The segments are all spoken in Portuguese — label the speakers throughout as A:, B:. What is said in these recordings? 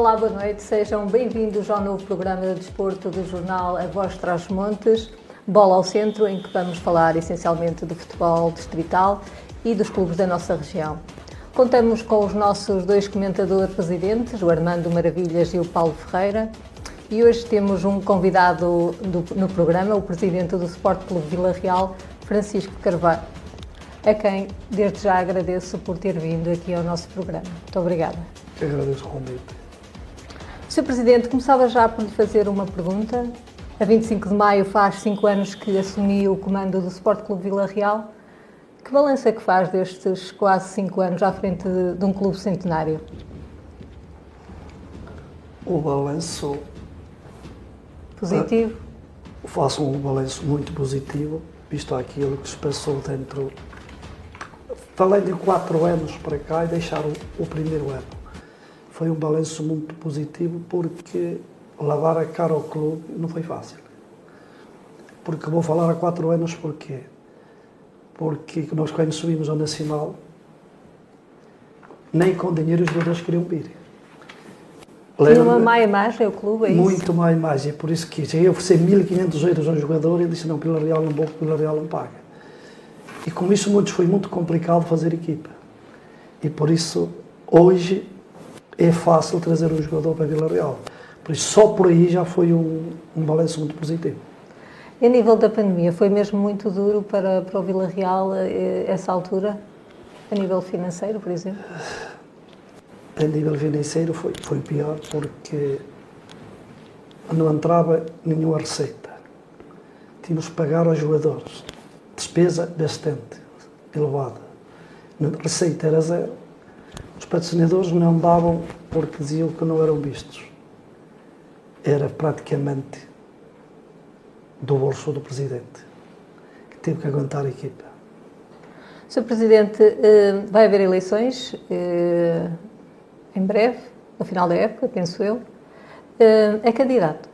A: Olá, boa noite. Sejam bem-vindos ao novo programa de desporto do jornal A Voz Traz Montes, Bola ao Centro, em que vamos falar essencialmente do futebol distrital e dos clubes da nossa região. Contamos com os nossos dois comentadores residentes, o Armando Maravilhas e o Paulo Ferreira. E hoje temos um convidado do, no programa, o presidente do Sport Clube Vila Real, Francisco Carvalho, a quem desde já agradeço por ter vindo aqui ao nosso programa. Muito obrigada.
B: Agradeço o convite.
A: Sr. Presidente, começava já por lhe fazer uma pergunta. A 25 de maio faz cinco anos que assumiu o comando do Sport Clube Vila Real. Que balanço é que faz destes quase cinco anos à frente de, de um clube centenário?
B: O balanço.
A: Positivo?
B: Uh, faço um balanço muito positivo, visto aquilo que se passou dentro. Falei de quatro anos para cá e deixar o, o primeiro ano. Foi um balanço muito positivo porque lavar a cara ao clube não foi fácil. Porque vou falar há quatro anos porquê? porque nós quando subimos ao Nacional, nem com dinheiro os jogadores queriam vir.
A: Tinha uma má imagem o clube, é
B: Muito isso? má imagem, é por isso que cheguei a oferecer 1.500 euros a um jogador e ele disse, não, pela Real não vou, pela Real não paga. E com isso muitos foi muito complicado fazer equipa. E por isso, hoje, é fácil trazer um jogador para a Vila Real. Por isso, só por aí já foi um, um balanço muito positivo.
A: E a nível da pandemia, foi mesmo muito duro para, para o Vila Real eh, essa altura? A nível financeiro, por exemplo?
B: A nível financeiro foi, foi pior porque não entrava nenhuma receita. Tínhamos que pagar aos jogadores. Despesa bastante elevada. Receita era zero. Os patrocinadores não davam porque diziam que não eram vistos. Era praticamente do bolso do Presidente, que teve que aguentar a equipa.
A: Sr. Presidente, eh, vai haver eleições eh, em breve, no final da época, penso eu. Eh, é candidato?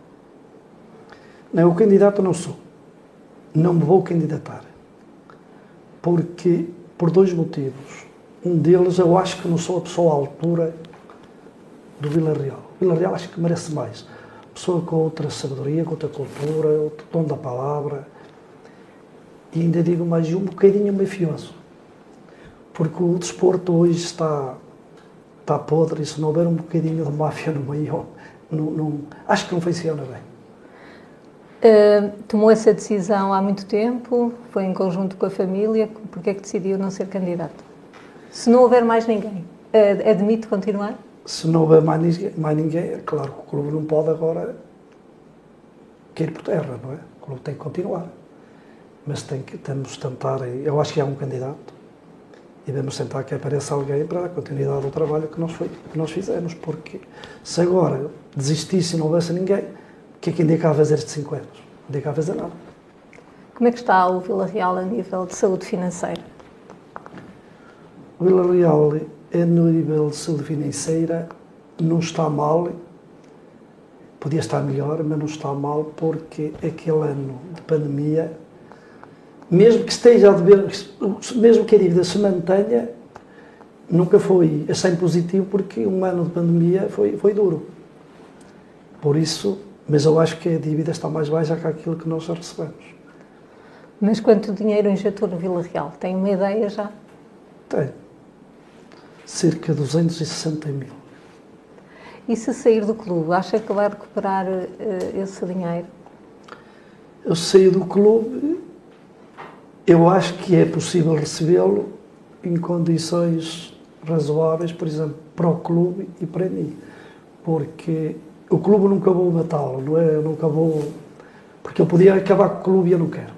B: Não, o candidato não sou. Não me vou candidatar. Porque, por dois motivos. Um deles, eu acho que não sou a pessoa à altura do Vila Real. Vila Real acho que merece mais pessoa com outra sabedoria, com outra cultura, outro tom da palavra. E ainda digo mais um bocadinho mafioso. Porque o desporto hoje está, está podre e se não houver um bocadinho de máfia no meio, não, não, acho que não funciona bem.
A: Uh, tomou essa decisão há muito tempo, foi em conjunto com a família, porque é que decidiu não ser candidato? Se não houver mais ninguém, uh, admite continuar?
B: se não houver mais ninguém, mais ninguém, é claro que o clube não pode agora cair por terra, não é? O clube tem que continuar. Mas tem que, temos de tentar, eu acho que há um candidato, e devemos tentar que apareça alguém para dar continuidade ao trabalho que nós, foi, que nós fizemos, porque se agora desistisse e não houvesse ninguém, o que é que indica a fazer estes 5 anos? Não indica a fazer nada.
A: Como é que está o Vila Real a nível de saúde financeira?
B: Vila Real é no nível de saúde financeira não está mal, podia estar melhor, mas não está mal porque aquele ano de pandemia, mesmo que esteja a dever, mesmo que a dívida se mantenha, nunca foi a 100 positivo porque um ano de pandemia foi, foi duro. Por isso, mas eu acho que a dívida está mais baixa que aquilo que nós já recebemos.
A: Mas quanto dinheiro injetou no Vila Real? Tem uma ideia já?
B: Tenho cerca de 260 mil.
A: E se sair do clube, acha que vai recuperar uh, esse dinheiro?
B: Eu saí do clube, eu acho que é possível recebê-lo em condições razoáveis, por exemplo, para o clube e para mim. Porque o clube nunca vou matá-lo, não é? Eu nunca vou. Porque eu podia acabar com o clube e eu não quero.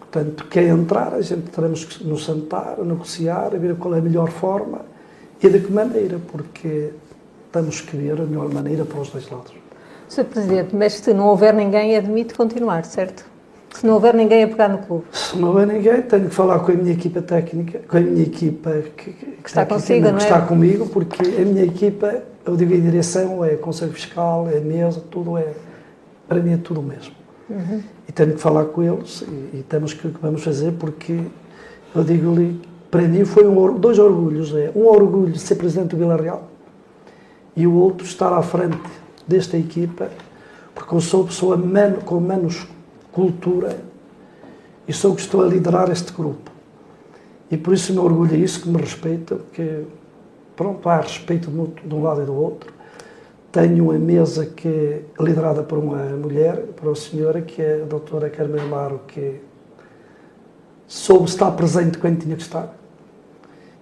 B: Portanto, quer entrar, a gente teremos que nos sentar, negociar, ver qual é a melhor forma e de que maneira, porque temos que ver a melhor maneira para os dois lados.
A: Sr. Presidente, mas se não houver ninguém, admite continuar, certo? Se não houver ninguém a pegar no clube.
B: Se não houver ninguém, tenho que falar com a minha equipa técnica, com a minha equipa que, que
A: está, consigo,
B: que,
A: é?
B: está comigo, porque a minha equipa, eu digo a direção, é Conselho Fiscal, é mesa, tudo é, para mim é tudo o mesmo. Uhum. E tenho que falar com eles e, e temos que, que vamos fazer, porque eu digo-lhe para mim foi um, dois orgulhos. É, um orgulho de ser presidente do Vila Real e o outro estar à frente desta equipa, porque eu sou pessoa menos, com menos cultura e sou que estou a liderar este grupo. E por isso me orgulho isso, que me respeita, porque pronto, há respeito mútuo de um lado e do outro. Tenho uma mesa que é liderada por uma mulher, por uma senhora, que é a doutora Carmen Amaro, que soube estar presente quando tinha que estar.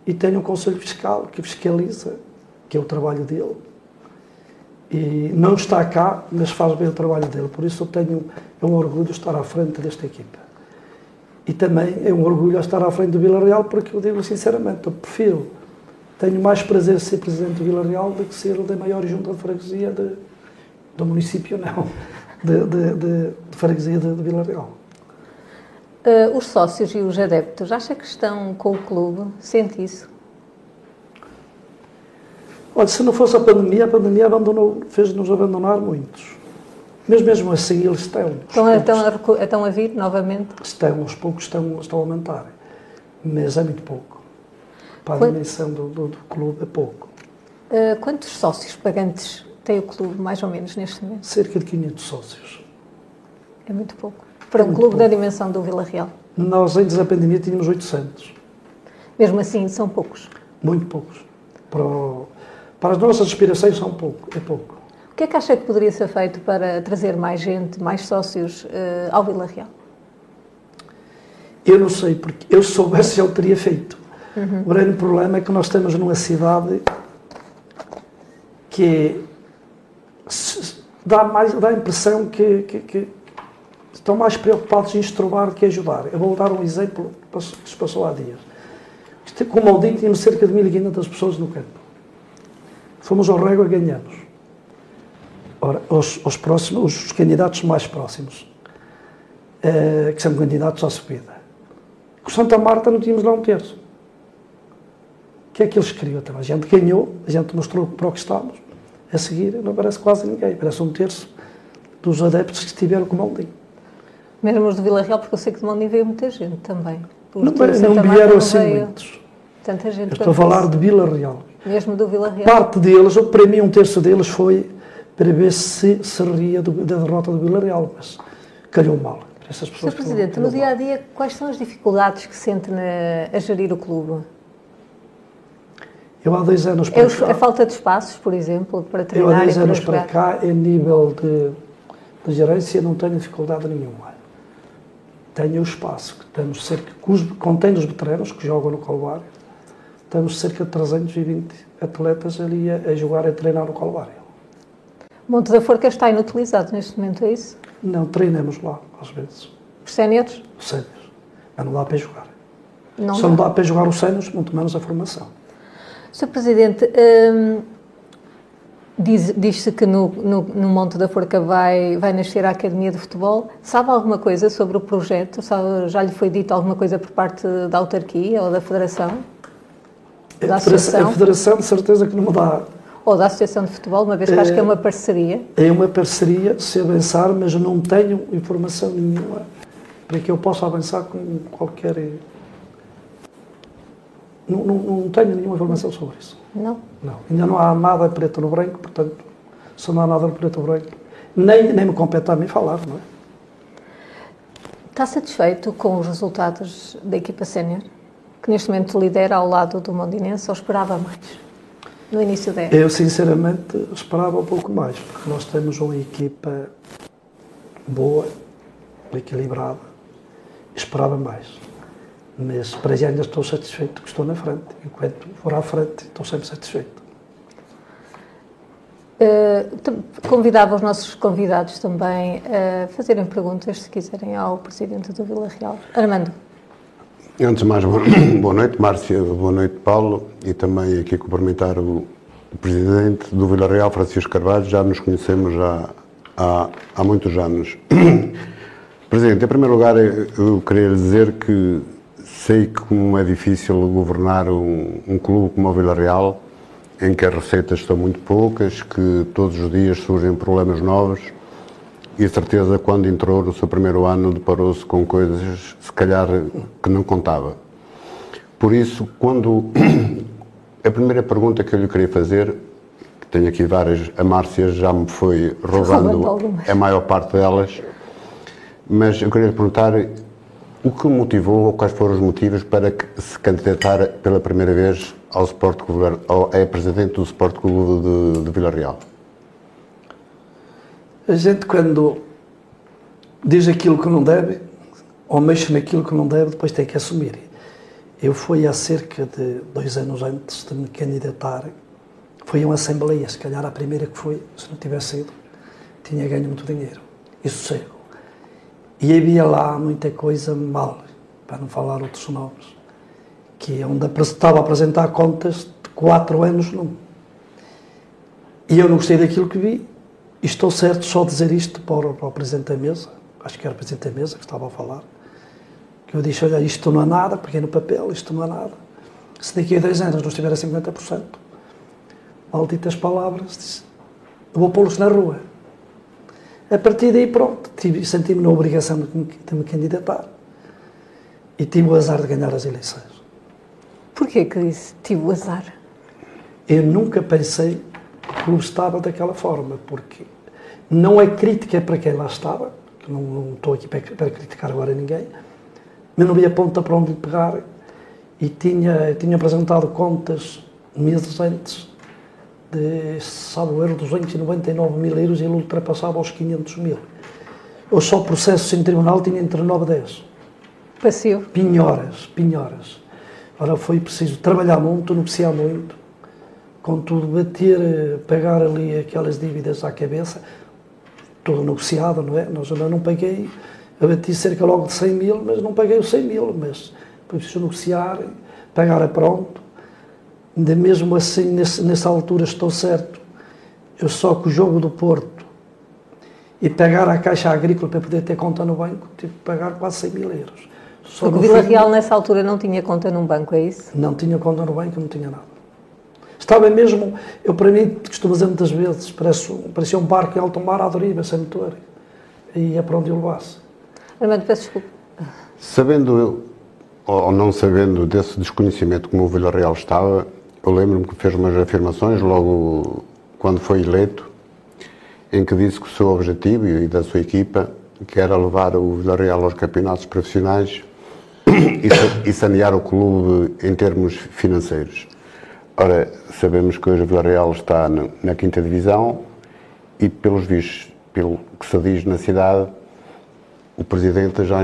B: E tenho um Conselho Fiscal que fiscaliza, que é o trabalho dele. E não está cá, mas faz bem o trabalho dele. Por isso eu tenho é um orgulho estar à frente desta equipa. E também é um orgulho estar à frente do Vila Real, porque eu digo sinceramente, eu prefiro, tenho mais prazer em ser presidente do Vila Real do que ser o da maior junta de freguesia de, do município, não, de, de, de, de freguesia de, de Vila Real.
A: Uh, os sócios e os adeptos, acha que estão com o clube? Sente isso?
B: Olha, se não fosse a pandemia, a pandemia fez-nos abandonar muitos. Mas mesmo assim eles estão.
A: Estão, estão, a, estão a vir novamente?
B: Estão, aos poucos estão, estão a aumentar. Mas é muito pouco. Para a Quanto... dimensão do, do, do, clube é pouco.
A: Uh, quantos sócios pagantes tem o clube, mais ou menos, neste momento?
B: Cerca de 500 sócios.
A: É muito pouco. Para é um clube pouco. da dimensão do Vila Real?
B: Nós, antes da pandemia, tínhamos 800.
A: Mesmo assim, são poucos?
B: Muito poucos. Para, o, para as nossas aspirações, são pouco. É pouco.
A: O que é que acha que poderia ser feito para trazer mais gente, mais sócios uh, ao Vila Real?
B: Eu não sei, porque eu soubesse o teria feito. Uhum. O grande problema é que nós estamos numa cidade que dá, mais, dá a impressão que, que, que estão mais preocupados em estrobar do que ajudar. Eu vou dar um exemplo que se passou há dias. Com o Maldinho tínhamos cerca de 1.500 pessoas no campo. Fomos ao Régua e ganhamos. Ora, os, os, próximos, os candidatos mais próximos, eh, que são candidatos à subida. Com Santa Marta não tínhamos lá um terço. O que é que eles queriam também? A gente ganhou, a gente mostrou para o que estávamos. A seguir, não parece quase ninguém, parece um terço dos adeptos que estiveram com o Maldinho.
A: Mesmo os de Vila Real, porque eu sei que de Maldinho veio muita gente também.
B: Os não, não vieram assim muitos. Tanta gente. Eu estou a falar de Vila Real.
A: Mesmo do Vila Real.
B: Parte deles, para mim, um terço deles foi para ver se se ria do, da derrota do Vila Real, mas calhou mal.
A: Essas pessoas Sr. Presidente, no dia a dia, quais são as dificuldades que sente na, a gerir o clube?
B: Eu há dois anos para
A: é cá. A falta de espaços, por exemplo, para treinar
B: Eu há dois anos para cá, em nível de, de gerência, não tenho dificuldade nenhuma. Tenho o espaço, que temos cerca, contém os veteranos que jogam no Calvário, temos cerca de 320 atletas ali a, a jogar e treinar no Calvário.
A: Monte da Forca está inutilizado neste momento, é isso?
B: Não, treinamos lá, às vezes.
A: Os séniores?
B: Os séniores. Mas não dá para jogar. Não Só dá. não dá para jogar os séniores, muito menos a formação.
A: Sr. Presidente, hum, diz, diz-se que no, no, no, Monte da Forca vai, vai nascer a Academia de Futebol. Sabe alguma coisa sobre o projeto? Sabe, já lhe foi dito alguma coisa por parte da autarquia ou da Federação?
B: Da a, Federação, a Federação, de certeza que não me dá.
A: Ou da Associação de Futebol, uma vez que é, acho que é uma parceria.
B: É uma parceria, se avançar, mas não tenho informação nenhuma para que eu possa avançar com qualquer não, não, não, tenho nenhuma informação sobre isso.
A: Não?
B: Não. Ainda não há nada preto no branco, portanto, se não há nada preto no branco, nem, nem me compete a mim falar, não é?
A: Está satisfeito com os resultados da equipa sénior? Que neste momento lidera ao lado do Mondinense ou esperava mais? No início da época?
B: Eu, sinceramente, esperava um pouco mais, porque nós temos uma equipa boa, equilibrada, esperava mais mas para já ainda estou satisfeito que estou na frente. Enquanto for à frente, estou sempre satisfeito.
A: Uh, convidava os nossos convidados também a fazerem perguntas, se quiserem, ao Presidente do Vila Real. Armando.
C: Antes de mais, boa noite, Márcia, boa noite, Paulo, e também aqui cumprimentar o, Presidente do Vila Real, Francisco Carvalho, já nos conhecemos já há, há muitos anos. Presidente, em primeiro lugar, eu queria dizer que Sei que como é difícil governar um, um clube como o Vila Real, em que as receitas são muito poucas, que todos os dias surgem problemas novos e a certeza quando entrou no seu primeiro ano deparou-se com coisas se calhar que não contava. Por isso, quando a primeira pergunta que eu lhe queria fazer tenho aqui várias, a Márcia já me foi roubando a maior parte delas, mas eu queria lhe perguntar o que motivou ou quais foram os motivos para se candidatar pela primeira vez ao, Sport Clube, ao é presidente do Sport Clube de, de Vila Real?
B: A gente quando diz aquilo que não deve, ou mexe naquilo que não deve, depois tem que assumir. Eu fui há cerca de dois anos antes de me candidatar, foi uma assembleia, se calhar a primeira que foi, se não tivesse ido, tinha ganho muito dinheiro e sossego. E havia lá muita coisa mal, para não falar outros nomes, que é onde estava a apresentar contas de quatro anos num. E eu não gostei daquilo que vi, e estou certo só dizer isto para o, para o Presidente da Mesa, acho que era o Presidente da Mesa que estava a falar, que eu disse, olha, isto não é nada, peguei no papel, isto não é nada. Se daqui a 10 anos não estiver a 50%, malditas palavras, disse, eu vou pô-los na rua. A partir daí, pronto, senti-me na obrigação de me, candidatar. E tive o azar de ganhar as eleições.
A: Porquê que disse tive o azar?
B: Eu nunca pensei que o clube estava daquela forma, porque não é crítica para quem lá estava, que não, não estou aqui para, para criticar agora ninguém, mas não havia ponta para onde pegar e tinha, tinha apresentado contas meses antes de, salvo erro, 299 mil euros e ele ultrapassava os 500 mil. Eu só processo em tribunal tinha entre 9 e 10.
A: Passivo?
B: Pinhoras, pinhoras. Ora, foi preciso trabalhar muito, negociar muito, contudo, bater, pagar ali aquelas dívidas à cabeça, tudo negociado, não é? Nós eu não paguei, eu bati cerca logo de 100 mil, mas não paguei os 100 mil, mas foi preciso negociar, pagar a pronto, ainda mesmo assim, nesse, nessa altura, estou certo, eu só com o jogo do Porto e pagar a Caixa Agrícola para poder ter conta no banco, tive que pagar quase 100 mil euros.
A: Só Porque Vila Real nessa altura não tinha conta num banco, é isso?
B: Não tinha conta no banco, não tinha nada. Estava mesmo, eu para mim, costumo dizer muitas vezes, parece, parecia um barco em alto mar à deriva, sem motor. E é para onde eu levasse.
A: Armando, peço desculpa.
C: Sabendo ou não sabendo desse desconhecimento como o Vila Real estava, eu lembro-me que fez umas afirmações logo quando foi eleito, em que disse que o seu objetivo e da sua equipa que era levar o Villarreal aos campeonatos profissionais e sanear o clube em termos financeiros. Ora, sabemos que hoje o Villarreal está na quinta divisão e, pelos vistos, pelo que se diz na cidade, o presidente já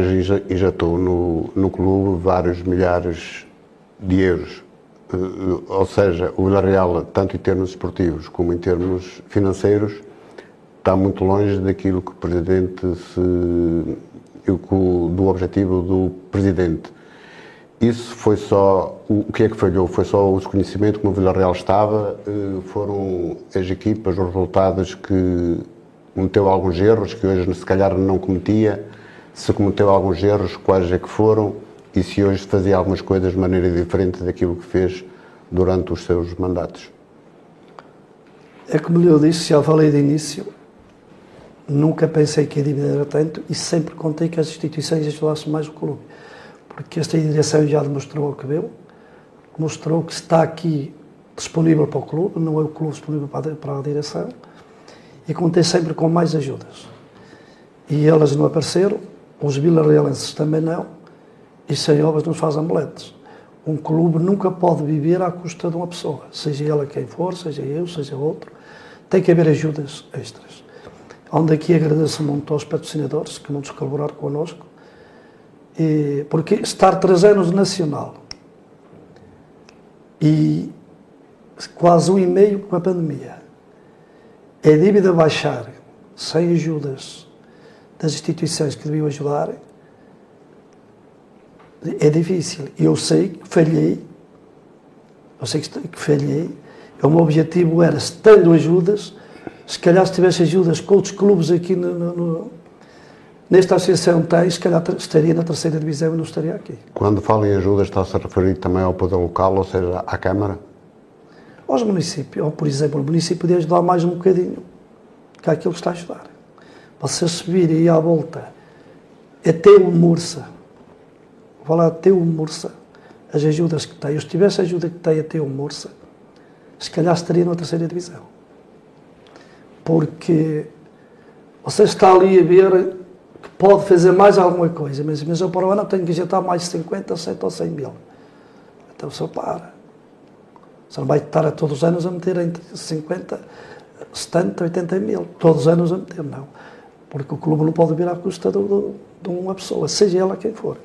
C: injetou no, no clube vários milhares de euros ou seja, o Villarreal, tanto em termos esportivos como em termos financeiros, está muito longe daquilo que o Presidente se, do objetivo do Presidente. Isso foi só, o que é que falhou? Foi só o desconhecimento como o Villarreal estava, eh, foram as equipas, os resultados que cometeu alguns erros que hoje se calhar não cometia, se cometeu alguns erros, quais é que foram, e se hoje fazia algumas coisas de maneira diferente daquilo que fez durante os seus mandatos?
B: É como eu disse, já falei de início, nunca pensei que a dívida era tanto e sempre contei que as instituições ajudassem mais o clube. Porque esta direção já demonstrou o que deu, mostrou que está aqui disponível para o clube, não é o clube disponível para a direção, e contei sempre com mais ajudas. E elas não apareceram, os vilarealenses também não, e sem obras não fazem amuletos. Um clube nunca pode viver à custa de uma pessoa, seja ela quem for, seja eu, seja outro. Tem que haver ajudas extras. Onde aqui agradeço muito aos patrocinadores que muitos colaboraram connosco, e, porque estar três anos nacional e quase um e meio com a pandemia, a dívida baixar sem ajudas das instituições que deviam ajudar, é difícil. Eu sei que falhei, eu sei que falhei. O meu objetivo era, se tendo ajudas, se calhar se tivesse ajudas com outros clubes aqui no, no, no, nesta associação tem, se calhar estaria na terceira divisão e não estaria aqui.
C: Quando fala em ajudas, está-se a referir também ao poder local, ou seja, à Câmara?
B: Aos municípios, ou por exemplo, o município podia ajudar mais um bocadinho que aquilo que está a ajudar. Você subir e ir à volta até o Mursa, vou lá até o Mursa, as ajudas que tem. Eu se tivesse a ajuda que tem até o Mursa, se calhar estaria na terceira divisão. porque você está ali a ver que pode fazer mais alguma coisa, mas, mas eu para o ano tenho que injetar mais 50, 100 ou 100 mil. Então você para. Você não vai estar a todos os anos a meter entre 50, 70, 80 mil. Todos os anos a meter, não. Porque o clube não pode vir à custa de, de, de uma pessoa, seja ela quem for.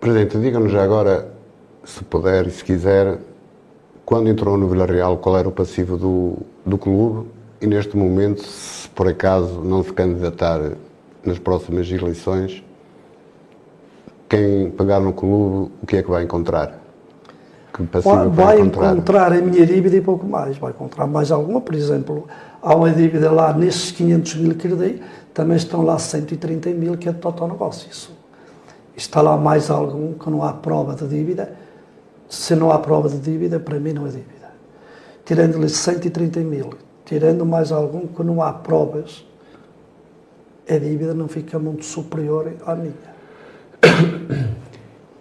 C: Presidente, diga-nos já agora, se puder e se quiser, quando entrou no Vila Real, qual era o passivo do, do clube e neste momento, se por acaso não se candidatar nas próximas eleições, quem pegar no clube, o que é que vai encontrar?
B: Passivo vai, vai encontrar? encontrar a minha dívida e pouco mais. Vai encontrar mais alguma, por exemplo, há uma dívida lá nesses 500 mil que lhe dei, também estão lá 130 mil que é de total negócio. Isso. Está lá mais algum que não há prova de dívida. Se não há prova de dívida, para mim não é dívida. Tirando-lhe 130 mil, tirando mais algum que não há provas, a dívida não fica muito superior à minha.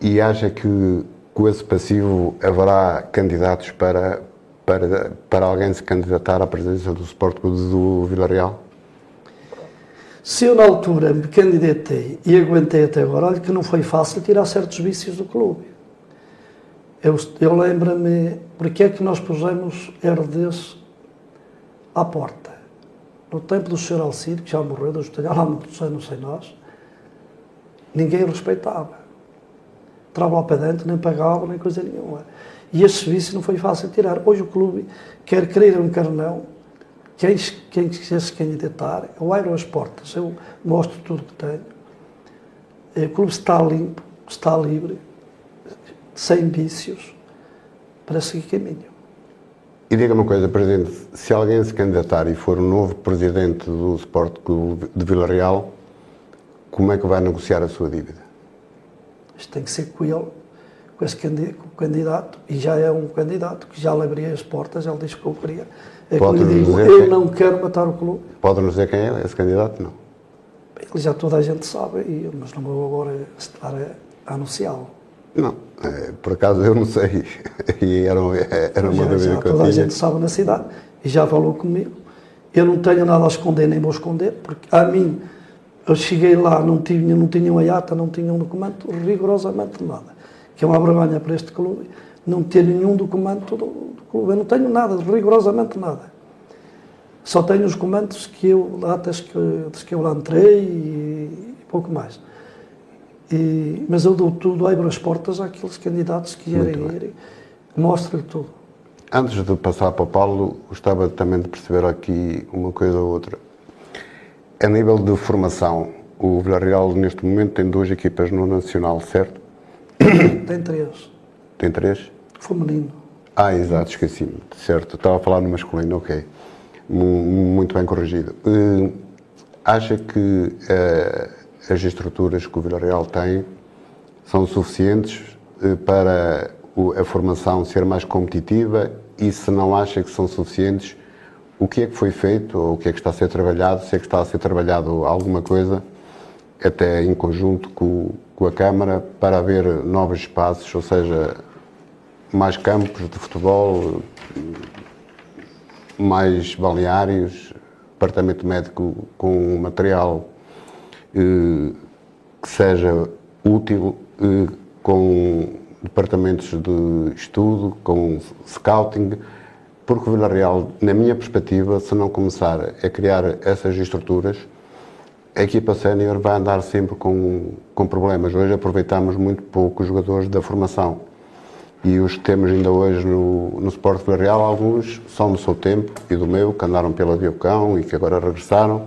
C: E acha que com esse passivo haverá candidatos para, para, para alguém se candidatar à presidência do Sport Clube do Vila Real?
B: Se eu na altura me candidatei e aguentei até agora, olha que não foi fácil tirar certos vícios do clube. Eu, eu lembro-me porque é que nós pusemos RDs à porta. No tempo do Sr. Alcide, que já morreu, do Estelhar, há muitos anos sem nós, ninguém respeitava. Entrava lá para dentro, nem pagava, nem coisa nenhuma. E esse vício não foi fácil tirar. Hoje o clube, quer querer ou quer não, quem, quem quiser se candidatar, eu abro as portas, eu mostro tudo que tenho. O clube está limpo, está livre, sem vícios, para seguir caminho.
C: E diga-me uma coisa, Presidente, se alguém se candidatar e for o novo Presidente do Sport Clube de Vila Real, como é que vai negociar a sua dívida?
B: Isto tem que ser com ele, com esse candidato, e já é um candidato que já lhe abria as portas, ele disse que eu queria. É Pode digo, eu quem... não quero matar o clube.
C: Pode-nos dizer quem é esse candidato? Não.
B: Ele já toda a gente sabe, mas não vou agora estar a anunciá-lo.
C: Não, é, por acaso eu não sei. E era, era uma já, dúvida já, que eu
B: toda a gente sabe na cidade e já falou comigo. Eu não tenho nada a esconder, nem vou esconder, porque a mim, eu cheguei lá, não tinha, não tinha uma ata, não tinha um documento, rigorosamente nada. Que é uma vergonha para este clube, não ter nenhum documento do, do clube. Eu não tenho nada, rigorosamente nada. Só tenho os documentos que eu, atas que, que eu lá entrei e, e pouco mais. E, mas eu dou tudo, abro as portas àqueles candidatos que querem ir, mostro-lhe tudo.
C: Antes de passar para o Paulo, gostava também de perceber aqui uma coisa ou outra. A nível de formação, o Villarreal neste momento tem duas equipas no Nacional, certo?
B: Tem três.
C: Tem três?
B: Feminino.
C: Ah, exato, esqueci-me. Certo, estava a falar no masculino, ok. Muito bem corrigido. Uh, acha que uh, as estruturas que o Villarreal tem são suficientes eh, para a formação ser mais competitiva e se não acha que são suficientes, o que é que foi feito ou o que é que está a ser trabalhado, se é que está a ser trabalhado alguma coisa, até em conjunto com, com a Câmara, para haver novos espaços, ou seja, mais campos de futebol, mais balneários, departamento médico com material eh, que seja útil eh, com departamentos de estudo, com scouting, porque Vila Real, na minha perspectiva, se não começar a criar essas estruturas, a equipa sénior vai andar sempre com, com problemas. Hoje aproveitamos muito pouco os jogadores da formação. E os que temos ainda hoje no, no Sport Vila Real, alguns são do seu tempo e do meu, que andaram pela Diocão e que agora regressaram.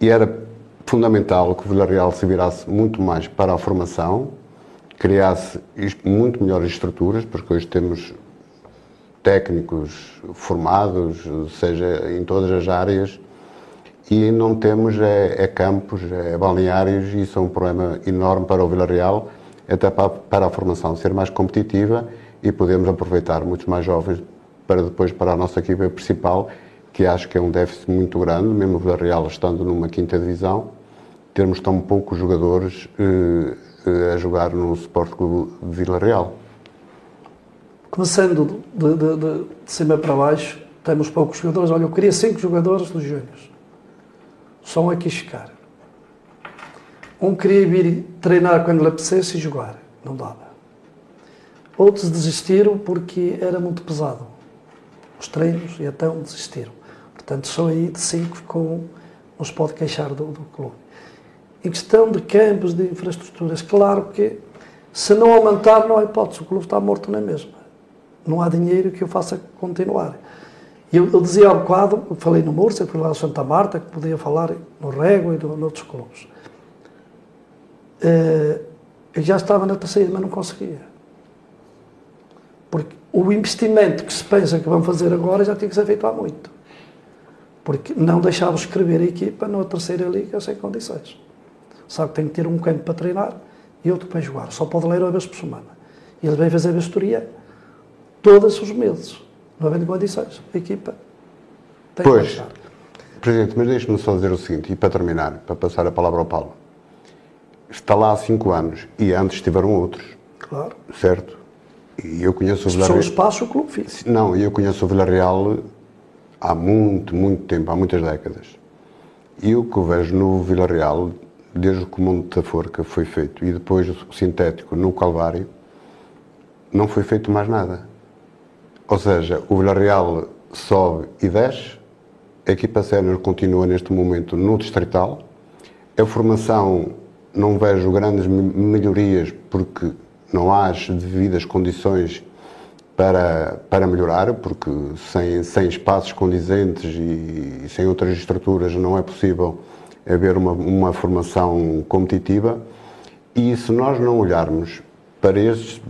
C: E era fundamental que o Villarreal se virasse muito mais para a formação, criasse muito melhores estruturas, porque hoje temos técnicos formados, seja em todas as áreas, e não temos é, é campos, é balneários, e isso é um problema enorme para o Villarreal, até para, a formação ser mais competitiva e podemos aproveitar muitos mais jovens para depois para a nossa equipa principal, que acho que é um déficit muito grande, mesmo o Villarreal estando numa quinta divisão, termos tão poucos jogadores eh, eh, a jogar no Sport Clube de Vila Real.
B: Começando de, de, de, de, cima para baixo, temos poucos jogadores. Olha, eu queria cinco jogadores dos Júniors. Só um aqui chegar. Um queria vir treinar quando lhe apetecesse e jogar. Não dava. Outros desistiram porque era muito pesado. Os treinos, e então desistiram. Portanto, só aí de cinco com, não se pode queixar do, do clube. Em questão de campos, de infraestruturas, claro que se não aumentar, não há hipótese. O clube está morto na mesma. Não há dinheiro que o faça continuar. Eu, eu, dizia há um bocado, falei no Múrcia, fui lá no Santa Marta, que podia falar no Rego e no, noutros clubes. Uh, eu já estava na terceira, mas não conseguia. Porque o investimento que se pensa que vão fazer agora já tinha que ser feito há muito. Porque não deixava escrever a equipa na terceira liga sem condições. Sabe que tem que ter um campo para treinar e outro para jogar. Só pode ler uma vez por semana. E ele vem fazer a vistoria todos os meses. Não havendo condições. A equipa tem
C: pois,
B: que deixar.
C: Presidente, mas deixe-me só dizer o seguinte, e para terminar, para passar a palavra ao Paulo. Está lá há cinco anos e antes estiveram outros.
B: Claro.
C: Certo? E eu conheço o
B: Villarreal. São espaço o clube físico.
C: Não, eu conheço o Villarreal há muito, muito tempo, há muitas décadas. E o que eu vejo no Villarreal, desde que o Monte da Forca foi feito e depois o sintético no Calvário, não foi feito mais nada. Ou seja, o Villarreal sobe e desce, a equipa sénior continua neste momento no Distrital, a formação não vejo grandes melhorias porque não há as devidas condições para, para melhorar, porque sem, sem espaços condizentes e, e sem outras estruturas não é possível haver uma, uma formação competitiva. E se nós não olharmos para estes,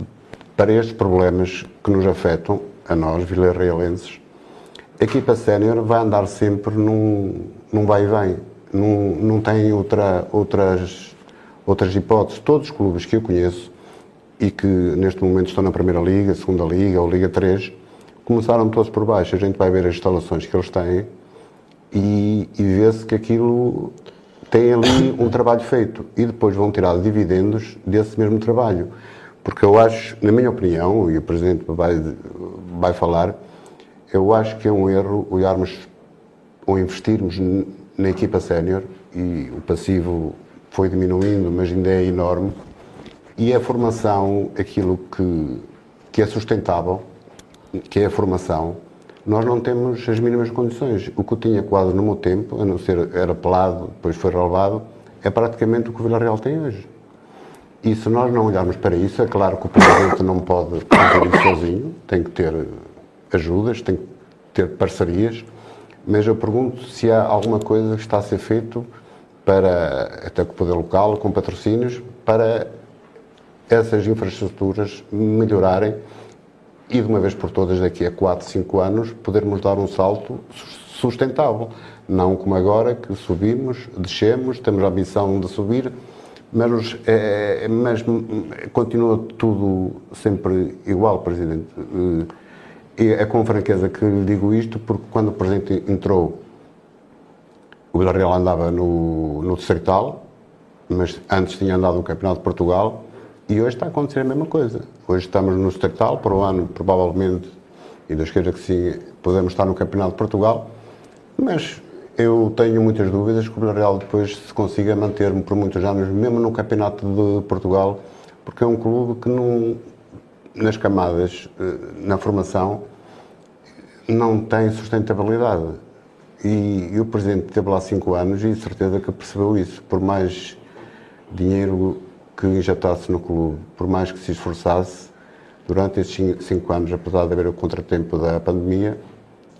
C: para estes problemas que nos afetam, a nós, vilarrealenses, a equipa sénior vai andar sempre num, num vai e vem. Não, não tem outra, outras, outras hipóteses. Todos os clubes que eu conheço e que neste momento estão na Primeira Liga, Segunda Liga ou Liga 3, começaram todos por baixo. A gente vai ver as instalações que eles têm e, e vê-se que aquilo tem ali um trabalho feito e depois vão tirar dividendos desse mesmo trabalho. Porque eu acho, na minha opinião, e o Presidente vai, vai falar, eu acho que é um erro olharmos ou investirmos na equipa sénior e o passivo foi diminuindo, mas ainda é enorme e a formação, aquilo que, que é sustentável, que é a formação, nós não temos as mínimas condições. O que eu tinha quase no meu tempo, a não ser era pelado, depois foi relevado, é praticamente o que o Vila Real tem hoje. E se nós não olharmos para isso, é claro que o Presidente não pode fazer isso sozinho, tem que ter ajudas, tem que ter parcerias, mas eu pergunto se há alguma coisa que está a ser feito para, até com o poder local, com patrocínios, para essas infraestruturas melhorarem e de uma vez por todas daqui a 4, 5 anos podermos dar um salto sustentável. Não como agora que subimos, descemos, temos a ambição de subir, mas, é, mas continua tudo sempre igual, Presidente. E é com franqueza que lhe digo isto, porque quando o Presidente entrou, o Villarreal andava no, no Distrital, mas antes tinha andado no Campeonato de Portugal, e hoje está a acontecer a mesma coisa. Hoje estamos no Estatal, para o ano, provavelmente, e Deus queira que sim, podemos estar no Campeonato de Portugal, mas eu tenho muitas dúvidas que o Villarreal depois se consiga manter-me por muitos anos, mesmo no Campeonato de Portugal, porque é um clube que não, nas camadas, eh, na formação, não tem sustentabilidade. E, e o Presidente teve lá cinco anos e certeza que percebeu isso. Por mais dinheiro que injetasse no clube, por mais que se esforçasse, durante estes cinco anos, apesar de haver o contratempo da pandemia,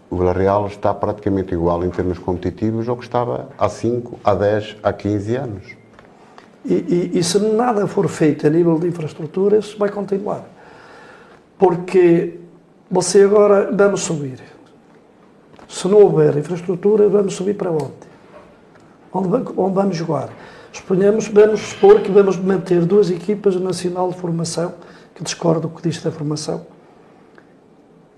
C: o Villarreal está praticamente igual em termos competitivos ao que estava há 5, há 10, há 15 anos.
B: E, e, e, se nada for feito a nível de infraestruturas, vai continuar. Porque você agora, vamos subir. Se não houver infraestrutura, vamos subir para onde? Onde, onde vamos jogar? Suponhamos, vamos supor que vamos manter duas equipas nacional de formação, que discordo do que diz da formação,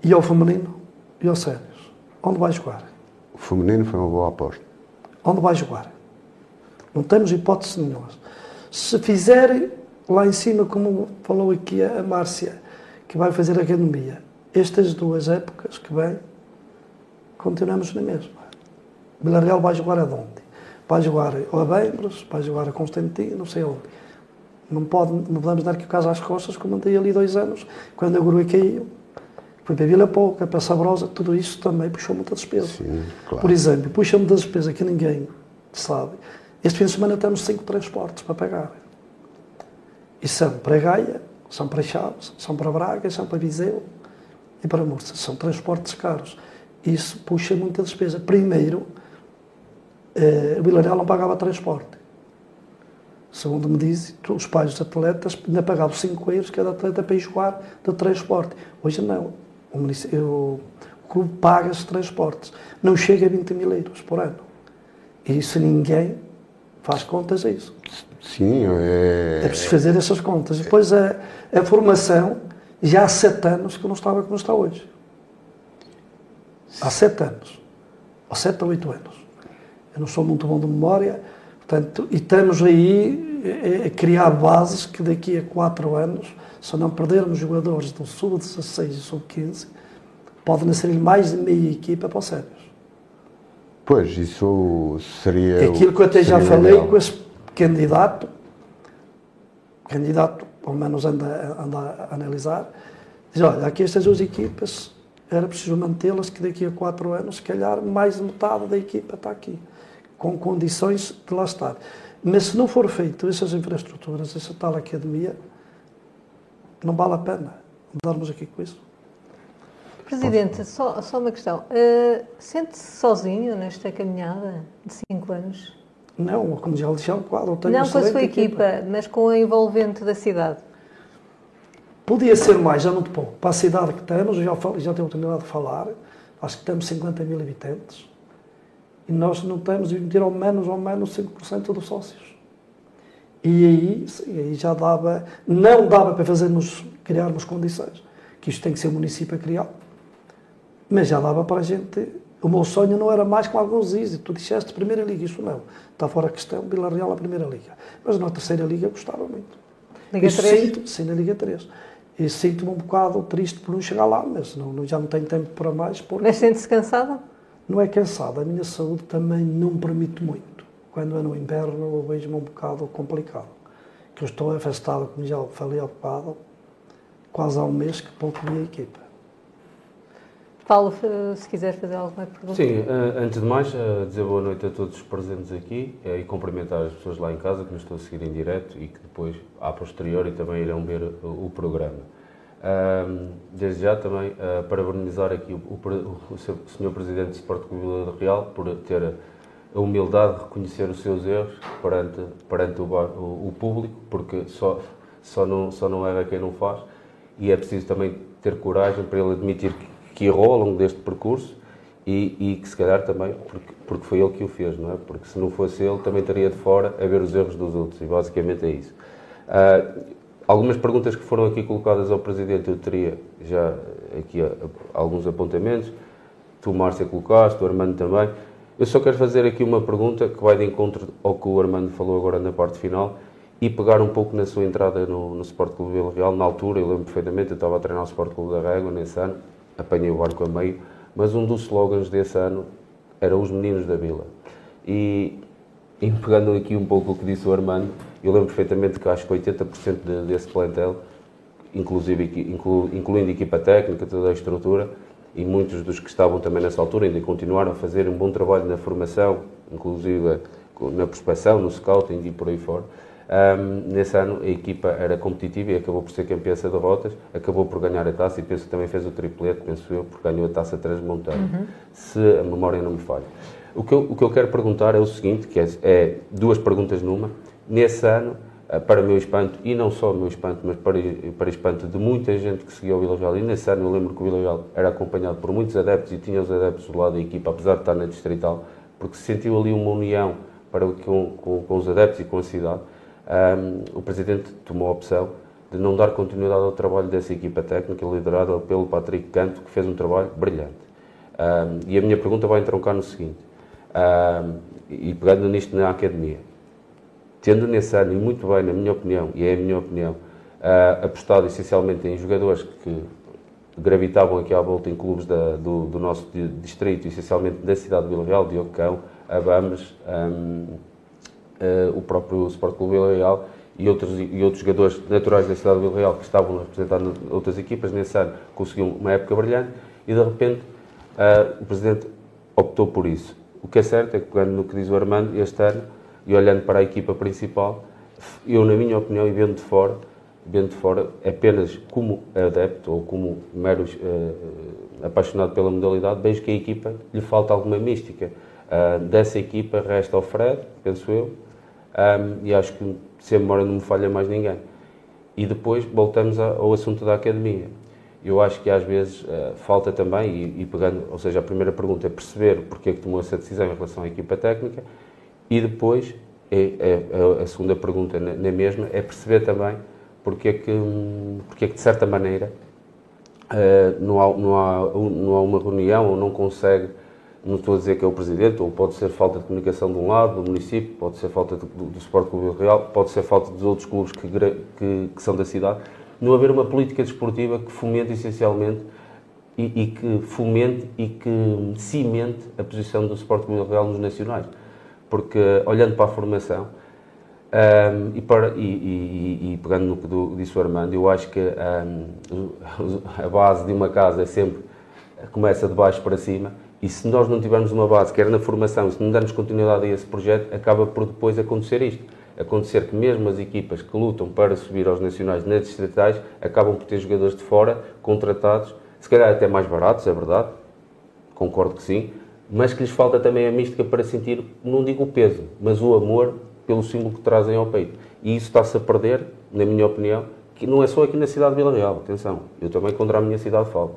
B: e ao feminino e ao sénios. Onde vai jogar?
C: O feminino foi uma boa aposta.
B: Onde vai jogar? Não temos hipótese nenhuma. Se fizer lá em cima, como falou aqui a Márcia, que vai fazer a academia, estas duas épocas que vêm, continuamos na mesma. Vila Real vai jogar aonde? Vai jogar a Bembros, vai jogar a Constantino, não sei onde. Não, pode, não podemos dar aqui o caso às costas, como andei ali dois anos, quando a Grua caiu. Foi para Vila Pouca, para Sabrosa, tudo isso também puxou muita despesa.
C: Sim, claro.
B: Por exemplo, puxa muita despesa que ninguém sabe. Este fim de semana temos cinco transportes para pagar. E são para Gaia, são para Chaves, são para Braga, são para Viseu e para Mursa. São transportes caros. Isso puxa muita despesa. Primeiro, eh, o Vilareal não pagava transporte. Segundo me dizem, os pais dos atletas ainda pagavam 5 euros cada atleta para ir jogar de transporte. Hoje não. O, o, o clube paga os transportes. Não chega a 20 mil euros por ano. E isso ninguém faz contas a isso.
C: Sim, é...
B: É preciso fazer essas contas. Depois a, a formação, já há sete anos que não estava como está hoje. Há sete anos. Há sete ou oito anos. Eu não sou muito bom de memória, portanto, e estamos aí a criar bases que daqui a quatro anos, se não perdermos jogadores do sub-16 e sub-15, pode nascer mais de meia equipa para o sénios.
C: Pois, isso seria.
B: Aquilo que eu até já falei com esse candidato, candidato, pelo menos anda, anda a analisar, diz: olha, aqui estas duas equipas, era preciso mantê-las, que daqui a quatro anos, se calhar, mais de metade da equipa está aqui com condições de lá estar. Mas se não for feito essas infraestruturas, essa tal academia, não vale a pena andarmos aqui com isso.
A: Presidente, só, só uma questão. Uh, Sente-se sozinho nesta caminhada de cinco anos?
B: Não, como já lhe quadro.
A: Não com a sua equipa, equipa, mas com a envolvente da cidade.
B: Podia ser mais, já muito pouco. Para a cidade que temos, já, já tenho oportunidade de falar, acho que temos 50 mil habitantes e nós não temos de emitir ao menos ou menos 5% dos sócios. E aí, sim, aí já dava, não dava para fazermos, criarmos condições, que isto tem que ser o município a criar, mas já dava para a gente, o meu sonho não era mais com alguns dizem, tu disseste Primeira Liga, isso não, está fora a questão, Vila Real a Primeira Liga, mas na Terceira Liga gostava muito.
A: Liga 3?
B: Sinto, sim, na Liga 3. E sinto-me um bocado triste por não chegar lá, mas não, já não tenho tempo para mais. Porque...
A: Mas sente-se cansada?
B: não é cansado, a minha saúde também não me permite muito. Quando é no inverno, eu vejo-me um bocado complicado. Que eu estou afastado, como já falei há bocado, quase há um mês que pouco vi a equipa.
A: Paulo, se quiser fazer alguma pergunta.
D: Sim, eh, antes de mais, eh, dizer boa noite a todos os presentes aqui eh, e cumprimentar as pessoas lá em casa que nos estão a seguir em direto e que depois, a posteriori, também irão ver o programa. Desde já também parabenizar aqui o, o, o Sr. Presidente do Sport Clube Vila Real por ter a humildade de reconhecer os seus erros perante, perante o, o, público, porque só, só, não, só não erra quem não faz, e é preciso também ter coragem para ele admitir que, que errou ao longo deste percurso e, e, que se calhar também, porque, porque foi ele que o fez, não é? Porque se não fosse ele, também estaria de fora a ver os erros dos outros, e basicamente é isso. Uh, Algumas perguntas que foram aqui colocadas ao Presidente, eu teria já aqui alguns apontamentos. Tu, Márcia, colocaste, o Armando também. Eu só quero fazer aqui uma pergunta que vai de encontro ao que o Armando falou agora na parte final e pegar um pouco na sua entrada no, no Sport Clube Vila Real. Na altura, eu lembro perfeitamente, eu estava a treinar o Sport Clube da Régua nesse ano, apanhei o barco a meio, mas um dos slogans desse ano era os meninos da Vila. E, e pegando aqui um pouco o que disse o Armando, eu lembro perfeitamente que acho que 80% de, desse plantel, inclusive, inclu, incluindo equipa técnica, toda a estrutura, e muitos dos que estavam também nessa altura ainda continuaram a fazer um bom trabalho na formação, inclusive na prospecção, no scouting e por aí fora. Um, nesse ano a equipa era competitiva e acabou por ser campeã de derrotas, acabou por ganhar a taça e penso que também fez o triplete, penso eu, porque ganhou a taça transmontana, uhum. se a memória não me falha. O que, eu, o que eu quero perguntar é o seguinte, que é, é duas perguntas numa. Nesse ano, eh, para o meu espanto, e não só o meu espanto, mas para, para espanto de muita gente que seguia o Vila Real, e nesse ano eu lembro que o Vila Real era acompanhado por muitos adeptos e tinha os adeptos do lado da equipa, apesar de estar na Distrital, porque se sentiu ali uma união para, com, com, com os adeptos e com a cidade. Um, o Presidente tomou a opção de não dar continuidade ao trabalho dessa equipa técnica, liderada pelo Patrick Canto, que fez um trabalho brilhante. Um, e a minha pergunta vai entroncar no seguinte: um, e pegando nisto na academia, tendo nesse ano, e muito bem, na minha opinião, e é a minha opinião, uh, apostado essencialmente em jogadores que gravitavam aqui à volta em clubes da, do, do, nosso distrito, essencialmente da cidade de Vila Real, Ocão, Abames, um, o próprio Sport Clube Vila Real e outros, e outros jogadores naturais da cidade de Vila Real que estavam a representar outras equipas. Nesse ano conseguiu uma época brilhante e de repente uh, o Presidente optou por isso. O que é certo é que, pegando no que diz o Armando, este ano, e olhando para a equipa principal, eu, na minha opinião, e vendo de fora, vendo de fora, apenas como adepto ou como mero uh, apaixonado pela modalidade, vejo que a equipa lhe falta alguma mística. Uh, dessa equipa resta o Fred, penso eu, um, e acho que, se a memória não me falha mais ninguém. E depois voltamos ao assunto da academia. Eu acho que às vezes uh, falta também, e, e, pegando, ou seja, a primeira pergunta é perceber porque é que tomou essa decisão em relação à equipa técnica, e depois, é, é, a segunda pergunta na, na, mesma, é perceber também porque é que, porque é que de certa maneira, uh, não, há, não, há, não há uma reunião ou não consegue não estou a dizer que é o Presidente, ou pode ser falta de comunicação de um lado, do município, pode ser falta do, do Sport Clube Real, pode ser falta dos outros clubes que, que, que, são da cidade, não haver uma política desportiva que fomente essencialmente e, e que fomente e que cimente a posição do Sport Clube Real nos nacionais. Porque, olhando para a formação, um, e, para, e, e, pegando no que do, disse o Armando, eu acho que um, a base de uma casa é sempre começa de baixo para cima e se nós não tivermos uma base, quer na formação, se não dermos continuidade a esse projeto, acaba por depois acontecer isto. Acontecer que mesmo as equipas que lutam para subir aos nacionais nas distritais acabam por ter jogadores de fora, contratados, se calhar até mais baratos, é verdade, concordo que sim, mas que lhes falta também a mística para sentir, não digo o peso, mas o amor pelo símbolo que trazem ao peito. E isso está-se a perder, na minha opinião, que não é só aqui na cidade de Vila Real, atenção, eu também contra a minha cidade falo.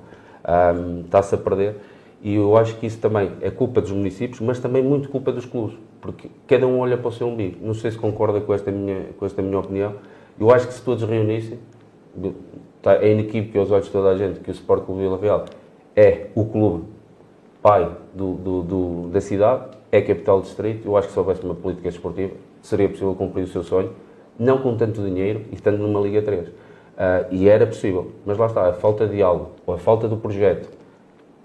D: Um, está-se a perder e eu acho que isso também é culpa dos municípios, mas também muito culpa dos clubes, porque cada um olha para o seu umbigo. Não sei se concorda com esta minha, com esta minha opinião. Eu acho que se todos reunissem, tá, é inequívoco aos olhos de toda a gente que o Sport Clube Vila Real é o clube pai do, do, do, da cidade, é capital distrito. Eu acho que se houvesse uma política esportiva, seria possível cumprir o seu sonho, não com tanto dinheiro e estando numa Liga 3. Uh, ah, e era possível, mas lá está, a falta de diálogo, ou a falta do projeto,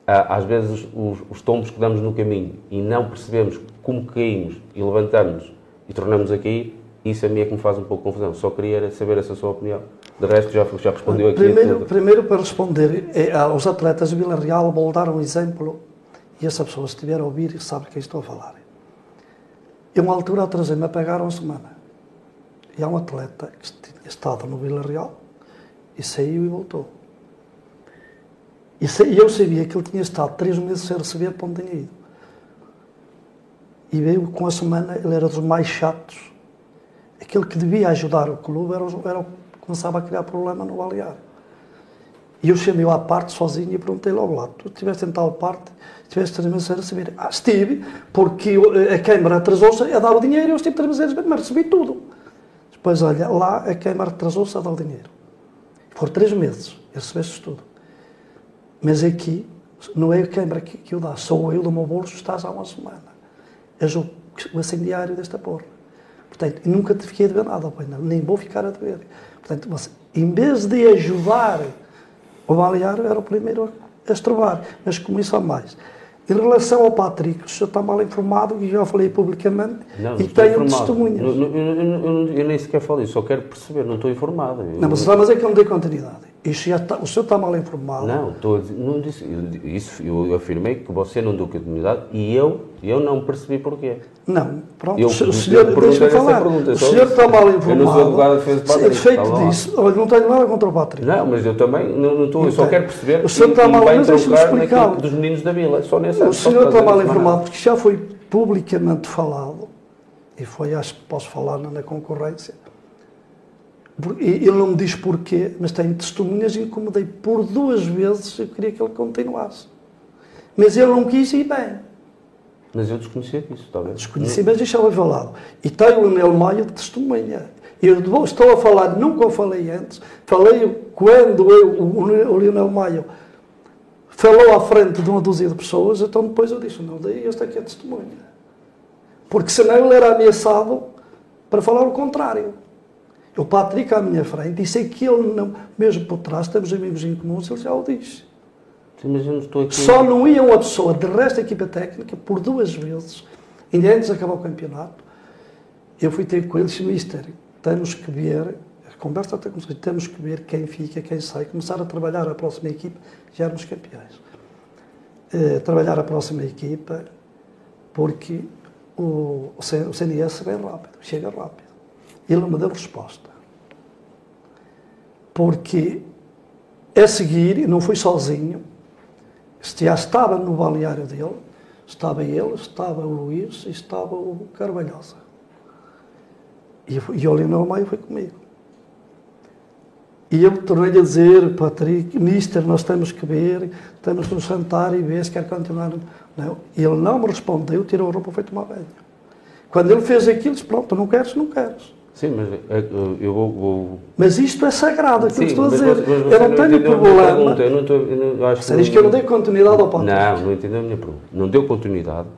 D: às vezes os, os tombos que damos no caminho e não percebemos como caímos e levantamos e tornamos a cair, isso a mim é que me faz um pouco confusão. Só queria saber essa sua opinião. De resto, já, já respondeu aqui.
B: Primeiro, primeiro para responder, é, aos atletas de Vila Real, vou dar um exemplo, e essa pessoa, se estiver a ouvir, sabe quem estou a falar. Eu, uma altura, atrasei-me a pagar uma semana. E há um atleta que tinha estado no Vila Real e saiu e voltou. E eu sabia que ele tinha estado três meses sem receber para onde tinha ido. E veio com a semana, ele era dos mais chatos. Aquele que devia ajudar o clube era, era começava a criar problema no baleário. E eu chamei-o à parte sozinho e perguntei logo lá: tu estiveste em tal parte, estiveste três meses sem receber? Ah, estive, porque a Câmara atrasou-se a dar o dinheiro e eu estive três meses sem receber, mas recebi tudo. Depois, olha, lá a Câmara atrasou-se a dar o dinheiro. Foram três meses e recebeste tudo. Mas aqui, não é a Câmara que, que o dá, sou eu do meu bolso, estás há uma semana. És o, o incendiário desta porra. Portanto, nunca te fiquei a dever nada, nem vou ficar a dever. Portanto, você, em vez de ajudar o baleário, era o primeiro a estrovar. Mas como isso há mais. Em relação ao Patrick, o senhor está mal informado e já falei publicamente não, e tenho testemunhas.
D: Eu, eu, eu, eu, nem sequer falei, só quero perceber, não estou informado.
B: Não, mas, mas é que eu não dei continuidade. Isso já está, o senhor está mal informado.
D: Não, estou, não disse, isso eu afirmei que você não deu continuidade e eu, eu não percebi porquê.
B: Não, pronto, eu, o senhor, deixa-me falar. Pergunta, o senhor está mal informado. Eu não sou advogado de defesa Patrick. Feito disso, olha, não tenho nada contra o Patrick.
D: Não, mas eu também não, não estou, eu só quero perceber
B: o senhor está mal, mas deixa-me explicar.
D: dos meninos da vila, só nessa
B: O senhor está mal informado porque já foi publicamente falado, e foi, acho que posso falar na concorrência, ele não me diz porquê, mas tem testemunhas e incomodei por duas vezes. Eu queria que ele continuasse. Mas ele não quis ir bem.
D: Mas eu desconhecia isso, talvez.
B: Desconheci, mas deixava falado. E tem o Leonel Maia de testemunha. Eu estou a falar, nunca o falei antes, falei quando eu, o, o Leonel Maia falou à frente de uma dúzia de pessoas, então depois eu disse, não, daí este aqui é testemunha. Porque senão ele era ameaçado para falar o contrário. O Patrick à minha frente disse que ele, não, mesmo por trás, temos amigos em comuns, ele já o disse.
D: Eu aqui.
B: Só não ia uma pessoa, de resto da equipa técnica, por duas vezes, ainda antes de acabar o campeonato, eu fui ter com eles, Mister, temos que ver, a conversa até começou, temos que ver quem fica, quem sai, começar a trabalhar a próxima equipa, já éramos campeões. Eh, trabalhar a próxima equipa, porque o, o CNS vem rápido, chega rápido. Ele não me deu resposta. Porque a seguir, não fui sozinho, já estava no balneário dele, estava ele, estava o Luís e estava o Carvalhosa. E, e o Leonel Maio foi comigo. E eu tornei-lhe a dizer, Patrick, Mister, nós temos que ver, temos que nos sentar e ver se quer continuar. Não. Ele não me respondeu, tirou a roupa e foi tomar banho. Quando ele fez aquilo, disse, pronto, não queres, não queres.
D: Sim, mas eh, eu vou. vou...
B: Mas isto é sagrado, aquilo que estou a dizer. Você, eu não, não tenho problema.
D: Eu não estou, eu não, acho
B: Você diz que eu não dei continuidade ao Patrick.
D: Não, não entendeu a minha pergunta. Não deu continuidade.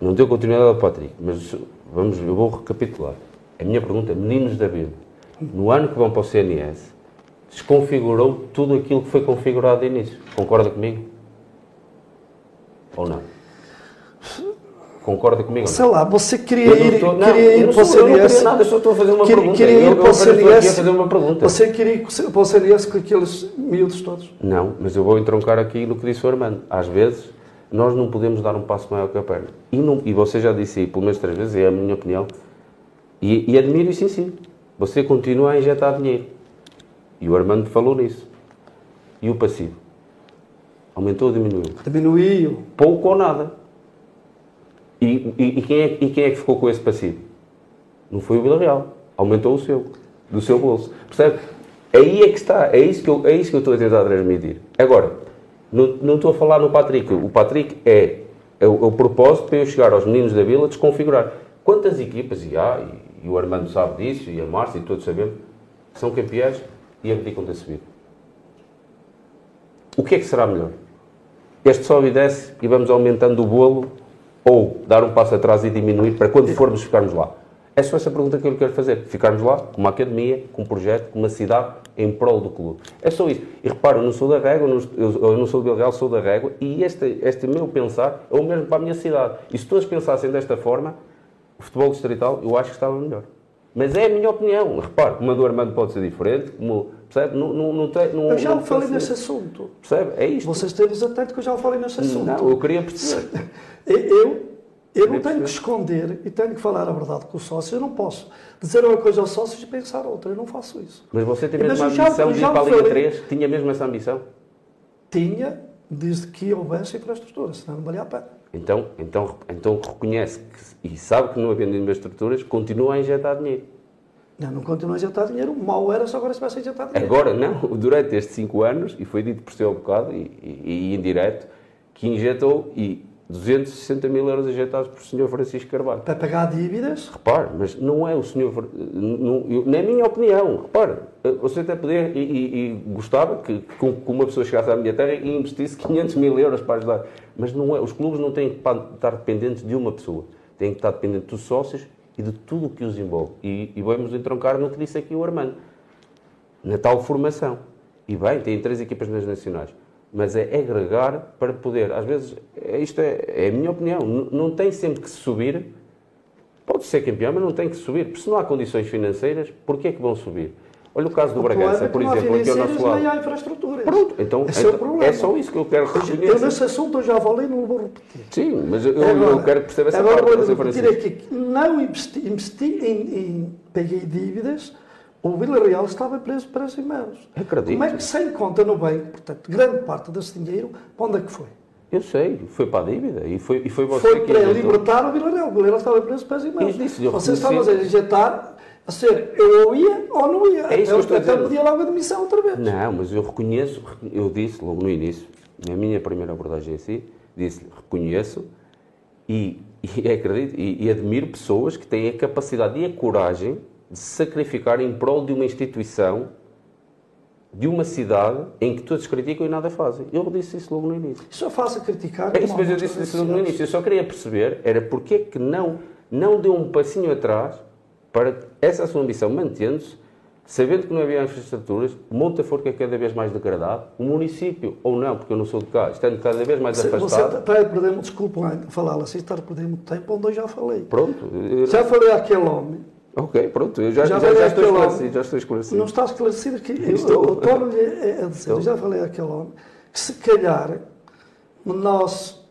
D: Não deu continuidade ao Patrick. Mas vamos, eu vou recapitular. A minha pergunta é: meninos da Bíblia, no ano que vão para o CNS, desconfigurou tudo aquilo que foi configurado de início. Concorda comigo? Ou não? Concorda comigo?
B: Sei lá, você queria ir,
D: estou,
B: não, queria ir para o
D: queria nada, eu só estou a fazer uma
B: queria,
D: pergunta.
B: Queria ir
D: eu,
B: para o CNS.
D: fazer uma pergunta.
B: Você queria ir para o CNS com aqueles miúdos todos?
D: Não, mas eu vou entroncar aqui no que disse o Armando. Às vezes, nós não podemos dar um passo maior que a perna. E, não, e você já disse aí, pelo menos três vezes, é a minha opinião, e, e admiro isso em si. Você continua a injetar dinheiro. E o Armando falou nisso. E o passivo? Aumentou ou diminuiu?
B: Diminuiu.
D: Pouco ou nada. E, e, e, quem é, e quem é que ficou com esse passivo? Não foi o Vila Real. Aumentou o seu, do seu bolso. Percebe? Aí é que está. É isso que eu, é isso que eu estou a tentar transmitir. Agora, não, não estou a falar no Patrick. O Patrick é, é, o, é o propósito para eu chegar aos meninos da Vila desconfigurar. Quantas equipas, e há, e, e o Armando sabe disso, e a Márcia, e todos sabemos, são campeões e abdicam de subir. O que é que será melhor? Este sobe e desce e vamos aumentando o bolo ou dar um passo atrás e diminuir para quando formos ficarmos lá? É só essa pergunta que eu lhe quero fazer. Ficarmos lá com uma academia, com um projeto, com uma cidade em prol do clube. É só isso. E repara, eu não sou da Régua, eu não sou do Bilreal, sou da Régua e este, este meu pensar é o mesmo para a minha cidade. E se todos pensassem desta forma, o futebol distrital eu acho que estava melhor. Mas é a minha opinião. Repare, como a do Armando pode ser diferente, como, percebe? Não, não, não, tem, não,
B: eu já
D: não
B: falei nesse assunto.
D: Percebe? É isto.
B: Vocês estejam atentos que eu já falei nesse assunto.
D: Não, eu queria perceber.
B: Eu, eu não tenho que esconder e tenho que falar a verdade com o sócio. Eu não posso dizer uma coisa ao sócio e pensar outra. Eu não faço isso.
D: Mas você tem mesmo a ambição de ir para a Liga 3? Tinha mesmo essa ambição?
B: Tinha, desde que houvesse infraestrutura, senão não valia a pena.
D: Então, então, então reconhece que, e sabe que não havendo infraestruturas, continua a injetar dinheiro.
B: Não, não continua a injetar dinheiro. O mal era só agora se vai a injetar dinheiro.
D: Agora, não. Durante estes 5 anos, e foi dito por seu bocado e, e, e indireto, que injetou e 260 mil euros injetados por Sr. Francisco Carvalho.
B: Para pagar dívidas?
D: Repare, mas não é o Sr. Na minha opinião, repare, você até poder e, e, e gostava que, que, uma pessoa chegasse à minha terra e investisse 500 mil euros para ajudar. Mas não é, os clubes não têm que estar dependentes de uma pessoa, têm que estar dependentes dos sócios e de tudo o que os envolve. E, e vamos entroncar no que disse aqui o Armando, na tal formação. E bem, tem três equipas nas nacionais mas é agregar para poder, às vezes, é, isto é, é a minha opinião, não, não tem sempre que subir, pode ser campeão, mas não tem que subir, porque se não há condições financeiras, porquê é que vão subir? Olha o caso do Bragança, por exemplo, aqui ao nosso lado.
B: Nem há infraestrutura.
D: Pronto, então,
B: Esse
D: então é, é, só isso que eu quero reconhecer.
B: Eu nesse assunto eu já falei, não vou repetir.
D: Sim, mas eu, agora, eu quero perceber essa
B: agora
D: parte.
B: Agora vou repetir aqui, não investi, investi em, em, peguei dívidas, o Vila Real estava preso para as mãos.
D: Acredito.
B: Como é que sem conta no banco, portanto, grande parte desse dinheiro, para onde é que foi?
D: Eu sei, foi para a dívida e foi, e foi você
B: foi
D: que
B: para libertar o Vila Real. O Vila Real estava preso para as mãos. Você estava a injetar, a ser, eu ou ia ou não ia.
D: É isso eu, que eu estou
B: até pedia logo a demissão outra vez.
D: Não, mas eu reconheço, eu disse logo no início, na minha primeira abordagem assim, disse reconheço e, e acredito e, e admiro pessoas que têm a capacidade e a coragem de se sacrificar em prol de uma instituição, de uma cidade em que todos criticam e nada fazem. Eu disse isso logo no início.
B: Isso é fácil criticar.
D: É isso, mas eu disse isso logo no início. Eu só queria perceber era porque é que não, não deu um passinho atrás para essa sua ambição mantendo-se, sabendo que não havia infraestruturas, o Monte da Forca é cada vez mais degradado, o município, ou não, porque eu não sou de cá, estando cada vez mais
B: Você
D: afastado.
B: está a perder, desculpa lá falar assim, está a perder muito tempo, onde eu já falei.
D: Pronto. eu-
B: Já falei àquele homem,
D: Ok, pronto, eu já,
B: Já
D: já, já estou
B: àquele homem.
D: esclarecido, já estou esclarecido.
B: não está esclarecido aqui. Eu,
D: Estou.
B: eu torno-lhe a a dizer, eu já falei àquele homem, que se calhar nós,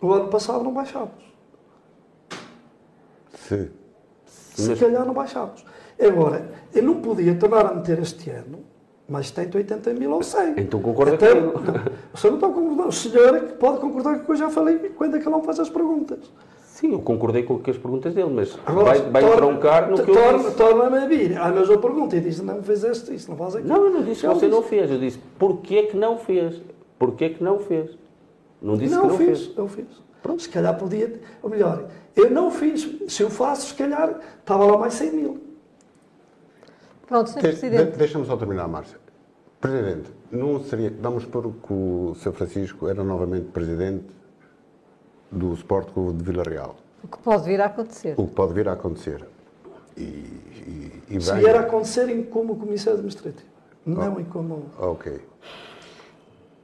B: o ano passado, não baixámos.
C: Se,
B: Se calhar não baixámos. Agora, eu não podia tornar a meter este ano mais 70, 80 mil ou 100.
D: Então concorda
B: Até,
D: comigo.
B: não, o senhor não a concordar. O senhor é que pode concordar com o que eu já falei quando é que ele não faz as perguntas.
D: Sim, eu concordei com as perguntas dele, mas
B: Agora,
D: vai, vai
B: torna-
D: troncar no que eu
B: torna-
D: disse.
B: Torna-me a vir. Ah, mas eu pergunto e diz, não fizeste isso, não faz aquilo.
D: Não, eu não disse que você
B: disse,
D: não fez, eu disse porquê que não fez. Porquê que não fez. Não disse
B: Não,
D: que não
B: fiz,
D: fez.
B: eu fiz. Pronto, se calhar podia, ou melhor, eu não fiz. Se eu faço, se calhar, estava lá mais 100 mil.
A: Pronto, Sr.
C: de,
A: Presidente.
C: de, Deixa-me só terminar, Márcia. Presidente, não seria. Vamos supor que o Sr. Francisco era novamente presidente do Sport Clube de Vila Real.
A: O que pode vir a acontecer.
C: O que pode vir a acontecer. E, e, e
B: Se vier a acontecer em como comissão administrativa, não em como.
C: Ok.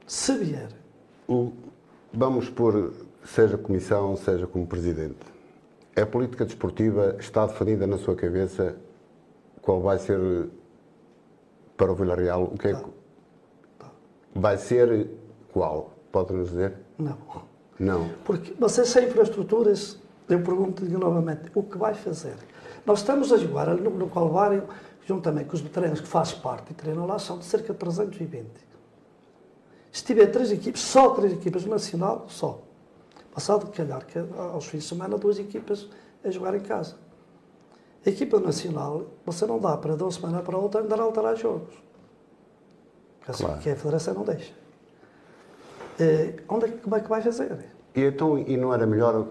B: Se vier,
C: O- vamos pôr, seja comissão, seja como presidente. A política desportiva está definida na sua cabeça qual vai ser para o Vila Real? O que é que vai ser qual? Pode-nos dizer?
B: não.
C: Não.
B: Porque você sem infraestruturas, eu pergunto-lhe novamente, o que vai fazer? Nós estamos a jogar no, no Calvário, juntamente com os veteranos que faz parte e treinam lá, são de cerca de 320. Se tiver três equipes, só três equipas no nacional, só. Passado, calhar, que aos fins de semana, duas equipas a jogar em casa. A equipa nacional, você não dá para de uma semana para outra andar a alterar jogos. Que assim,
C: Claro.
B: que a Federação não deixa. Eh, onde é, que- como é que vai fazer?
C: E então, e não era melhor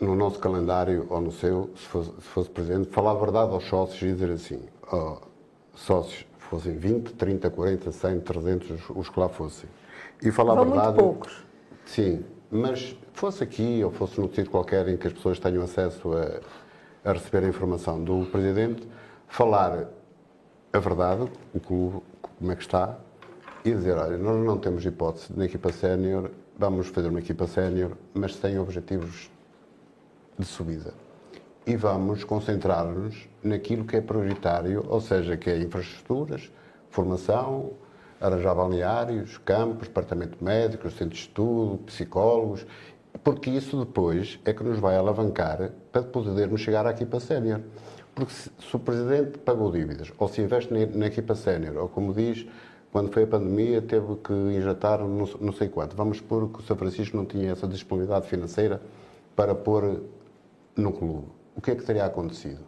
C: no nosso calendário ou no seu, se fosse, se fosse presidente, falar a verdade aos sócios e dizer assim: ó, sócios, fossem 20, 30, 40, 100, 300, os, os que lá fossem. E falar
A: Vão
C: a
A: muito
C: verdade.
A: poucos.
C: Sim, mas fosse aqui ou fosse num sítio qualquer em que as pessoas tenham acesso a, a receber a informação do presidente, falar a verdade, o clube, como é que está, e dizer, olha, nós não temos hipótese na equipa sénior, vamos fazer uma equipa sénior, mas sem objetivos de subida. E vamos concentrar-nos naquilo que é prioritário, ou seja, que é infraestruturas, formação, arranjar balneários, campos, departamento médico, centro de estudo, psicólogos, porque isso depois é que nos vai alavancar para podermos chegar à equipa sénior. Porque se, se o Presidente pagou dívidas, ou se investe na, na equipa sénior, ou como diz, quando foi a pandemia teve que injetar não, não sei quanto. Vamos supor que o São Francisco não tinha essa disponibilidade financeira para pôr no clube. O que é que teria acontecido?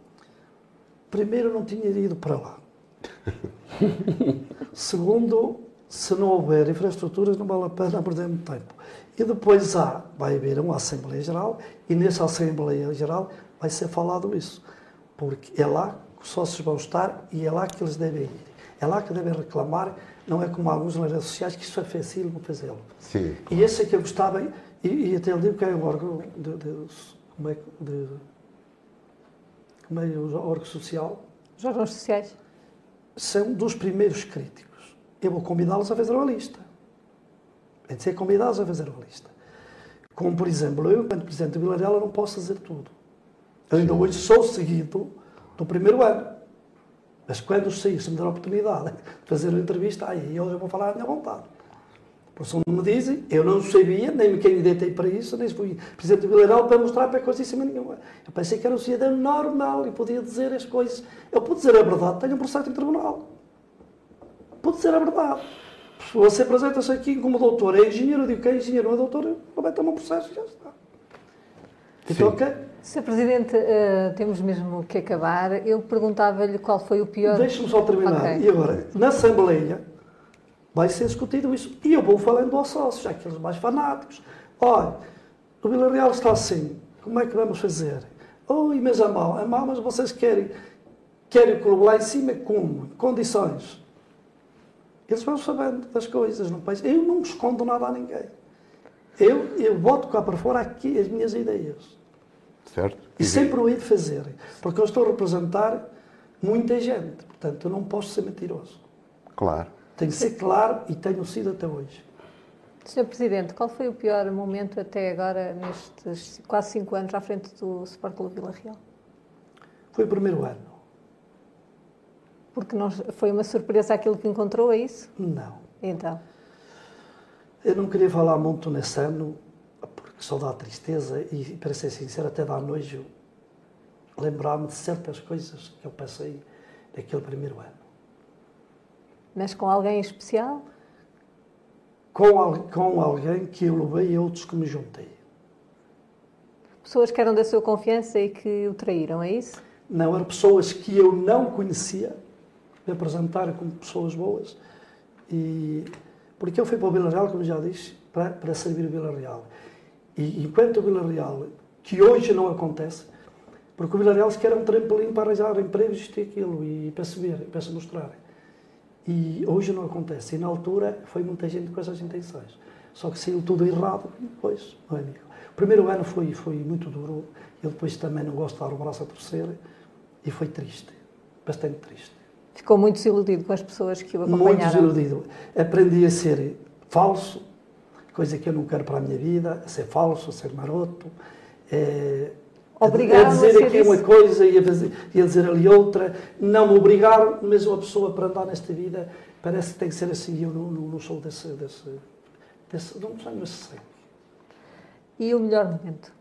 B: Primeiro, não tinha ido para lá. Segundo, se não houver infraestruturas, não vale a pena perder muito tempo. E depois há, vai haver uma Assembleia Geral, e nessa Assembleia Geral vai ser falado isso. Porque é lá que os sócios vão estar e é lá que eles devem ir. É lá que devem reclamar, não é como alguns nas redes sociais, que isso é facílimo fazê-lo.
C: Sim.
B: E esse é que eu gostava, e, e até ele digo que é um órgão de, de, como é, que- de, como é o órgão social,
A: Os órgãos sociais.
B: São dos primeiros críticos. Eu vou convidá-los a fazer uma lista. É de ser convidados a fazer uma lista. Como, por exemplo, eu, enquanto Presidente do Vila Real, eu não posso fazer tudo. Eu ainda hoje sou seguido do primeiro ano. Mas quando sair, se me der a oportunidade de fazer uma entrevista, aí eu vou falar à minha vontade. Por isso me dizem, eu não sabia, nem me candidatei para isso, nem fui Presidente do Vila Real para mostrar para coisa em cima nenhuma. Eu pensei que era um cidadão normal e podia dizer as coisas. Eu pude dizer a verdade, tenho um processo em tribunal. Pude dizer a verdade. Você apresenta-se aqui como doutor, é engenheiro, eu digo que é engenheiro, não é doutor, eu meto um processo e já está. Então, ok?
A: Sr. Presidente, eh, temos mesmo que acabar. Eu perguntava-lhe qual foi o pior.
B: Deixe-me só terminar.
A: Ok.
B: E agora, na Assembleia, vai ser discutido isso. E eu vou falando aos sócios, aqueles mais fanáticos. Olha, o Vila Real está assim, como é que vamos fazer? Oi, mas é mau, é mau, mas vocês querem, querem o clube lá em cima, como? Condições. Eles vão sabendo das coisas no país. Eu não escondo nada a ninguém. Eu, eu boto cá para fora aqui as minhas ideias.
C: certo?
B: E sempre o hei de fazer, porque eu estou a representar muita gente, portanto eu não posso ser mentiroso.
C: Claro.
B: Tenho que ser claro e tenho sido até hoje.
A: Sr. Presidente, qual foi o pior momento até agora, nestes quase cinco anos, à frente do Sport Clube Vila Real?
B: Foi o primeiro ano.
A: Porque não, foi uma surpresa aquilo que encontrou, é isso?
B: Não.
A: Então,
B: Eu não queria falar muito nesse ano, porque só dá tristeza e, para ser sincero, até dá nojo lembrar-me de certas coisas que eu passei naquele primeiro ano.
A: Mas com alguém especial?
B: Com, al- com alguém que eu levei e outros que me juntei.
A: Pessoas que eram da sua confiança e que o traíram, é isso?
B: Não, eram pessoas que eu não conhecia, me apresentaram como pessoas boas. E, porque eu fui para o Vila Real, como já disse, para, para servir o Vila Real. E enquanto o Vila Real, que hoje não acontece, porque o Vila Real sequer é um trampolim para arranjar empregos, isto e aquilo, e para se ver, para se mostrar. E hoje não acontece. E na altura foi muita gente com essas intenções. Só que saiu tudo errado depois, meu amigo. O primeiro ano foi, foi muito duro. Eu depois também não gosto de dar o braço a torcer. E foi triste. Bastante triste.
A: Ficou muito desiludido com as pessoas que o
B: Muito
A: acompanharam.
B: desiludido. Aprendi a ser falso, coisa que eu não quero para a minha vida, a ser falso, a ser maroto. É,
A: Obrigado
B: a
A: a
B: dizer aqui
A: isso.
B: uma coisa e a, fazer, e a dizer ali outra. Não me obrigaram, mas uma pessoa para andar nesta vida parece que tem que ser assim. Eu não, não, não sou desse, desse, desse. Não tenho esse sangue.
A: E o melhor momento?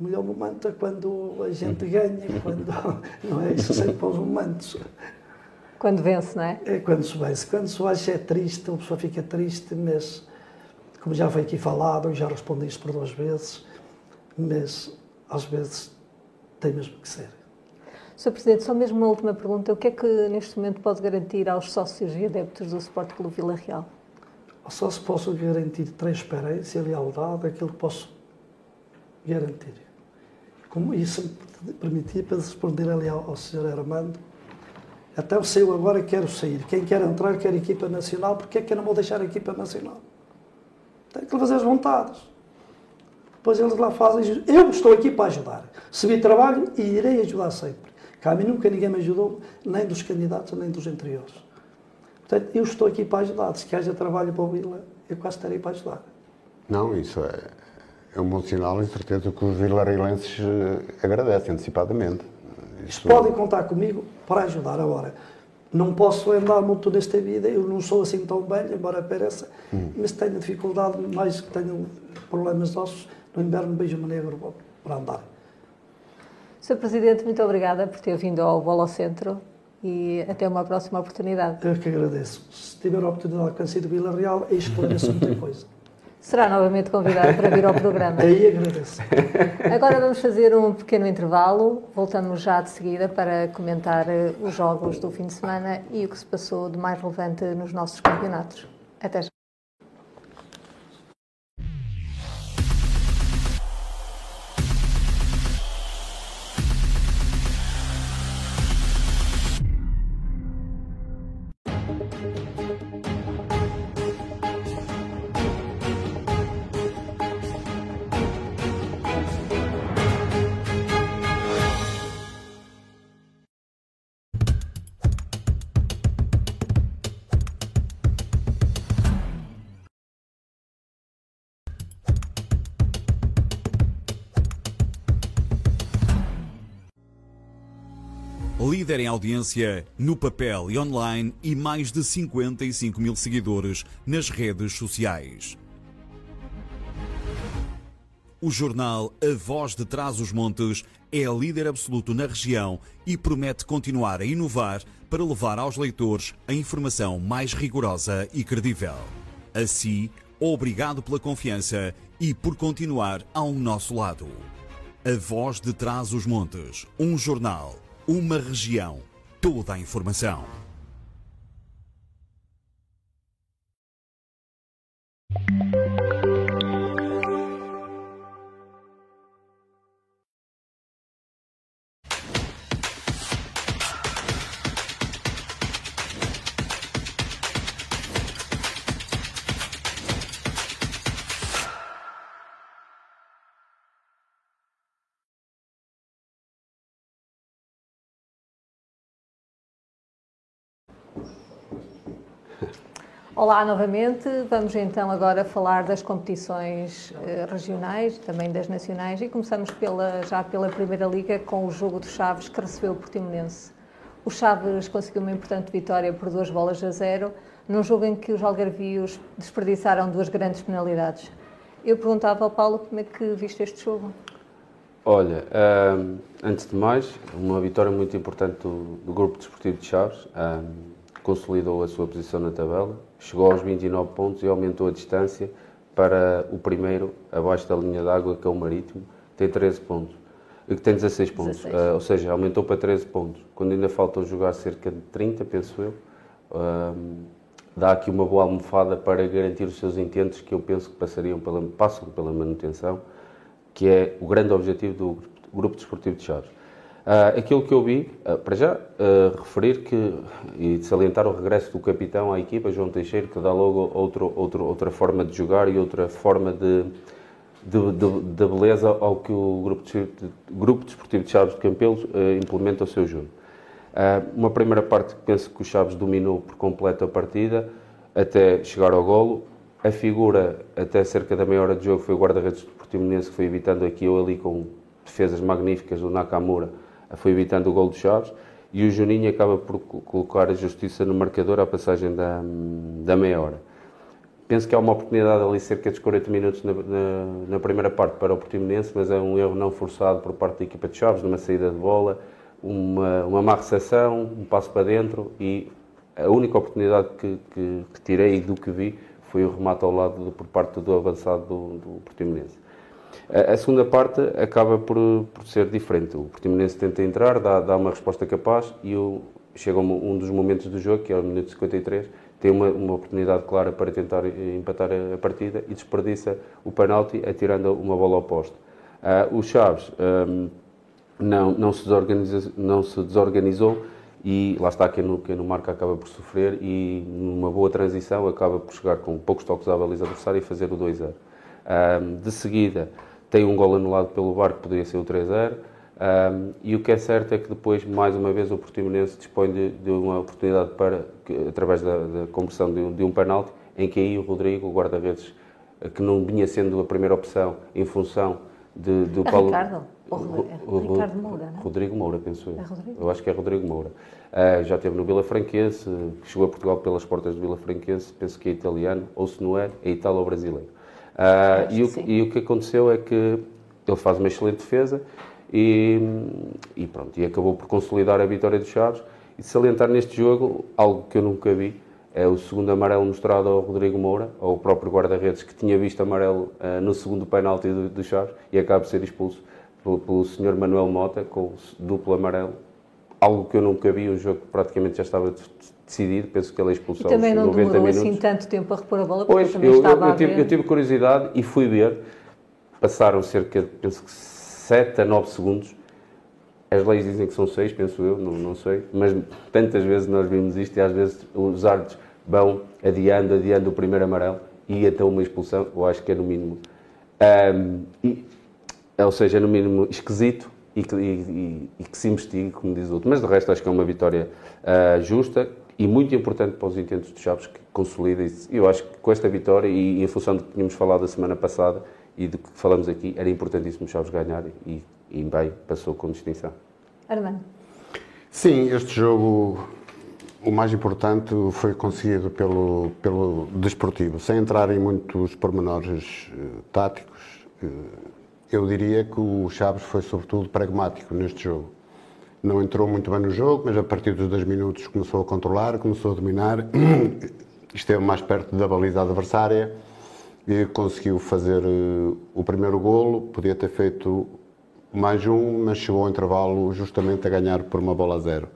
B: O melhor momento é quando a gente ganha, quando. Não é? Isso sempre para os momentos.
A: Quando vence, não é?
B: É quando se vence. Quando se acha é triste, a pessoa fica triste, mas, como já foi aqui falado, eu já respondi isto por duas vezes, mas às vezes tem mesmo que ser.
A: Sr. Presidente, só mesmo uma última pergunta. O que é que neste momento pode garantir aos sócios e adeptos do Sport Clube Vila Real?
B: Só se posso garantir transparência e lealdade, aquilo que posso garantir. Como isso me permitia para responder ali ao, ao Sr. Armando, até eu sei agora quero sair. Quem quer entrar quer equipa nacional, porque é que eu não vou deixar a equipa nacional? Tem que fazer as vontades. Depois eles lá fazem. Eu estou aqui para ajudar. Se vi trabalho, e irei ajudar sempre. Cá a mim nunca ninguém me ajudou, nem dos candidatos, nem dos anteriores. Portanto, eu estou aqui para ajudar. Se haja trabalho para o Vila, eu quase estarei para ajudar.
C: Não, isso é, é um bom sinal e certeza que os vilareilenses eh, agradecem antecipadamente. Isso,
B: Podem contar comigo para ajudar. Agora, não posso andar muito nesta vida, eu não sou assim tão velho, embora pareça, mas tenho dificuldade, mais que tenho problemas ossos, no inverno beijo-me negro para andar.
A: Sr. Presidente, muito obrigada por ter vindo ao Bola ao Centro e até uma próxima oportunidade.
B: Eu que agradeço. Se tiver a oportunidade de conhecer Vila Real, aí esclareço muita coisa.
A: Será novamente convidado para vir ao programa.
B: Aí agradeço.
A: Agora vamos fazer um pequeno intervalo. Voltamos já de seguida para comentar eh, os jogos do fim de semana e o que se passou de mais relevante nos nossos campeonatos. Até já.
E: Líder em audiência no papel e online e mais de 55 mil seguidores nas redes sociais. O jornal A Voz de Trás os Montes é líder absoluto na região e promete continuar a inovar para levar aos leitores a informação mais rigorosa e credível. Assim, obrigado pela confiança e por continuar ao nosso lado. A Voz de Trás os Montes, um jornal, uma região, toda a informação.
A: Olá novamente, vamos então agora falar das competições eh, regionais, também das nacionais e começamos pela, já pela Primeira Liga com o jogo do Chaves que recebeu o Portimonense. O Chaves conseguiu uma importante vitória por duas bolas a zero, num jogo em que os algarvios desperdiçaram duas grandes penalidades. Eu perguntava ao Paulo como é que viste este jogo.
D: Olha, um, antes de mais, uma vitória muito importante do, do Grupo Desportivo de Chaves. Um, consolidou a sua posição na tabela, chegou aos 29 pontos e aumentou a distância para o primeiro, abaixo da linha d'água, que é o Marítimo, tem 13 pontos. Que tem 16 pontos, 16. Uh, ou seja, aumentou para 13 pontos. Quando ainda faltam jogar cerca de 30, penso eu, uh, dá aqui uma boa almofada para garantir os seus intentos que eu penso que passariam pela, passam pela manutenção, que é o grande objetivo do Grupo Desportivo de Chaves. Uh, aquilo que eu vi, uh, para já, uh, referir que, e salientar o regresso do capitão à equipa, João Teixeira, que dá logo outro, outro, outra forma de jogar e outra forma de, de, de, de beleza ao que o Grupo, de, Grupo Desportivo de Chaves de Campelos implementa o seu jogo. uma primeira parte que penso que o Chaves dominou por completo a partida, até chegar ao golo. A figura, até cerca da meia hora de jogo, foi o guarda-redes do Portimonense, que foi evitando aqui ou ali com defesas magníficas do Nakamura, foi evitando o gol do Chaves e o Juninho acaba por colocar a justiça no marcador à passagem da, da meia hora. Penso que há uma oportunidade ali cerca de 40 minutos na, na, na, primeira parte para o Portimonense, mas é um erro não forçado por parte da equipa de Chaves, numa saída de bola, uma, uma má recepção, um passo para dentro e a única oportunidade que, que, que tirei do que vi foi o remate ao lado por parte do avançado do, do Portimonense. A, segunda parte acaba por, por, ser diferente. O Portimonense tenta entrar, dá, dá uma resposta capaz e o, chega um, um, dos momentos do jogo, que é o minuto 53, tem uma, uma oportunidade clara para tentar empatar a, a partida e desperdiça o penalti atirando uma bola ao. Uh, o Chaves um, não, não, se não se desorganizou e lá está quem no, quem no marca acaba por sofrer e numa boa transição acaba por chegar com poucos toques à baliza adversária e fazer o 2-0. Um, de seguida, tem um gol anulado pelo VAR, que poderia ser o 3-0. Um, e o que é certo é que depois, mais uma vez, o Portimonense dispõe de, de uma oportunidade para, que, através da, da conversão de, de um penalti, em que aí o Rodrigo, o guarda-redes, que não vinha sendo a primeira opção em função de, do
A: é Paulo... Ricardo? O, o, o, Ricardo Moura, não?
D: Rodrigo Moura, penso eu.
A: É Rodrigo?
D: Eu acho que é Rodrigo Moura. Uh, já esteve no Vila Franquense, chegou a Portugal pelas portas do Vila Franquense, penso que é italiano, ou se não é, é italo-brasileiro. Uh, e, o, e, o, que aconteceu é que ele faz uma excelente defesa e, e, pronto, e acabou por consolidar a vitória dos Chaves e salientar neste jogo algo que eu nunca vi, é o segundo amarelo mostrado ao Rodrigo Moura, ao próprio guarda-redes que tinha visto amarelo uh, no segundo penalti do, do Chaves e acaba por ser expulso pelo, pelo Sr. Manuel Mota com duplo amarelo. Algo que eu nunca vi, um jogo que praticamente já estava decidido, penso que ele é expulsou
A: e também não 90 demorou
D: minutos.
A: assim tanto tempo a repor a bola,
D: porque pois,
A: também
D: eu,
A: estava
D: eu,
A: eu,
D: tive, eu tive curiosidade e fui ver, passaram cerca de, penso que 7 a 9 segundos, as leis dizem que são 6, penso eu, não, não sei, mas tantas vezes nós vimos isto e às vezes os árbitros vão adiando, adiando o primeiro amarelo e até uma expulsão, eu acho que é no mínimo, um, e, ou seja, é no mínimo esquisito, e que, e, e que, se investigue, como diz o outro. Mas de resto acho que é uma vitória uh, justa e muito importante para os intentos de Chaves que consolida isso. Eu acho que com esta vitória e, em função do que tínhamos falado a semana passada e do que falamos aqui, era importantíssimo Chaves ganhar e, e bem, passou com distinção.
A: Armando.
C: Sim, este jogo o mais importante foi conseguido pelo, pelo desportivo, sem entrar em muitos pormenores uh, táticos. Uh, eu diria que o Chaves foi sobretudo pragmático neste jogo não entrou muito bem no jogo, mas a partir dos dois minutos começou a controlar, começou a dominar, esteve mais perto da baliza adversária e conseguiu fazer uh, o primeiro golo. Podia ter feito mais um, mas chegou ao intervalo justamente a ganhar por uma bola a zero.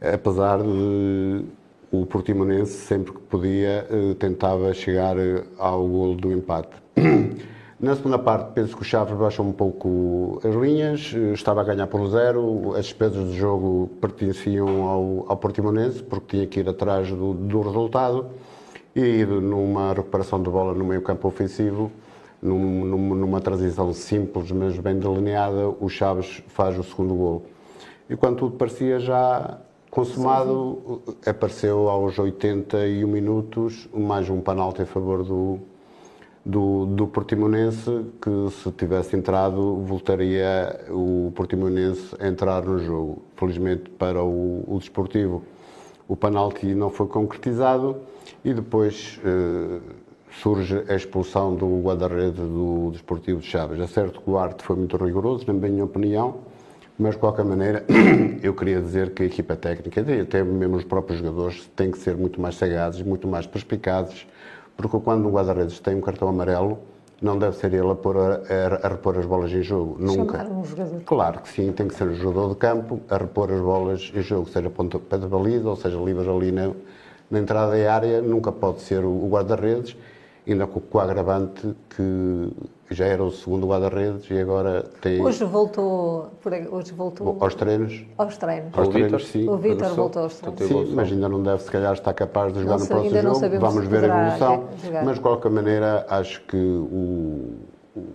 C: Apesar de o Portimonense, sempre que podia, uh, tentava chegar ao golo do empate. Na segunda parte, penso que o Chaves baixou um pouco as linhas, estava a ganhar por zero, as despesas do jogo pertenciam ao, ao Portimonense, porque tinha que ir atrás do, do resultado, e numa recuperação de bola no meio campo ofensivo, num, numa transição simples, mas bem delineada, o Chaves faz o segundo gol. E quando tudo parecia já Consumado apareceu aos 81 minutos mais um penalti a favor do, do, do Portimonense, que se tivesse entrado, voltaria o Portimonense a entrar no jogo. Felizmente para o, o Desportivo, o penalti não foi concretizado e depois eh, surge a expulsão do guarda-redes do Desportivo de Chaves. É certo que o arte foi muito rigoroso, na minha opinião, mas de qualquer maneira eu queria dizer que a equipa técnica, até mesmo os próprios jogadores, têm que ser muito mais sagazes, muito mais perspicazes, porque quando um guarda-redes tem um cartão amarelo, não deve ser ele a, pôr a, a, repor as bolas em jogo. Nunca.
A: Chamar um jogador.
C: Claro que sim, tem que ser o jogador de campo a repor as bolas em jogo, seja ponta de baliza, ou seja, livres ali na, na entrada da área, nunca pode ser o, o guarda-redes, ainda com, com o agravante que já era o segundo guarda-redes e agora tem
A: Hoje voltou, hoje voltou
C: aos treinos.
A: aos treinos.
C: Aos
D: O
C: treinos,
D: Vítor?
C: sim.
A: O Vítor
D: Regressou?
A: voltou aos treinos.
C: Sim, mas ainda não deve se calhar estar capaz de jogar
A: Não
C: no próximo
A: ainda não
C: jogo.
A: sabemos
C: Vamos
A: se
C: ver a evolução.
A: jogar.
C: Mas de qualquer maneira acho que o,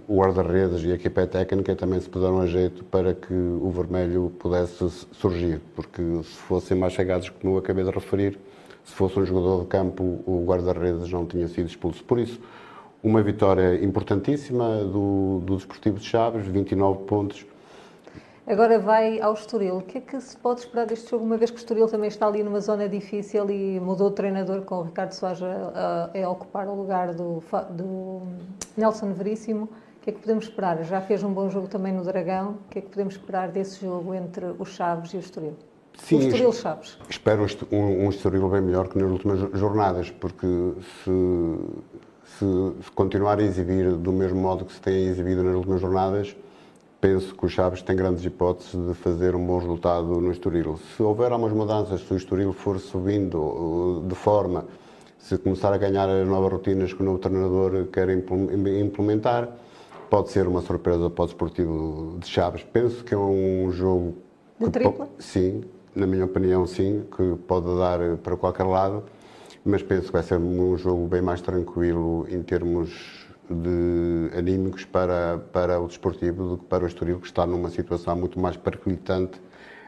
C: o guarda-redes e a equipa técnica também se puderam a jeito para que o vermelho pudesse surgir, porque se fossem mais chegados, como eu acabei de referir, se fosse um jogador de campo, o guarda-redes não tinha sido expulso. Por isso, uma vitória importantíssima do, do Desportivo de Chaves, 29 pontos.
A: Agora vai ao Estoril. O que é que se pode esperar deste jogo, uma vez que o Estoril também está ali numa zona difícil e mudou de treinador com o Ricardo Soares a, a- a ocupar o lugar do, do Nelson Veríssimo? O que é que podemos esperar? Já fez um bom jogo também no Dragão. O que é que podemos esperar desse jogo entre os Chaves e o Estoril?
C: Sim,
A: o Estoril Chaves.
C: Espero um, um Estoril bem melhor que nas últimas jo- jornadas, porque se, se, continuar a exibir do mesmo modo que se tem exibido nas últimas jornadas, penso que o Chaves tem grandes hipóteses de fazer um bom resultado no Estoril. Se houver algumas mudanças, se o Estoril for subindo uh, de forma, se começar a ganhar as novas rotinas que o novo treinador quer impl- implementar, pode ser uma surpresa para o Desportivo de Chaves. Penso que é um jogo
A: De tripla?
C: Sim, na minha opinião, sim, que pode dar para qualquer lado, mas penso que vai ser um jogo bem mais tranquilo em termos de anímicos para, para o Desportivo do que para o Estoril, que está numa situação muito mais periclitante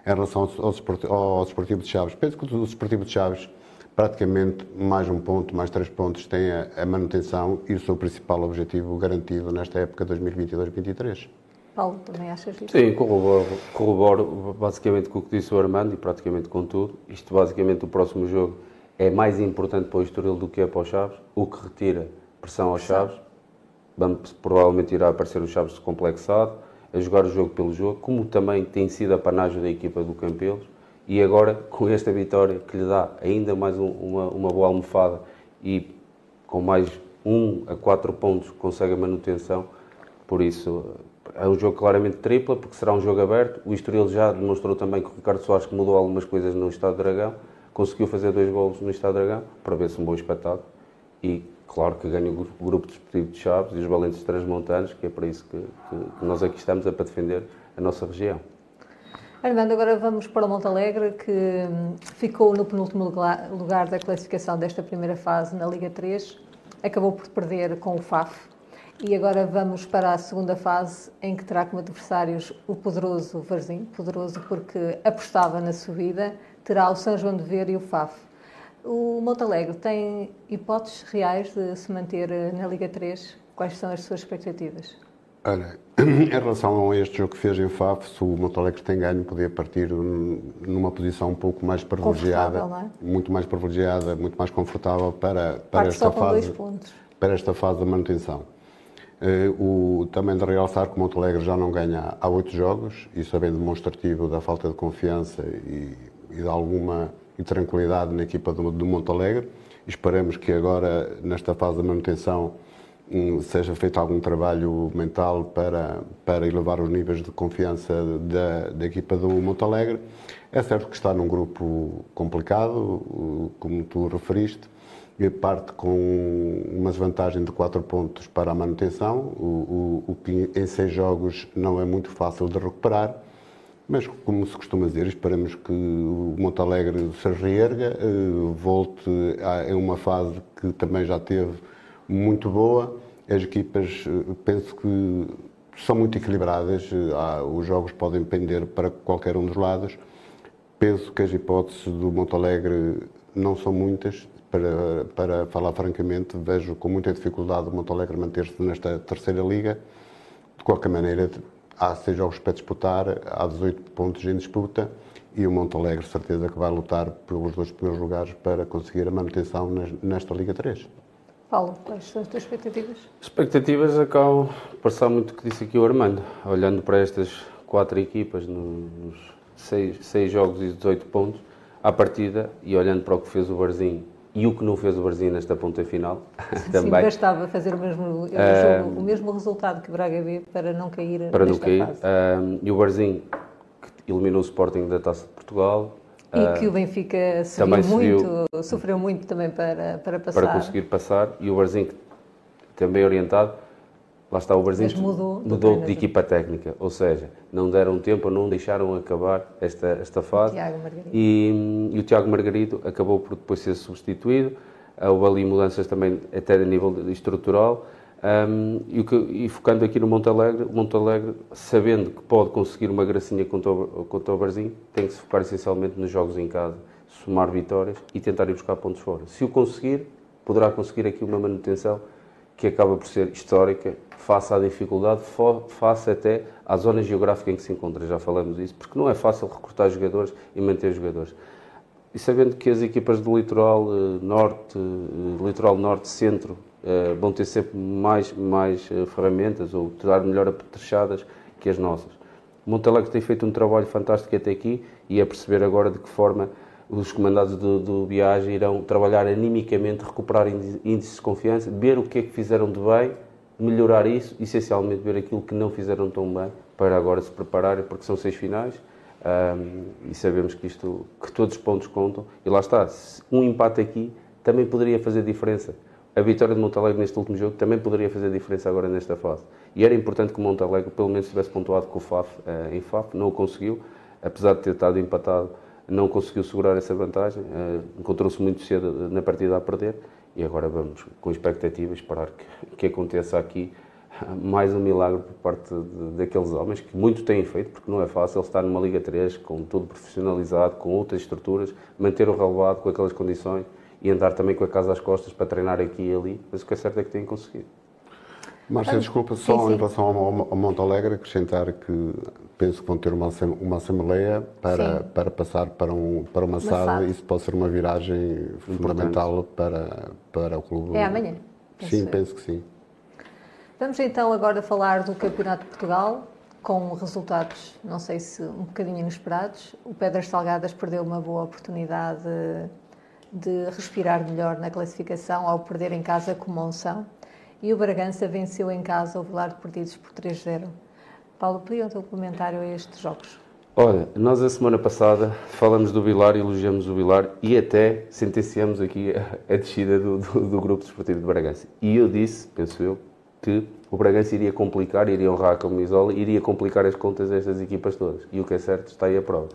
C: em relação ao, ao Desportivo de Chaves. Penso que o Desportivo de Chaves, praticamente mais um ponto, mais três pontos, tem a, a manutenção e o seu principal objetivo garantido nesta época 2022-2023.
A: Paulo, também achas isso?
D: Sim, corroboro, corroboro basicamente com o que disse o Armando e praticamente com tudo. Isto basicamente o próximo jogo é mais importante para o Estoril do que é para os Chaves, o que retira pressão aos Chaves. Vamos, provavelmente irá aparecer o Chaves descomplexado, a jogar o jogo pelo jogo, como também tem sido a panagem da equipa do Campelos. E agora, com esta vitória que lhe dá ainda mais um- uma, uma boa almofada e com mais um a quatro pontos consegue a manutenção, por isso é um jogo claramente tripla, porque será um jogo aberto. O Estoril já demonstrou também que o Ricardo Soares que mudou algumas coisas no Estado de Dragão, conseguiu fazer dois golos no Estado Dragão, para ver-se um bom espetáculo. E claro que ganha o gru- o grupo desportivo de Chaves e os valentes transmontanos, que é para isso que, que- que nós aqui estamos, é para defender a nossa região.
A: Armando, agora vamos para o Montalegre, que hum, ficou no penúltimo lugar da classificação desta primeira fase na Liga 3, acabou por perder com o FAF. E agora vamos para a segunda fase, em que terá como adversários o poderoso Varzim, poderoso porque apostava na subida, terá o São João de Ver e o FAF. O Montalegre tem hipóteses reais de se manter eh, na Liga 3? Quais são as suas expectativas?
C: Olha, em relação a este jogo que fez em Faf, se o Montalegre tem ganho, podia partir num- numa posição um pouco mais privilegiada,
A: não
C: muito mais privilegiada, muito mais confortável para, para,
A: Parte
C: esta, fase, para esta fase da manutenção. Eh, o, também de realçar que o Montalegre já não ganha há oito jogos, isso é bem demonstrativo da falta de confiança e, e de alguma intranquilidade na equipa do, do Montalegre. Esperemos que agora, nesta fase da manutenção, hum, seja feito algum trabalho mental para, para elevar os níveis de confiança da, da equipa do Montalegre. É certo que está num grupo complicado, como tu referiste, e parte com uma desvantagem de 4 pontos para a manutenção, o, o, o que em 6 jogos não é muito fácil de recuperar. Mas, como se costuma dizer, esperamos que o Montalegre se reerga, eh, volte a uma fase que também já teve muito boa. As equipas, eh, penso que são muito equilibradas, eh, os jogos podem pender para qualquer um dos lados. penso que as hipóteses do Montalegre não são muitas. Para, para falar francamente, vejo com muita dificuldade o Montalegre manter-se nesta terceira liga. De qualquer maneira, há seis jogos para disputar, há 18 pontos em disputa e o Montalegre, certeza que vai lutar pelos dois primeiros lugares para conseguir a manutenção nesta Liga 3.
A: Paulo, quais são as tuas expectativas?
D: Expectativas acabam por passar muito o que disse aqui o Armando. Olhando para estas quatro equipas nos seis, seis jogos e 18 pontos, à partida, e olhando para o que fez o Barzinho e o que não fez o Barzinho nesta ponta final,
A: também. Sim, bastava fazer o mesmo, uh, o mesmo resultado que o Braga B para não cair
D: para não cair. Uh, e o Barzinho, que eliminou o Sporting da Taça de Portugal.
A: E uh, que o Benfica subiu muito, sofreu muito também para, para passar.
D: Para conseguir passar. E o Barzinho, também orientado, lá está o Barzinho mudou, mudou de equipa técnica, ou seja, não deram tempo, não deixaram acabar esta, esta fase. E, e, o Tiago Margarido acabou por depois ser substituído. Houve ali mudanças também até a nível estrutural. Um, e, o que, e, focando aqui no Montalegre, o Montalegre, sabendo que pode conseguir uma gracinha contra o, contra o Barzinho, tem que se focar essencialmente nos jogos em casa, somar vitórias e tentar ir buscar pontos fora. Se o conseguir, poderá conseguir aqui uma manutenção que acaba por ser histórica, face à dificuldade, face até à zona geográfica em que se encontra. Já falamos disso, porque não é fácil recrutar jogadores e manter jogadores. E sabendo que as equipas do litoral eh, norte, eh, litoral norte, centro, eh, vão ter sempre mais, mais ferramentas ou estar melhor apetrechadas que as nossas. Montalegre tem feito um trabalho fantástico até aqui e é perceber agora de que forma os comandados do, do irão trabalhar animicamente, recuperar índices de confiança, ver o que é que fizeram de bem, melhorar isso, essencialmente ver aquilo que não fizeram tão bem, para agora se prepararem, porque são seis finais um, e sabemos que isto, que todos os pontos contam. E lá está, um empate aqui também poderia fazer diferença. A vitória de Montalegre neste último jogo também poderia fazer diferença agora nesta fase. E era importante que o Montalegre pelo menos tivesse pontuado com o FAF uh, em FAF, não o conseguiu, apesar de ter estado empatado não conseguiu segurar essa vantagem, eh, encontrou-se muito cedo na partida a perder e agora vamos com expectativa esperar que, que aconteça aqui mais um milagre por parte de, daqueles homens que muito têm feito, porque não é fácil estar numa Liga 3 com tudo profissionalizado, com outras estruturas, manter o relevado com aquelas condições e andar também com a casa às costas para treinar aqui e ali, mas o que é certo é que têm conseguido.
C: Márcia, desculpa, só sim, sim. em relação ao, ao Monte Alegre, acrescentar que penso que vão ter uma, uma assembleia para, para passar para, um, para uma, uma SAD. Isso pode ser uma viragem fundamental para, para o clube.
A: É amanhã?
C: Penso sim, eu. penso que sim.
A: Vamos então agora falar do Campeonato de Portugal, com resultados, não sei se um bocadinho inesperados. O Pedras Salgadas perdeu uma boa oportunidade de respirar melhor na classificação ao perder em casa com Monção. E o Bragança venceu em casa o Vilar de Perdidos por 3-0. Paulo, podia o teu comentário a estes jogos?
D: Olha, nós a semana passada falamos do Vilar, elogiamos o Vilar e até sentenciamos aqui a, a descida do, do, do, Grupo Desportivo de Bragança. E eu disse, penso eu, que o Bragança iria complicar, iria honrar a camisola, iria complicar as contas destas equipas todas. E o que é certo está aí a prova.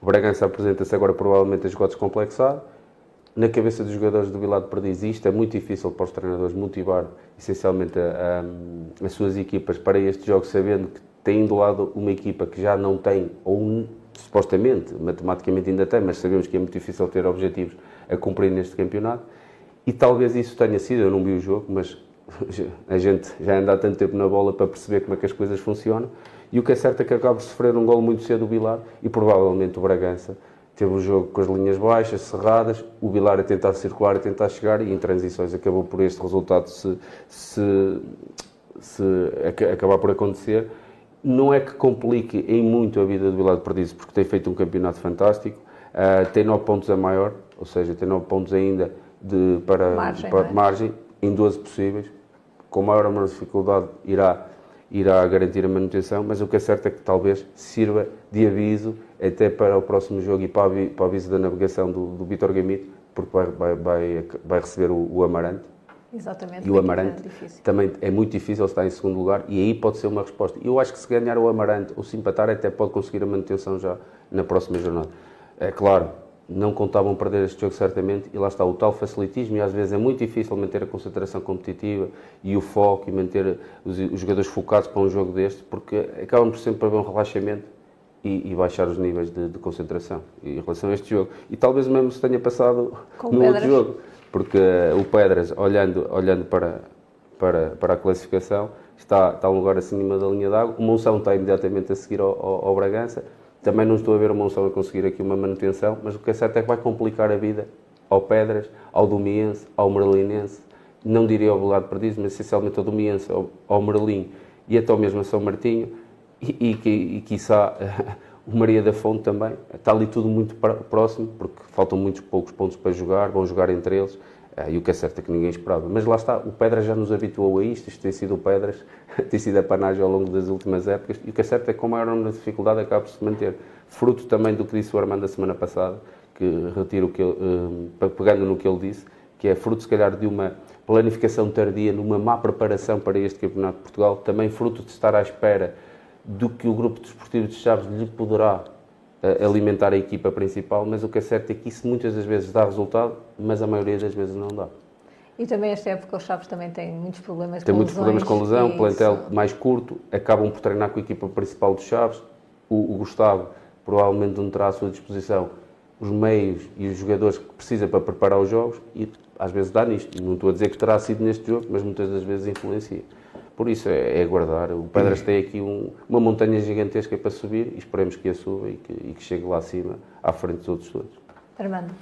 D: O Bragança apresenta-se agora provavelmente a esgoto descomplexado. Na cabeça dos jogadores do Vilar de Perdiz, isto é muito difícil para os treinadores motivar essencialmente a, a, as suas equipas para estes jogos, sabendo que têm do lado uma equipa que já não tem, ou supostamente, matematicamente ainda tem, mas sabemos que é muito difícil ter objetivos a cumprir neste campeonato. E talvez isso tenha sido, eu não vi o jogo, mas a gente já anda há tanto tempo na bola para perceber como é que as coisas funcionam. E o que é certo é que acaba de sofrer um gol muito cedo o Bilar e provavelmente o Bragança teve o jogo com as linhas baixas, cerradas, o Bilar a tentar circular, a tentar chegar e em transições acabou por este resultado se, se, se acabar por acontecer. Não é que complique em muito a vida do Vila de Perdiz, porque tem feito um campeonato fantástico, uh, tem 9 pontos a maior, ou seja, tem 9 pontos ainda de, para, margem, para é? margem em 12 possíveis, com maior ou menor dificuldade irá, irá garantir a manutenção, mas o que é certo é que talvez sirva de aviso até para o próximo jogo e para, o aviso da navegação do, do Vitor Gamito, porque vai, vai, vai, vai receber o, o Amarante
A: Exatamente.
D: E o Amarante também é muito difícil estar em segundo lugar e aí pode ser uma resposta. Eu acho que se ganhar o Amarante ou se empatar até pode conseguir a manutenção já na próxima jornada. É claro, não contavam perder este jogo certamente e lá está o tal facilitismo e às vezes é muito difícil manter a concentração competitiva e o foco e manter os, os jogadores focados para um jogo deste porque acabam por sempre haver um relaxamento e, e baixar os níveis de, de, concentração em relação a este jogo. E talvez mesmo se tenha passado
A: Com
D: no
A: Pedras.
D: outro jogo, porque uh, o Pedras, olhando, olhando para, para, para a classificação, está, está um lugar acima da linha d'água. O Monção está imediatamente a seguir ao, ao, ao, Bragança. Também não estou a ver o Monção a conseguir aqui uma manutenção, mas o que é certo é que vai complicar a vida ao Pedras, ao Domiense, ao Merlinense, não diria ao Velado Perdido, mas essencialmente ao Domiense, ao, ao Merlim e até mesmo a São Martinho e, e, e, e quiçá o Maria da Fonte também. Está ali tudo muito próximo, porque faltam muitos poucos pontos para jogar, vão jogar entre eles. E o que é certo é que ninguém esperava. Mas lá está, o Pedras já nos habituou a isto, isto tem sido o Pedras, tem sido a panagem ao longo das últimas épocas. E o que é certo é que com maior número de dificuldade acaba por se manter. Fruto também do que disse o Armando a semana passada, que retiro o que ele, pegando no que ele disse, que é fruto, se calhar, de uma planificação tardia, numa má preparação para este Campeonato de Portugal, também fruto de estar à espera do que o grupo desportivo de Chaves lhe poderá alimentar a equipa principal, mas o que é certo é que isso muitas das vezes dá resultado, mas a maioria das vezes não dá.
A: E também esta época os Chaves também têm muitos problemas
D: tem
A: com
D: muitos problemas com lesão, plantel mais curto, acabam por treinar com a equipa principal dos Chaves. O, o Gustavo provavelmente não terá à sua disposição os meios e os jogadores que precisa para preparar os jogos e às vezes dá nisto. Não estou a dizer que terá sido neste jogo, mas muitas das vezes influencia. Por isso é, é aguardar. O Pedras tem aqui um- uma montanha gigantesca para subir e esperemos que a suba e que, e que chegue lá acima, à frente dos outros todos.
A: Armando,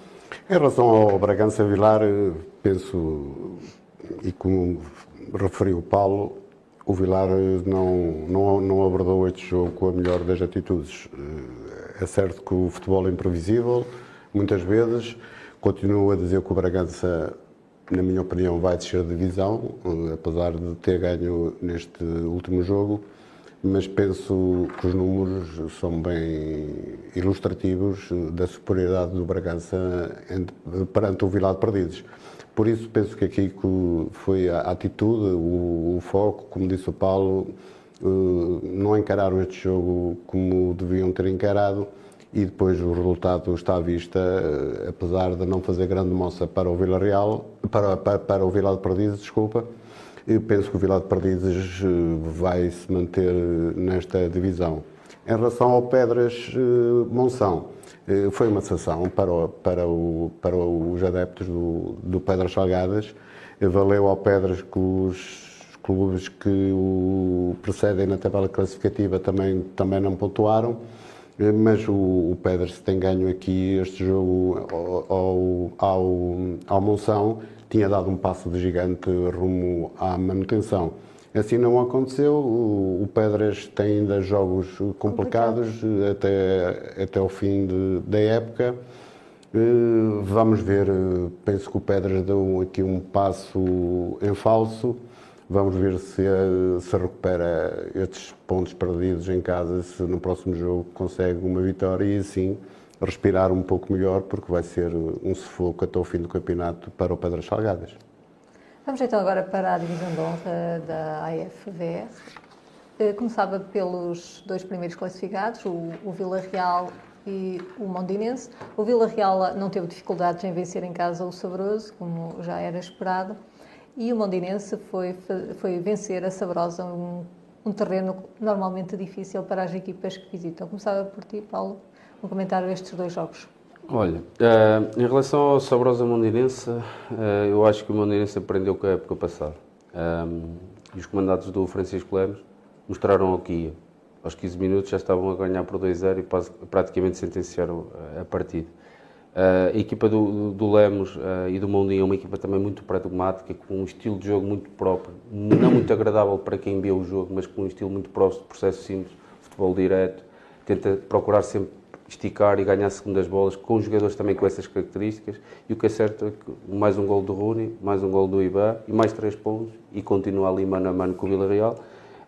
C: Em relação ao Bragança Vilar, eh, penso, e como referiu o Paulo, o Vilar eh, não, não, não abordou este jogo com a melhor das atitudes. Eh, É certo que o futebol é imprevisível, muitas vezes. Continuo a dizer que o Bragança, na minha opinião, vai descer de divisão, eh, apesar de ter ganho neste último jogo mas penso que os números são bem ilustrativos da superioridade do Bragança perante o Vilar de Perdidos. Por isso penso que aqui foi a atitude, o, o foco, como disse o Paulo, eh, não encararam este jogo como deviam ter encarado e depois o resultado está à vista, eh, apesar de não fazer grande moça para o Vila Real, para, para, para o Vilar de Perdizes, desculpa, eu penso que o Vilar de Perdizes eh, vai se manter nesta divisão. Em relação ao Pedras eh, Monção, foi uma sensação para, o- para, o- para os adeptos do, do Pedras Salgadas. Valeu ao Pedras que os clubes que o precedem na tabela classificativa também, também não pontuaram. Mas o, o Pedras tem ganho aqui este jogo ao, ao, ao, Monção, tinha dado um passo de gigante rumo à manutenção. Assim não aconteceu, o, o Pedras tem ainda jogos complicados eh, até, até o fim de- da época. Eh, Vamos ver, eh, penso que o Pedras deu aqui um passo em falso. Vamos ver se, eh, se recupera estes pontos perdidos em casa, se no próximo jogo consegue uma vitória e assim respirar um pouco melhor, porque vai ser um sufoco até o fim do campeonato para o Pedras Salgadas.
A: vamos então agora para a divisão de honra da AFVS. Eh, Começava pelos dois primeiros classificados, o, o Vila Real e o Mondinense. O Vila Real não teve dificuldades em vencer em casa o Sabroso, como já era esperado, e o Mondinense foi, foi vencer a Sabrosa, um, um terreno normalmente difícil para as equipas que visitam. Começava por ti, Paulo, um comentário a estes dois jogos.
D: Olha, eh, em relação ao Sabrosa Mondinense, eh, eu acho que o Mondinense aprendeu com a época passada. Um, e os comandados do Francisco Lemos mostraram ia. Aos 15 minutos já estavam a ganhar por 2-0 e praticamente sentenciaram eh, a partida. Eh, a equipa do, do Lemos eh, e do Mondinho é uma equipa também muito pragmática, com um estilo de jogo muito próprio, não muito agradável para quem vê o jogo, mas com um estilo muito próximo, processo simples, futebol direto, tenta procurar sempre esticar e ganhar segundas bolas, com jogadores também com essas características. E o que é certo é que mais um gol do Rooney, mais um gol do Ibá e mais três pontos e continua ali mano a mano com o Vila Real.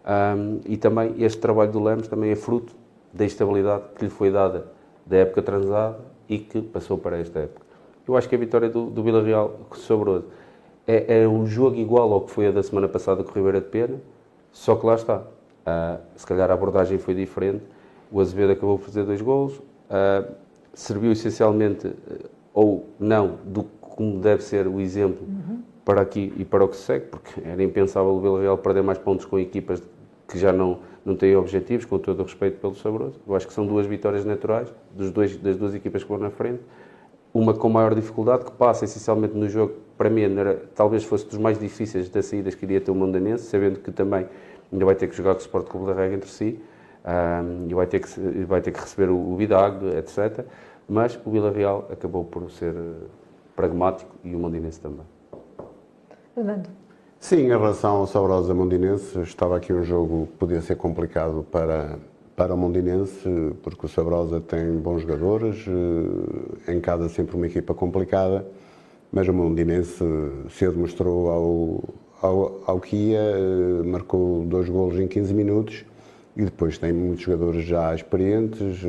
D: Um, e também este trabalho do Lemos também é fruto da estabilidade que lhe foi dada da época transada e que passou para esta época. Eu acho que a vitória do, do Vila Real sobre o é, é um jogo igual ao que foi a da semana passada com o Ribeira de Pena, só que lá está. Ah, se calhar a abordagem foi diferente. O Azevedo acabou por fazer dois golos, ah, serviu essencialmente, eh, ou não, do como deve ser o exemplo para aqui e para o que se segue, porque era impensável o Vila Real perder mais pontos com equipas que já não, não têm objetivos, com todo o respeito pelo Sabroso. Eu acho que são duas vitórias naturais dos dois, das duas equipas que vão na frente. Uma com maior dificuldade, que passa essencialmente no jogo, para mim, era, talvez fosse dos mais difíceis das saídas que iria ter o Mondanense, sabendo que também ainda vai ter que jogar com o Sport Clube da Rega entre si, um, e vai ter, que, vai ter que receber o, o etc. Mas o Vila Real acabou por ser eh, pragmático e o Mondinense também.
A: Fernando.
C: Sim, em relação ao Sabrosa Mondinense, estava aqui um jogo que podia ser complicado para, para o Mondinense, porque o Sabrosa tem bons jogadores, eh, em cada sempre uma equipa complicada, mas o Mondinense cedo mostrou ao, ao, ao que ia, eh, marcou dois golos em 15 minutos e depois tem muitos jogadores já experientes, eh,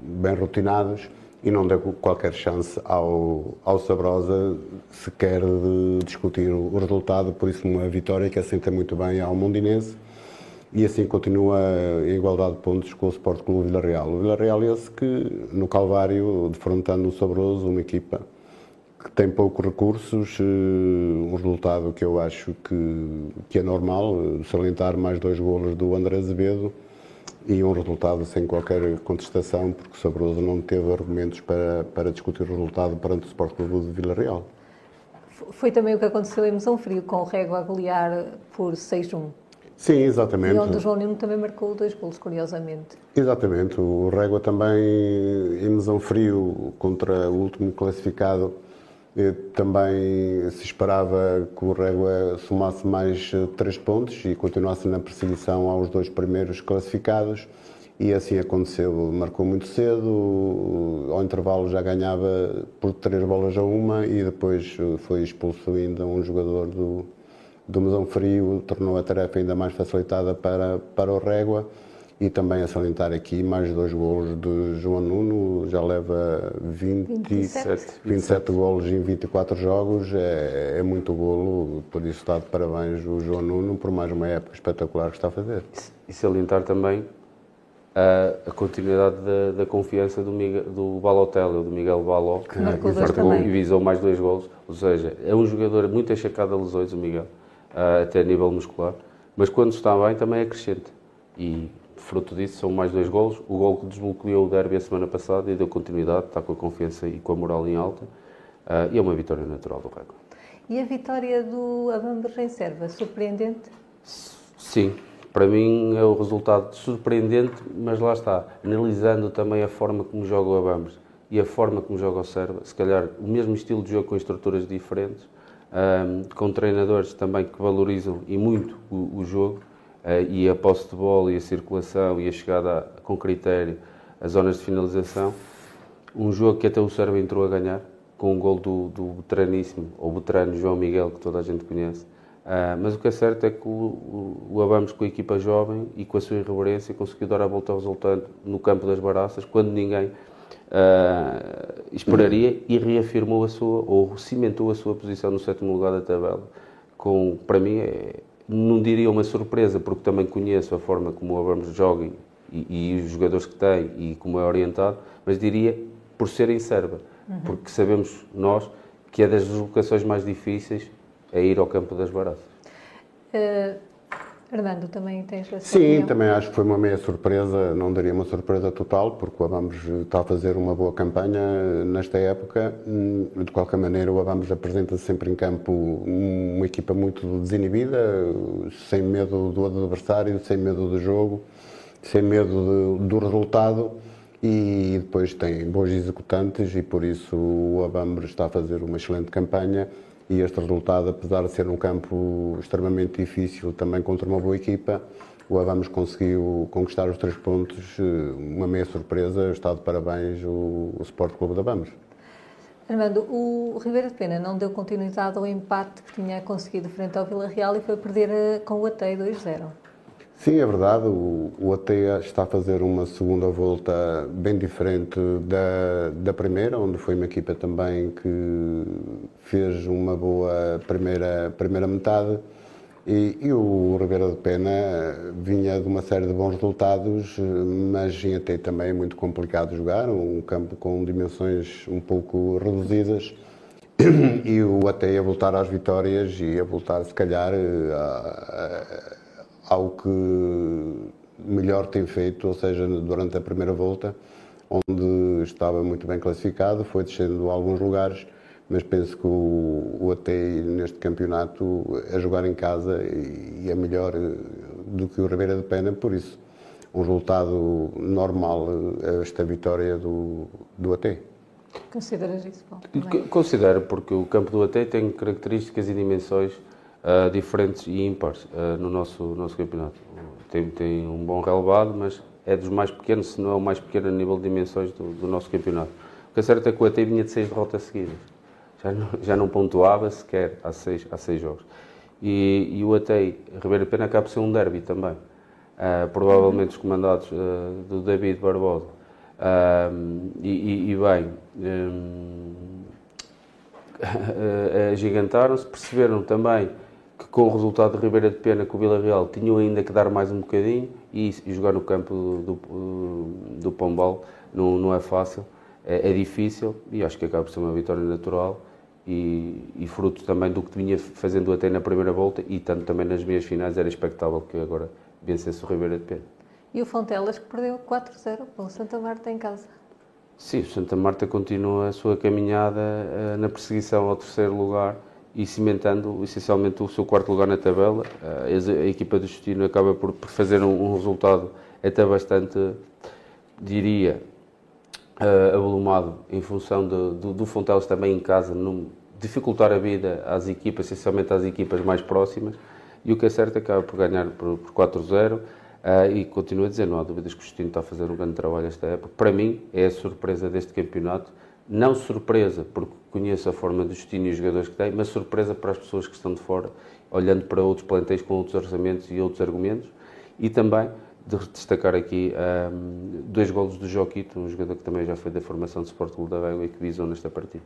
C: bem rotinados e não deu qualquer chance ao, ao Sabrosa sequer de discutir o resultado, por isso uma vitória que assenta muito bem ao Mondinense e assim continua em igualdade de pontos com o Sport Clube Vila Real. O Vila Real é esse que no Calvário, defrontando o Sabroso, uma equipa que tem poucos recursos, eh, um resultado que eu acho que, que é normal, eh, salientar mais dois golos do André Azevedo e um resultado sem qualquer contestação, porque o Sabroso não teve argumentos para, para discutir o resultado perante o Sport Clube de Vila Real.
A: Foi também o que aconteceu em Mesão Frio, com o Régua a golear por 6-1.
C: Sim, exatamente.
A: E onde o João Nuno também marcou dois golos, curiosamente.
C: Exatamente. O Régua também, em Mesão Frio, contra o último classificado, também se esperava que o Régua somasse mais eh, três pontos e continuasse na perseguição aos dois primeiros classificados. E assim aconteceu. Marcou muito cedo, ao intervalo já ganhava por três bolas a uma e depois eh, foi expulso ainda um jogador do, do Mesão Frio, tornou a tarefa ainda mais facilitada para, para o Régua e também a salientar aqui mais dois golos de João Nuno, já leva 20, 27, 27 golos em 24 jogos, é, é muito golo, por isso está de parabéns o João Nuno por mais uma época espetacular que está a fazer.
D: E salientar também a, a continuidade da, da, confiança do, Miguel, do Balotelli, do Miguel Baló,
A: que marcou dois
D: e visou mais dois golos, ou seja, é um jogador muito achacado a lesões, o Miguel, até a nível muscular, mas quando está bem também é crescente. E fruto disso são mais dois golos. O gol que desbloqueou o derby a semana passada e deu continuidade, está com a confiança e com a moral em alta. Uh, e é uma vitória natural do Régua.
A: E a vitória do Abambres em Serva, surpreendente?
D: Sim, para mim é o resultado surpreendente, mas lá está, analisando também a forma como joga o Abambres e a forma como joga o Serva, se calhar o mesmo estilo de jogo com estruturas diferentes, um, ah, com treinadores também que valorizam e muito o, o jogo, e a posse de bola e a circulação e a chegada com critério às zonas de finalização. Um jogo que até o Sérvia entrou a ganhar, com um gol do, do veteraníssimo, ou veterano João Miguel, que toda a gente conhece. Uh, mas o que é certo é que o, o, o Abamos, com a equipa jovem e com a sua irreverência, conseguiu dar a volta ao resultado no campo das Baraças, quando ninguém uh, esperaria e reafirmou a sua, ou cimentou a sua posição no sétimo lugar da tabela. Com, para mim, é, não diria uma surpresa, porque também conheço a forma como o Abrams joga e, e, os jogadores que tem e como é orientado, mas diria por ser em Serba, uhum. porque sabemos nós que é das deslocações mais difíceis a ir ao campo das Baratas.
A: Uh, Fernando, também tens a
C: Sim, opinião? também acho que foi uma meia surpresa, não daria uma surpresa total, porque o Abamos está a fazer uma boa campanha nesta época. Hum, de qualquer maneira, o Abamos apresenta sempre em campo uma equipa muito desinibida, sem medo do adversário, sem medo do jogo, sem medo de, do resultado e depois tem bons executantes e por isso o Abamos está a fazer uma excelente campanha e este resultado, apesar de ser um campo extremamente difícil, também contra uma boa equipa, o Avamos conseguiu conquistar os três pontos, uma meia surpresa, está de parabéns o, o Sport Clube da Vamos.
A: Armando, o Ribeiro de Pena não deu continuidade ao empate que tinha conseguido frente ao Vila Real e foi perder eh, com o ATEI 2-0.
C: Sim, é verdade. O, o ATEA está a fazer uma segunda volta bem diferente da, da primeira, onde foi uma equipa também que fez uma boa primeira, primeira metade. E, e, o Ribeira de Pena vinha de uma série de bons resultados, mas em até também é muito complicado jogar, um campo com dimensões um pouco reduzidas. E o até a voltar às vitórias e a voltar, se calhar, a, a ao que melhor tem feito, ou seja, durante a primeira volta, onde estava muito bem classificado, foi descendo alguns lugares, mas penso que o, o neste campeonato a jogar em casa e, é melhor eh, do que o Ribeira de Pena, por isso um resultado normal eh, esta vitória do, do AT.
A: Consideras isso, Paulo?
D: Considero, porque o campo do AT tem características e dimensões uh, diferentes e ímpares uh, no nosso, nosso campeonato. Tem, tem um bom relevado, mas é dos mais pequenos, se não é o mais pequeno a nível de dimensões do, do nosso campeonato. O que é certo é que o AT vinha de seis derrotas seguidas. Já não, já não pontuava sequer há seis, há seis jogos. E, e o AT Ribeira Pena acaba por ser um derby também. Uh, provavelmente os comandados uh, do David Barbosa. Uh, e, e, e, bem, um, agigantaram-se, perceberam também que com o resultado de Ribeira de Pena com o Vila Real tinham ainda que dar mais um bocadinho e, e jogar no campo do, do, do Pombal não, não é fácil, é, é, difícil e acho que acaba por ser uma vitória natural e, e, fruto também do que vinha fazendo até na primeira volta e tanto também nas meias finais era expectável que agora vencesse o Ribeira de Pena.
A: E o Fontelas que perdeu 4-0 com o Santa Marta em casa.
D: Sim, o Santa Marta continua a sua caminhada uh, na perseguição ao terceiro lugar e cimentando essencialmente o seu quarto lugar na tabela. Uh, a, equipa do Justino acaba por, fazer um, resultado até bastante, diria, uh, avolumado em função de, do, do Fontelas também em casa, num, dificultar a vida às equipas, essencialmente às equipas mais próximas e o que é certo é acaba por ganhar por, por 4-0 uh, ah, e continuo a dizer, não há dúvidas que o Justino está a fazer um grande trabalho esta época. Para mim, é a surpresa deste campeonato. Não surpresa, porque conheço a forma do Justino e os jogadores que tem, mas surpresa para as pessoas que estão de fora, olhando para outros plantéis com outros orçamentos e outros argumentos. E também de destacar aqui um, dois golos do Joquito, um jogador que também já foi da formação do Sport Clube da Bela e que visou nesta partida.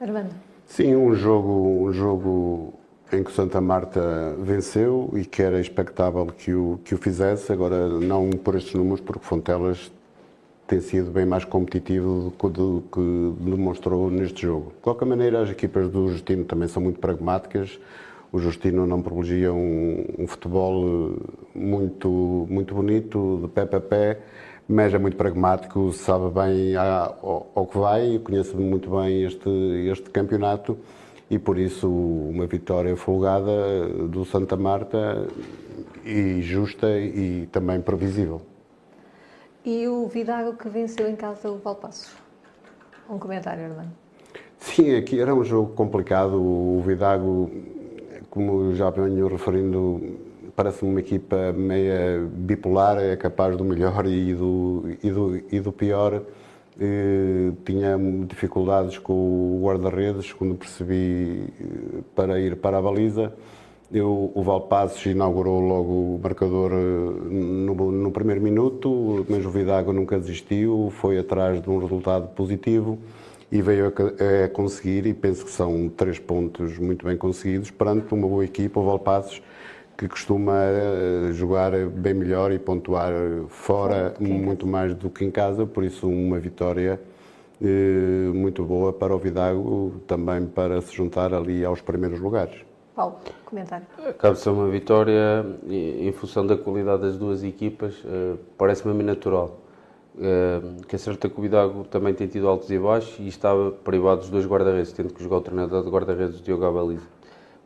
A: Armando.
C: Sim, um jogo, um jogo em que o Santa Marta venceu e que era expectável que o, que o fizesse, agora não por estes números, porque Fontelas tem sido bem mais competitivo do, que demonstrou neste jogo. De qualquer maneira, as equipas do Justino também são muito pragmáticas. O Justino não privilegia um, um futebol muito, muito bonito, de pé para pé, mas é muito pragmático, sabe bem ao, ao que vai, conhece muito bem este, este campeonato e por isso uma vitória folgada do Santa Marta e justa e também previsível.
A: E o Vidago que venceu em casa o Valpassos? Um comentário, Armando.
C: Sim, aqui era um jogo complicado. O Vidago, como já venho referindo, parece-me uma equipa meia bipolar, é capaz do melhor e do, e do, e do pior. Eh, tinha dificuldades com o guarda-redes, quando percebi eh, para ir para a baliza. Eu, o Valpassos inaugurou logo o marcador eh, no, no, primeiro minuto, mas o Vidago nunca desistiu, foi atrás de um resultado positivo e veio a, a, conseguir, e penso que são três pontos muito bem conseguidos, perante uma boa equipa, o Valpassos, que costuma eh, jogar bem melhor e pontuar fora muito mais do que em casa, por isso uma vitória eh, muito boa para o Vidago, também para se juntar ali aos primeiros lugares.
A: Paulo, comentário.
D: Acaba de ser uma vitória em função da qualidade das duas equipas, eh, parece-me a mim natural. Que certo que o Vidago também tem tido altos e baixos e estava privado dos dois guarda-redes, tendo que jogar o treinador de guarda-redes Diogo Abaliza.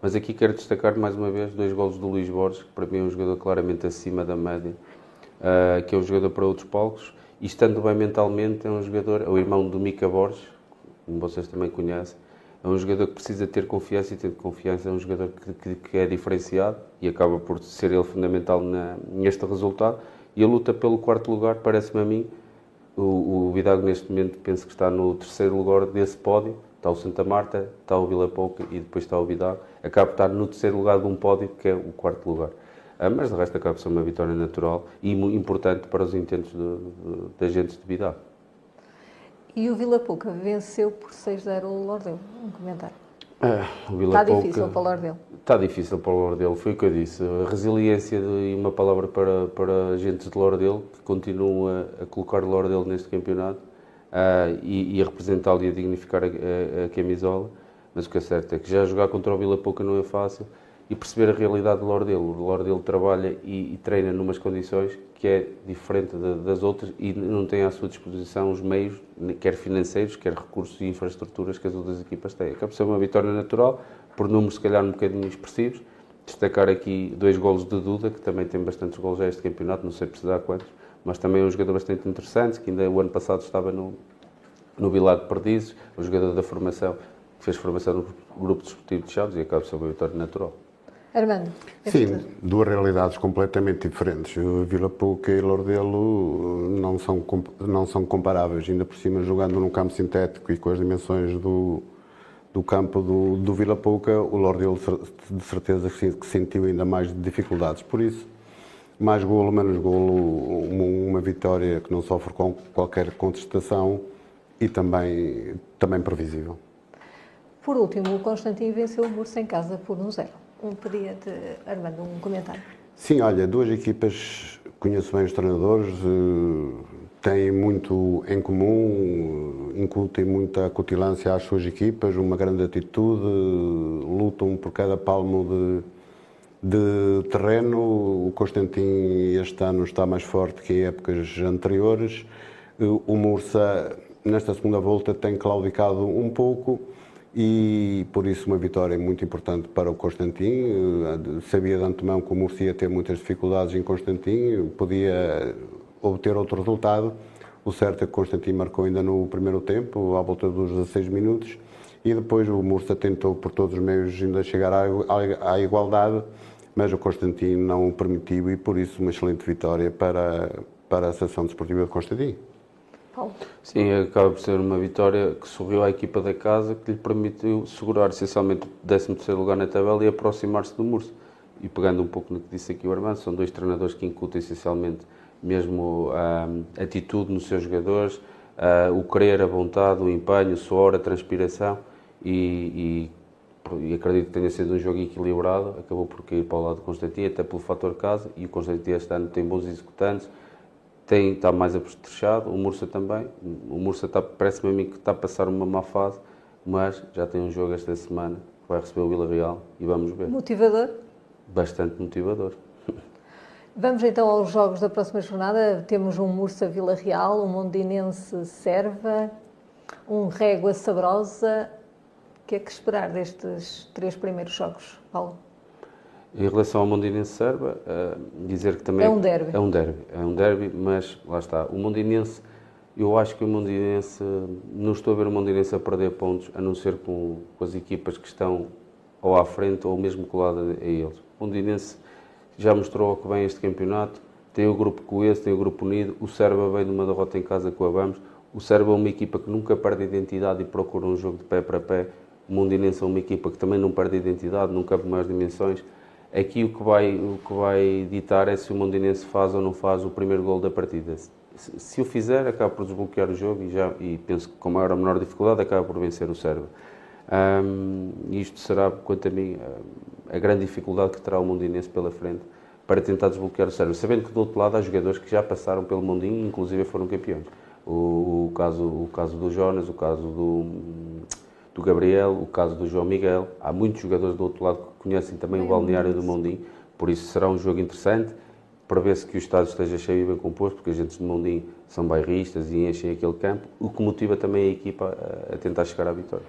D: Mas aqui quero destacar mais uma vez dois golos do Luís Borges, que para mim é um jogador claramente acima da média, uh, que é um jogador para outros palcos, e estando bem mentalmente, é um jogador, é o irmão do Mica Borges, como vocês também conhecem, é um jogador que precisa ter confiança e tendo confiança é um jogador que, que, que é diferenciado e acaba por ser ele fundamental na, neste resultado. E a luta pelo quarto lugar, parece-me a mim, o, o Vidago neste momento penso que está no terceiro lugar desse pódio, está o Santa Marta, está o Vila Pouca e depois está o Vidago. Acaba por estar no terceiro lugar de um pódio, que é o quarto lugar. Ah, mas de resto acaba por ser uma vitória natural e importante para os intentos da gente de Vidago.
A: E o Vila Pouca venceu por 6-0 o Lordeu. Um comentário.
D: Ah,
A: está difícil para o Lordeu.
D: Está difícil para o Lordeu, foi o que eu disse. A resiliência e uma palavra para, para agentes de Lordeu, que continuam a, a colocar Lordeu neste campeonato uh, e, e, a representá-lo e a dignificar a, a, a, camisola. Mas o que é certo é que já jogar contra o Vila Pouca não é fácil e perceber a realidade do Lordelo. O Lordelo trabalha e, e, treina numas condições que é diferente de, das outras e não tem à sua disposição os meios, quer financeiros, quer recursos e infraestruturas que as outras equipas têm. Acaba por ser uma vitória natural, por números se calhar um bocadinho expressivos. Destacar aqui dois golos de Duda, que também tem bastantes golos já este campeonato, não sei precisar quantos, mas também é um jogador bastante interessante, que ainda o ano passado estava no, no Vilar de Perdizes, um jogador da formação, que fez formação no grupo desportivo de Chaves e acaba por ser uma vitória natural.
A: Armando.
C: Sim, duas realidades completamente diferentes. Vila Pouca e Lordelo não são, não são comparáveis, ainda por cima jogando num campo sintético e com as dimensões do, do campo do, do Vila Pouca, o Lordelo de certeza que sentiu ainda mais dificuldades. Por isso, mais golo, menos golo, uma vitória que não sofre com qualquer contestação e também, também previsível.
A: Por último, o Constantino venceu o Bursa em casa por 1-0. Um, podia te, Armando, um comentário.
C: Sim, olha, duas equipas, conheço bem os treinadores, eh, têm muito em comum, incutem muita cutilância às suas equipas, uma grande atitude, lutam por cada palmo de, de terreno. O Constantin este ano está mais forte que em épocas anteriores. Eh, o Mursa, nesta segunda volta, tem claudicado um pouco e por isso uma vitória muito importante para o Constantin. Eh, sabia de antemão que o Murcia ia ter muitas dificuldades em Constantin, podia obter outro resultado. O certo é que Constantin marcou ainda no primeiro tempo, à volta dos 16 minutos, e depois o Murcia tentou por todos os meios ainda chegar à, à igualdade, mas o Constantin não o permitiu e por isso uma excelente vitória para, para a Associação Desportiva de Constantin.
A: Paulo?
D: Sim, acaba por ser uma vitória que sorriu à equipa da casa, que lhe permitiu segurar essencialmente o 13 lugar na tabela e aproximar-se do Murcio. E pegando um pouco no que disse aqui o Armando, são dois treinadores que incutem essencialmente mesmo a atitude nos seus jogadores, o querer, a vontade, o empenho, o suor, a transpiração e, e, e, acredito que tenha sido um jogo equilibrado, acabou por cair para o lado do Constantino, até pelo fator casa, e o Constantino este ano tem bons executantes, tem, está mais apetrechado, o Mursa também. O Mursa está, parece-me a mim que está a passar uma má fase, mas já tem um jogo esta semana, que vai receber o Vila Real e vamos ver.
A: Motivador?
D: Bastante motivador.
A: Vamos então aos jogos da próxima jornada. Temos um Mursa Vila Real, um Mondinense Serva, um Régua Sabrosa. O que é que esperar destes três primeiros jogos, Paulo?
D: Em relação ao Mondinense Serba, uh, dizer que também
A: é um derby.
D: É um derby, é um derby, mas lá está. O Mondinense, eu acho que o Mondinense, não estou a ver o Mondinense a perder pontos, a não ser com, com as equipas que estão ou à frente ou mesmo coladas a eles. O Mondinense já mostrou que vem este campeonato, tem o grupo coeso, tem o grupo unido, o Serba vem de uma derrota em casa com a Vamos, o Serba é uma equipa que nunca perde identidade e procura um jogo de pé para pé, o Mondinense é uma equipa que também não perde identidade, nunca cabe mais dimensões, Aqui o que vai, o que vai ditar é se o Mondinense faz ou não faz o primeiro gol da partida. Se, o fizer, acaba por desbloquear o jogo e, já, e penso que com maior ou menor dificuldade acaba por vencer o Sérvia. Um, isto será, quanto a mim, a grande dificuldade que terá o Mondinense pela frente para tentar desbloquear o Sérvia, sabendo que do outro lado há jogadores que já passaram pelo Mondinho e inclusive foram campeões. O, o, caso, o caso do Jonas, o caso do, do Gabriel, o caso do João Miguel. Há muitos jogadores do outro lado que conhecem também o balneário do Mondinho, por isso será um jogo interessante. Para ver se que o estádio esteja cheio e bem composto, porque as gente de Mondinho são bairristas e enchem aquele campo, o que motiva também a equipa a, tentar chegar à vitória.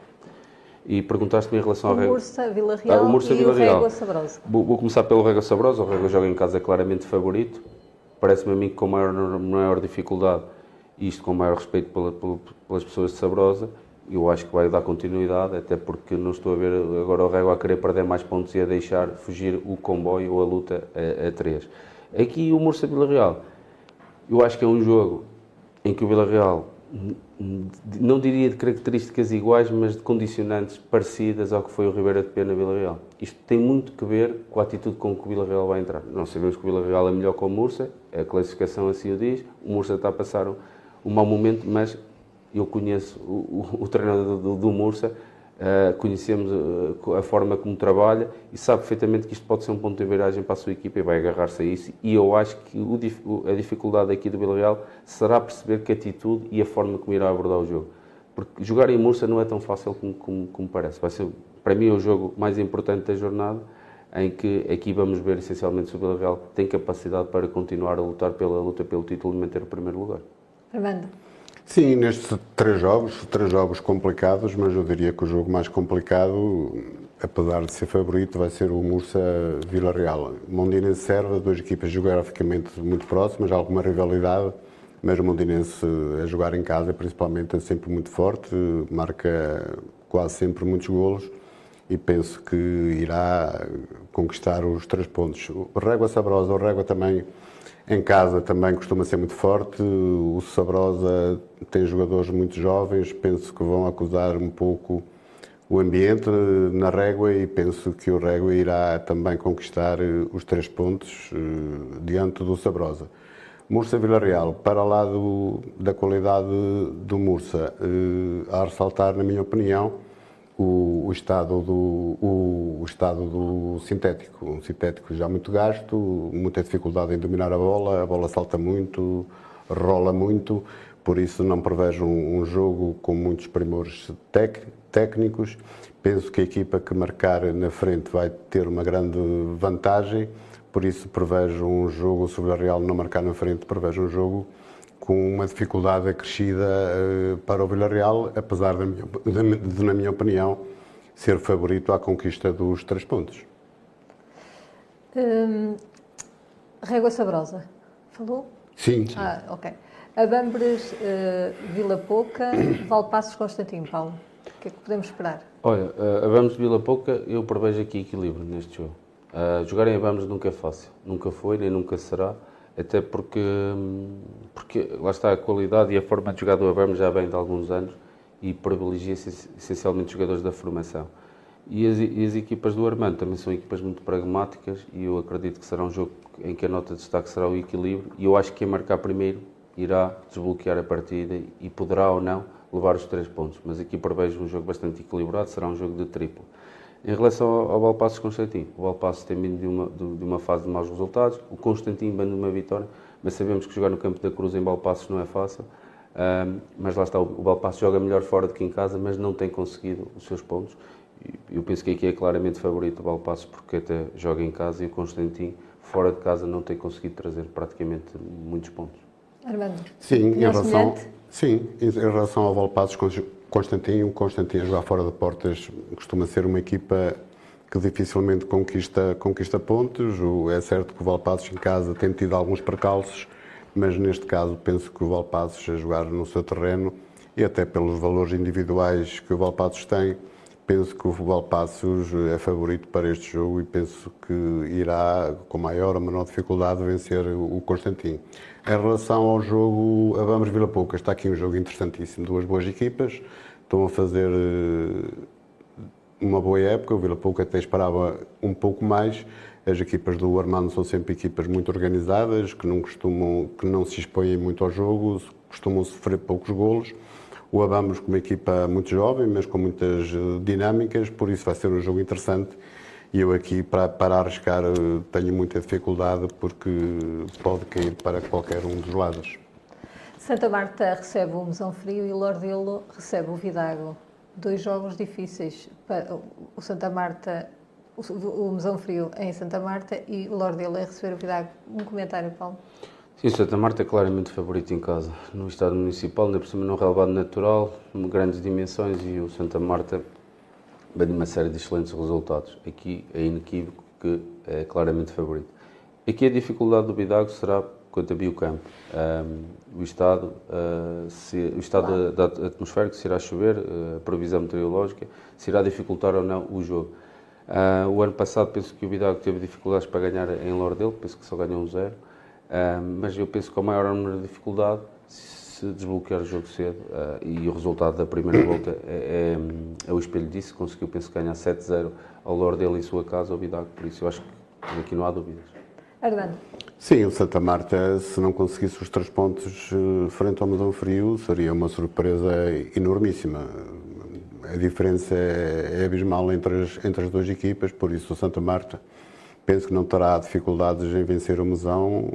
D: E perguntaste-me em relação ao.
A: Mursa, Vila Real ah, o Mursa, e Vila o Régua Sabrosa.
D: Vou, vou, começar pelo Régua Sabrosa. O Régua joga em casa claramente favorito. Parece-me a mim que com maior, maior dificuldade, isto com maior respeito pela, pelas pessoas de Sabrosa, eu acho que vai dar continuidade, até porque não estou a ver agora o Régua a querer perder mais pontos e a deixar fugir o comboio ou a luta a, a três. Aqui o Mursa Vila Real, eu acho que é um jogo em que o Vila Real não diria de características iguais, mas de condicionantes parecidas ao que foi o Ribeira de Pena Vila Real. Isto tem muito que ver com a atitude com que o Vila Real vai entrar. Nós sabemos que o Vila Real é melhor que o Mursa, a classificação assim o diz, o Mursa está a passar um, um mau momento, mas eu conheço o, o, o treinador do, do Mursa, uh, conhecemos uh, a forma como trabalha e sabe perfeitamente que isto pode ser um ponto de viragem para a sua equipa e vai agarrar-se a isso. E eu acho que o, a dificuldade aqui do Villarreal será perceber que atitude e a forma como irá abordar o jogo. Porque jogar em Mursa não é tão fácil como, como, como parece. Vai ser, para mim, o jogo mais importante da jornada. em que aqui vamos ver essencialmente se o Vila Real tem capacidade para continuar a lutar pela luta pelo título e manter o primeiro lugar.
A: Armando.
C: Sim, nestes três jogos, três jogos complicados, mas eu diria que o jogo mais complicado, apesar de ser favorito, vai ser o Mursa Vila Real. Mondinense Serra, duas equipas geograficamente muito próximas, alguma rivalidade, mas o Mondinense a jogar em casa, principalmente, é sempre muito forte, marca quase sempre muitos golos e penso que irá conquistar os três pontos. O Régua Sabrosa, o Régua também em casa também costuma ser muito forte. O Sabrosa tem jogadores muito jovens, penso que vão acusar um pouco o ambiente na Régua e penso que o Régua irá também conquistar os três pontos eh, diante do Sabrosa. Mursa Vila Real, para lá do, da qualidade do Mursa, eh, a ressaltar, na minha opinião, o, o, estado do, o, o, estado do sintético. Um sintético já muito gasto, muita dificuldade em dominar a bola, a bola salta muito, rola muito, por isso não prevejo um, um jogo com muitos primores tec, técnicos. Penso que a equipa que marcar na frente vai ter uma grande vantagem, por isso prevejo um jogo, sobre a Real não marcar na frente, prevejo um jogo com uma dificuldade acrescida uh, para o Villarreal, apesar de, de, de, na minha opinião, ser favorito à conquista dos três pontos.
A: Hum, Régua Sabrosa, falou?
C: Sim. sim.
A: Ah, ok. Abambres, uh, Vila Pouca, Valpassos, Constantino, Paulo. O que é que podemos esperar?
D: Olha, uh, Abambres, Vila Pouca, eu prevejo aqui equilíbrio neste jogo. Uh, jogar em Abambres nunca é fácil. Nunca foi, nem nunca será até porque, porque lá está a qualidade e a forma de jogar do Averme já vem de alguns anos e privilegia essencialmente jogadores da formação. E as, e as, equipas do Armando também são equipas muito pragmáticas e eu acredito que será um jogo em que a nota de destaque será o equilíbrio e eu acho que quem marcar primeiro irá desbloquear a partida e poderá ou não levar os três pontos. Mas aqui prevejo um jogo bastante equilibrado, será um jogo de triplo. Em relação ao, ao Valpassos Constantino, o Valpassos tem vindo de uma, de, uma fase de maus resultados, o Constantino vem de uma vitória, mas sabemos que jogar no campo da Cruz em Valpassos não é fácil. Um, mas lá está, o Valpassos joga melhor fora do que em casa, mas não tem conseguido os seus pontos. Eu penso que aqui é claramente favorito o Valpassos porque até joga em casa e o Constantino fora de casa não tem conseguido trazer praticamente muitos pontos.
A: Armando,
C: sim, em relação, sim, em relação ao Valpassos Constantino, Constantino jogar fora de portas costuma ser uma equipa que dificilmente conquista, conquista pontos. É certo que o Valpassos em casa tem tido alguns percalços, mas neste caso penso que o Valpassos a jogar no seu terreno e até pelos valores individuais que o Valpassos tem, penso que o Valpassos é favorito para este jogo e penso que irá com maior ou menor dificuldade vencer o Constantino. Em relação ao jogo a Vamos Vila Pouca, está aqui um jogo interessantíssimo, duas boas equipas, estão a fazer eh, uma boa época, o Vila Pouca até esperava um pouco mais, as equipas do Armando são sempre equipas muito organizadas, que não costumam, que não se expõem muito ao jogo, costumam sofrer poucos golos. O Abamos com uma equipa muito jovem, mas com muitas eh, dinâmicas, por isso vai ser um jogo interessante e eu aqui, para, para arriscar, eh, tenho muita dificuldade porque pode cair para qualquer um dos lados.
A: Santa Marta recebe o Mesão Frio e Lordelo recebe o Vidago. Dois jogos difíceis. Para o Santa Marta, o Mesão Frio em Santa Marta e o Lordelo a receber o Vidago. Um comentário, Paulo?
D: Sim, o Santa Marta é claramente favorito em casa. No estado municipal, ainda por cima num relevado natural, grandes dimensões e o Santa Marta vem de uma série de excelentes resultados. Aqui é inequívoco que é claramente favorito. Aqui a dificuldade do Bidago será quanto a biocampo. Um, o estado, uh, se, o estado da, da atmosférico, se irá chover, uh, a previsão meteorológica, se irá dificultar ou não o jogo. Uh, o ano passado penso que o Bidago teve dificuldades para ganhar em Lordelo, penso que só ganhou um zero, mas eu penso que com maior número de dificuldade, se desbloquear o jogo cedo uh, e o resultado da primeira volta é, é, é o espelho disso, conseguiu, penso, ganhar 7-0 ao Lord dele em sua casa, ao Bidago, por isso eu acho que aqui não há dúvidas.
A: Armando.
C: Sim, o Santa Marta, se não conseguisse os três pontos eh, frente ao Madão Frio, seria uma surpresa enormíssima. A diferença é, é abismal entre as, entre as duas equipas, por isso o Santa Marta penso que não terá dificuldades em vencer o Mesão,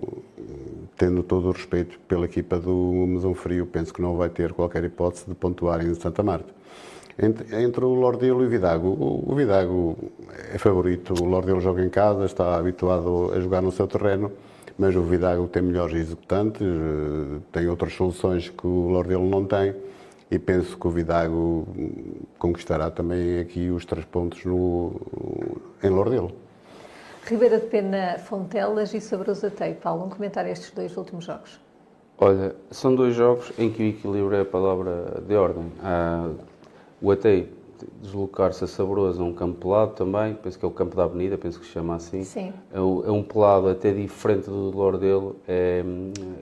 C: tendo todo o respeito pela equipa do Mesão Frio, penso que não vai ter qualquer hipótese de pontuar em Santa Marta. Entre, entre o Lordelo e o Vidago. O, o Vidago é favorito, o Lordelo joga em casa, está habituado a jogar no seu terreno, mas o Vidago tem melhores executantes, eh, tem outras soluções que o Lordelo não tem e penso que o Vidago conquistará também aqui os três pontos no, em Lordelo.
A: Ribeira de Pena, Fontelas e Sabrosa Tei. Paulo, um comentário a estes dois últimos jogos.
D: Olha, são dois jogos em que o equilíbrio é a palavra de ordem. Ah, o Atei deslocar-se a Sabroso a um campo pelado também, penso que é o campo da Avenida, penso que se chama assim.
A: Sim.
D: É um, é um pelado até diferente do Lordelo, é,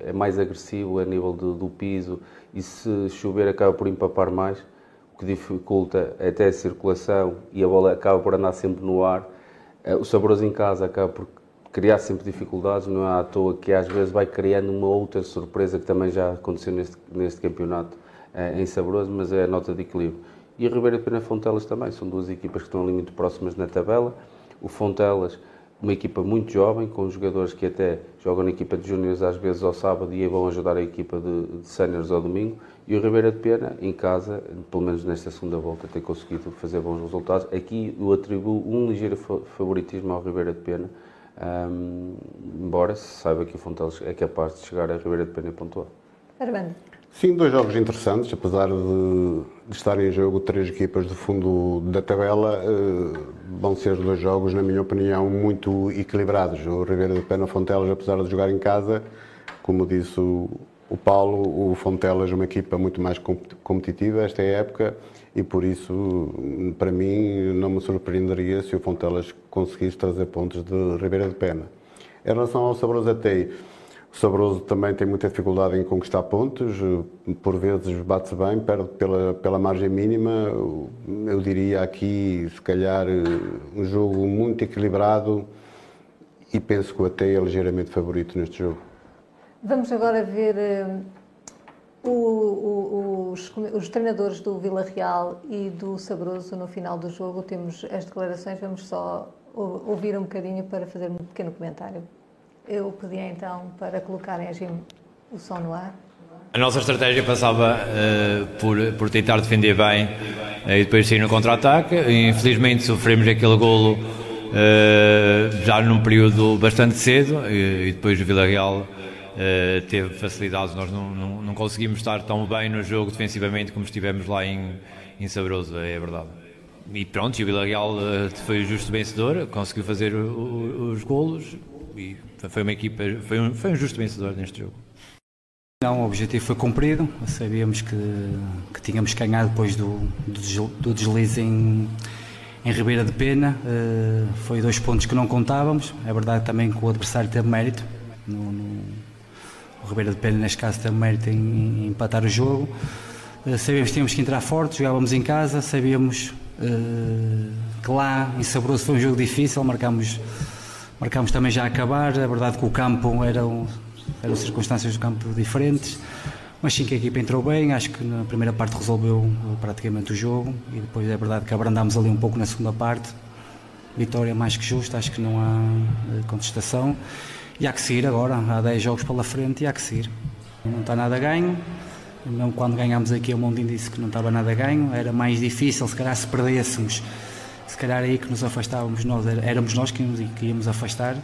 D: é mais agressivo a nível do, do piso e se chover acaba por empapar mais, o que dificulta até a circulação e a bola acaba por andar sempre no ar. Eh, o Saboroso em casa acaba por criar sempre dificuldades, não é à toa que às vezes vai criando uma outra surpresa que também já aconteceu neste, neste campeonato eh, em Saboroso, mas é a nota de equilíbrio. E a Ribeira Pena Fontelas também, são duas equipas que estão ali muito próximas na tabela. O Fontelas uma equipa muito jovem, com jogadores que até jogam na equipa de júniores às vezes ao sábado e vão ajudar a equipa de, de séniores ao domingo. E o Ribeira de Pena, em casa, pelo menos nesta segunda volta, tem conseguido fazer bons resultados. Aqui eu atribuo um ligeiro favoritismo ao Ribeira de Pena, um, embora se saiba que o Fonteles é capaz de chegar a Ribeira de Pena e pontuar.
A: Armando.
C: Sim, dois jogos interessantes, apesar de, de estarem em jogo três equipas do fundo da tabela, eh, vão ser dois jogos, na minha opinião, muito equilibrados. O Ribeira de Pena Fontelas, apesar de jogar em casa, como disse o, o Paulo, o Fontelas uma equipa muito mais competitiva esta época e por isso, para mim, não me surpreenderia se o Fontelas conseguisse trazer pontos de Ribeira de Pena. Em relação ao Sabroso Atei, o Sabroso também tem muita dificuldade em conquistar pontos, por vezes bate-se bem, perde pela, pela margem mínima. Eu diria aqui, se calhar, um jogo muito equilibrado e penso que o AT é ligeiramente favorito neste jogo.
A: Vamos agora ver uh, o, o, os, os, treinadores do Vila Real e do Sabroso no final do jogo. Temos as declarações, vamos só ouvir um bocadinho para fazer um pequeno comentário. Eu pedia então para colocarem o som no ar.
F: A nossa estratégia passava uh, por, por tentar defender bem uh, e depois sair no contra-ataque. Infelizmente sofremos aquele golo uh, já num período bastante cedo e, e depois o Vila Real teve facilidades. Nós não, não, não, conseguimos estar tão bem no jogo defensivamente como estivemos lá em, em Sabroso, é verdade. E pronto, o Vila Real foi o justo vencedor, conseguiu fazer o, os golos e foi uma equipa, foi um, foi um justo vencedor neste jogo.
G: Não, o objetivo foi cumprido, sabíamos que, que tínhamos ganhado depois do, do, do deslize em, em Ribeira de Pena, uh, foi dois pontos que não contávamos, é verdade também que o adversário teve mérito, no, no, o Ribeira de Pena neste caso teve mérito em, em empatar o jogo, uh, sabíamos que tínhamos que entrar forte, jogávamos em casa, sabíamos uh, que lá em Sabroso foi um jogo difícil, marcámos Marcámos também já a acabar, é verdade que o campo eram, eram circunstâncias do campo diferentes, mas sim que a equipa entrou bem, acho que na primeira parte resolveu praticamente o jogo e depois é verdade que abrandámos ali um pouco na segunda parte. Vitória mais que justa, acho que não há eh, contestação. E há que seguir agora, há 10 jogos pela frente e há que seguir. Não está nada ganho, não quando ganhámos aqui o Mondinho disse que não estava nada ganho, era mais difícil se calhar se perdêssemos se calhar aí que nos afastávamos nós, éramos nós que íamos, que íamos afastar,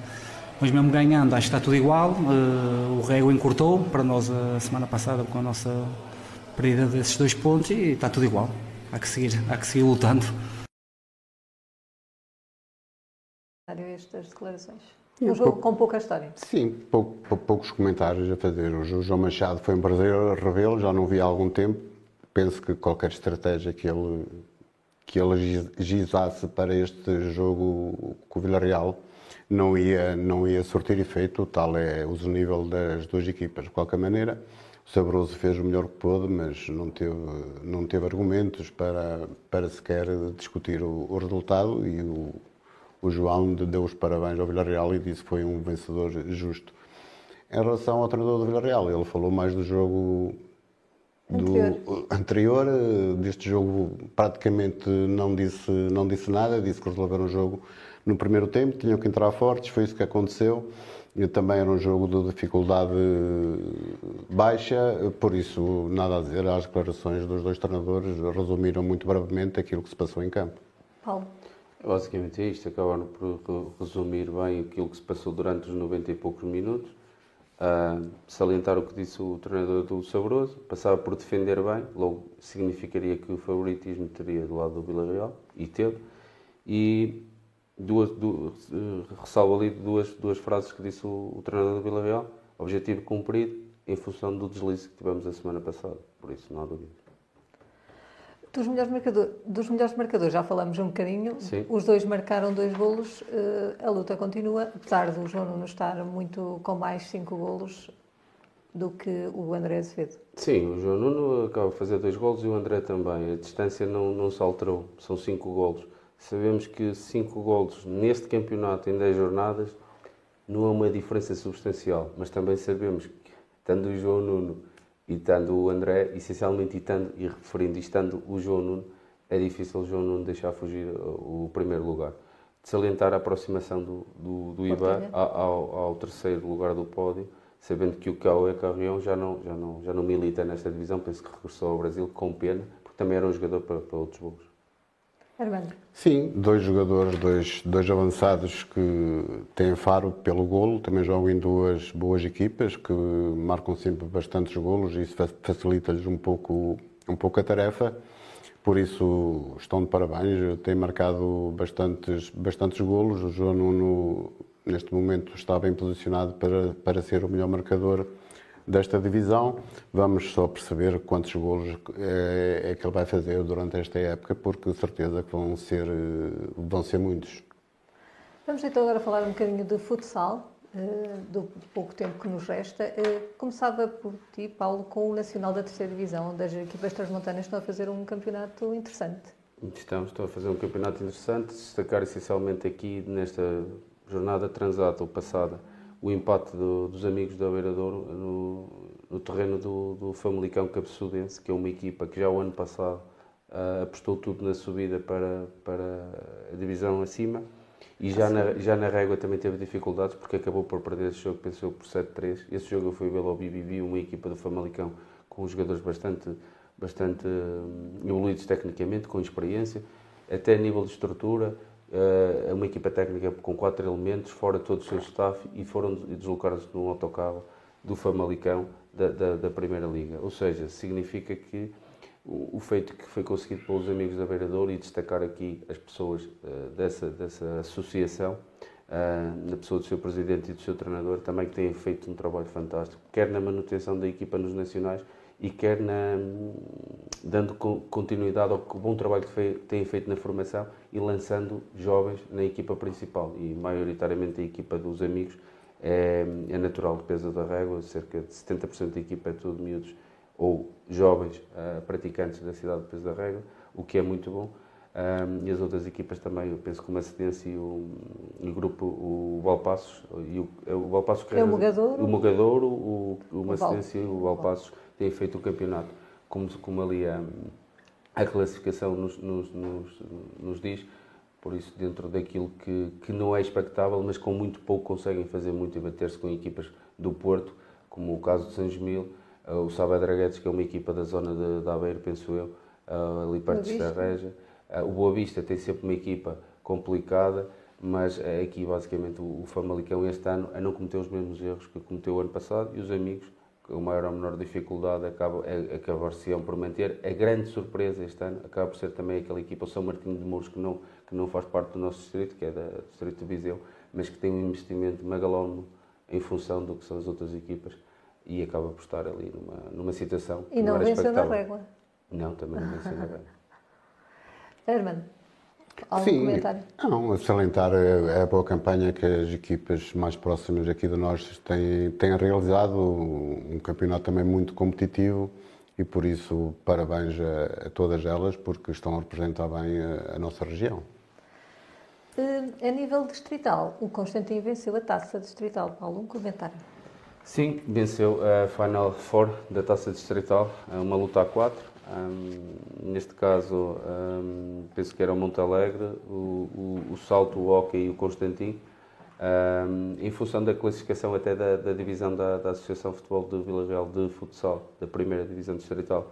G: mas mesmo ganhando, acho que está tudo igual. Uh, o Rego encurtou para nós a semana passada com a nossa perda desses dois pontos e está tudo igual. Há que seguir, há que seguir lutando.
A: Estas declarações. Um jogo pouco, com pouca história.
C: Sim, pouco, poucos comentários a fazer. O João Machado foi um prazer revê-lo, já não vi há algum tempo. Penso que qualquer estratégia que ele que ele gizasse para este jogo com o Villarreal não ia, não ia surtir efeito, tal é o nível das duas equipas. De qualquer maneira, o Sabroso fez o melhor que pôde, mas não teve, não teve argumentos para, para sequer discutir o, o resultado e o, o João deu os parabéns ao Villarreal e disse que foi um vencedor justo. Em relação ao treinador do Villarreal, ele falou mais do jogo do anterior. Deste jogo praticamente não disse, não disse nada, disse que resolveram o jogo no primeiro tempo, tinham que entrar fortes, foi isso que aconteceu. também era um jogo de dificuldade baixa, por isso nada a dizer às declarações dos dois treinadores, resumiram muito brevemente aquilo que se passou em campo.
A: Paulo.
D: Basicamente é isto, acabaram por resumir bem aquilo que se passou durante os 90 e poucos minutos. Uh, salientar o que disse o treinador do Sabroso, passava por defender bem, logo significaria que o favoritismo teria do lado do Vila Real, e teve. E duas, duas, ressalvo ali duas, duas frases que disse o, o treinador do Vila Real: objetivo cumprido em função do deslize que tivemos a semana passada, por isso não há dúvida.
A: Dos melhores, marcador, dos melhores marcadores já falamos um bocadinho.
D: Sim.
A: Os dois marcaram dois golos. Uh, a luta continua, apesar do João Nuno estar muito com mais cinco golos do que o André Azevedo.
D: Sim, o João Nuno acaba de fazer dois golos e o André também. A distância não, não se alterou, são cinco golos. Sabemos que cinco golos neste campeonato em 10 jornadas não é uma diferença substancial, mas também sabemos que, tanto o João Nuno e estando o André, essencialmente, e, e referindo e estando o João Nuno, é difícil o João Nuno deixar fugir o primeiro lugar. De salientar a aproximação do, do, do Ibar ao, ao, terceiro lugar do pódio, sabendo que o Cauê Carrião já não, já, não, já não milita nesta divisão, penso que regressou ao Brasil com pena, porque também era um jogador para, para outros voos.
A: Armando.
C: Sim, dois jogadores, dois, dois avançados que têm faro pelo golo, também jogam em duas boas equipas que marcam sempre bastantes golos e isso facilita-lhes um pouco, um pouco a tarefa. Por isso estão de parabéns, têm marcado bastantes, bastantes golos. O João Nuno, neste momento, está bem posicionado para, para ser o melhor marcador desta divisão. Vamos só perceber quantos golos é, é, que ele vai fazer durante esta época, porque certeza que vão ser, vão ser muitos.
A: Vamos então agora falar um bocadinho de futsal, eh, do pouco tempo que nos resta. Eh, começava por ti, Paulo, com o Nacional da Terceira Divisão, onde as equipas transmontanas estão a fazer um campeonato interessante.
D: Estamos, estão a fazer um campeonato interessante, destacar essencialmente aqui nesta jornada transato passada o empate do, dos amigos da Beira Douro no, no terreno do, do Famalicão Cabeçudense, que é uma equipa que já o ano passado uh, apostou tudo na subida para, para a divisão acima. E já na, já na régua também teve dificuldades porque acabou por perder esse jogo, pensou por 7-3. Esse jogo eu fui ao BBB, uma equipa do Famalicão com jogadores bastante, bastante uh, evoluídos tecnicamente, com experiência, até a nível de estrutura, é uma equipa técnica com quatro elementos, fora todo o seu staff, e foram deslocados num autocarro do Famalicão da, da, da, Primeira Liga. Ou seja, significa que o, o, feito que foi conseguido pelos amigos da Beira Douro e destacar aqui as pessoas uh, dessa, dessa associação, uh, na pessoa do seu presidente e do seu treinador, também que têm feito um trabalho fantástico, quer na manutenção da equipa nos nacionais e quer na, dando continuidade ao bom trabalho que têm feito na formação e lançando jovens na equipa principal. E maioritariamente a equipa dos amigos é, é natural de peso da régua, cerca de 70% da equipa é tudo miúdos ou jovens uh, praticantes da cidade de Peso da Régua, o que é muito bom. Um, e as outras equipas também, eu penso que o Macedência e o, o grupo, o Valpassos, e o, é o Valpassos
A: que é o Mogadouro,
D: o, Mogadouro, o, o e o Valpassos têm feito o campeonato, como, como ali a, a classificação nos, nos, nos, nos, diz, por isso dentro daquilo que, que não é expectável, mas com muito pouco conseguem fazer muito e bater-se com equipas do Porto, como o caso de São Gimil, uh, o Sabadraguetes, que é uma equipa da zona de, de Aveiro, penso eu, uh, ali perto de Estarreja. Uh, o Boa Vista tem sempre uma equipa complicada, mas aqui basicamente o, o Famalicão este ano a não cometer os mesmos erros que cometeu o ano passado e os amigos com maior ou menor dificuldade acaba, é, acabar-se por manter. A grande surpresa este ano acaba por ser também aquela equipa, o São Martinho de Mouros, que não, que não faz parte do nosso distrito, que é da distrito de Viseu, mas que tem um investimento megalómano em função do que são as outras equipas e acaba por estar ali numa, numa situação
A: E não, não venceu na régua.
D: Não, também não venceu na régua.
A: Herman, Algum
C: Sim,
A: comentário?
C: Não, salientar a, a boa campanha que as equipas mais próximas aqui de nós têm, têm realizado, um campeonato também muito competitivo e por isso parabéns a, a todas elas porque estão a representar bem a, a nossa região.
A: Uh, a nível distrital, o Constantino venceu a taça distrital. Paulo, um comentário.
D: Sim, venceu a Final Four da taça distrital, uma luta a quatro. Um, neste caso, um, penso que era o Monte Alegre, o, o, o Salto, o Hockey e o Constantin. Um, em função da classificação até da, da divisão da, da, Associação de Futebol de Vila Real de Futsal, da primeira divisão distrital,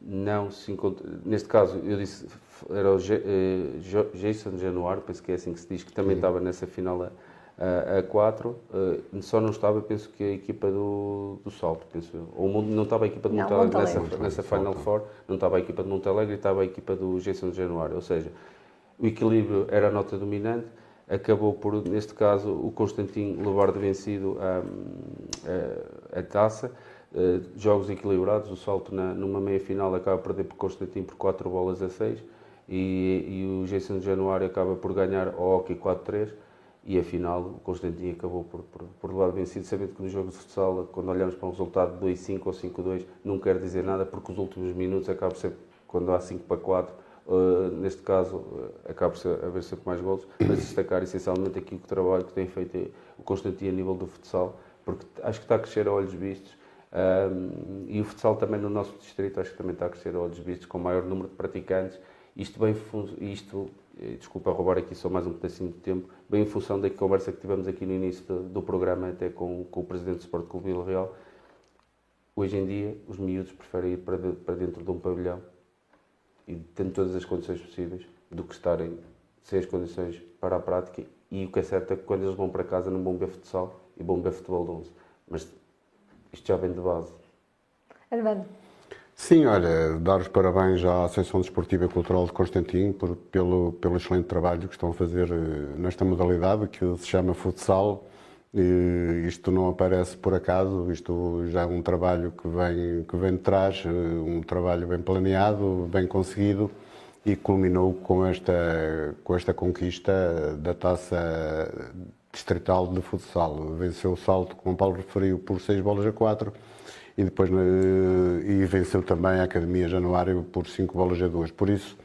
D: não se encontra, neste caso eu disse era o uh, Jason Januário, penso que é assim que se diz, que também Sim. estava nessa final a, a 4, uh, só não estava, penso que a equipa do, do Salto, penso eu. Ou não estava a equipa de Montalegre nessa, nessa Final Four, não estava a equipa de Montalegre e estava a equipa do Jason Januário, ou seja, o equilíbrio era a nota dominante, acabou por, neste caso, o Constantino levar de vencido a, a, a taça. Uh, jogos equilibrados, o salto na, numa meia final acaba por perder por Constantino por 4 bolas a 6 e, e o Jason de Januário acaba por ganhar ao hockey 4-3 e afinal o Constantino acabou por, por, por levar vencido, sabendo que no jogo de futsal, quando olhamos para um resultado de 2-5 ou 5-2, não quer dizer nada, porque os últimos minutos acabam ser, quando há 5 para 4, Uh, neste caso, uh, acaba por haver sempre mais golos, mas destacar essencialmente aqui o trabalho que tem feito o Constantino a nível do futsal, porque acho que está a crescer a olhos vistos. Um, e o futsal também no nosso distrito acho que também está a crescer a olhos vistos, com maior número de praticantes. Isto bem, isto, eh, desculpa roubar aqui só mais um pedacinho de tempo, bem em função da conversa que tivemos aqui no início do, programa, até com, com o presidente do Sport Clube Vila Real. Hoje em dia, os miúdos preferem ir para, de, para dentro de um pavilhão e tendo todas as condições possíveis do que estarem sem as condições para a prática. E o que é certo é que quando eles vão para casa não vão ver futsal e vão ver futebol de 11. Mas isto já vem de base.
A: Armando.
C: Sim, olha, dar os parabéns à Associação Desportiva e Cultural de Constantino por, pelo, pelo excelente trabalho que estão a fazer eh, nesta modalidade que se chama futsal e isto não aparece por acaso, isto já é um trabalho que vem, que vem de trás, eh, um trabalho bem planeado, bem conseguido e culminou com esta, com esta conquista da taça distrital de futsal. Venceu o salto, como o Paulo referiu, por 6 bolas a 4 e depois eh, e venceu também a Academia Januário por 5 bolas a 2. Por isso,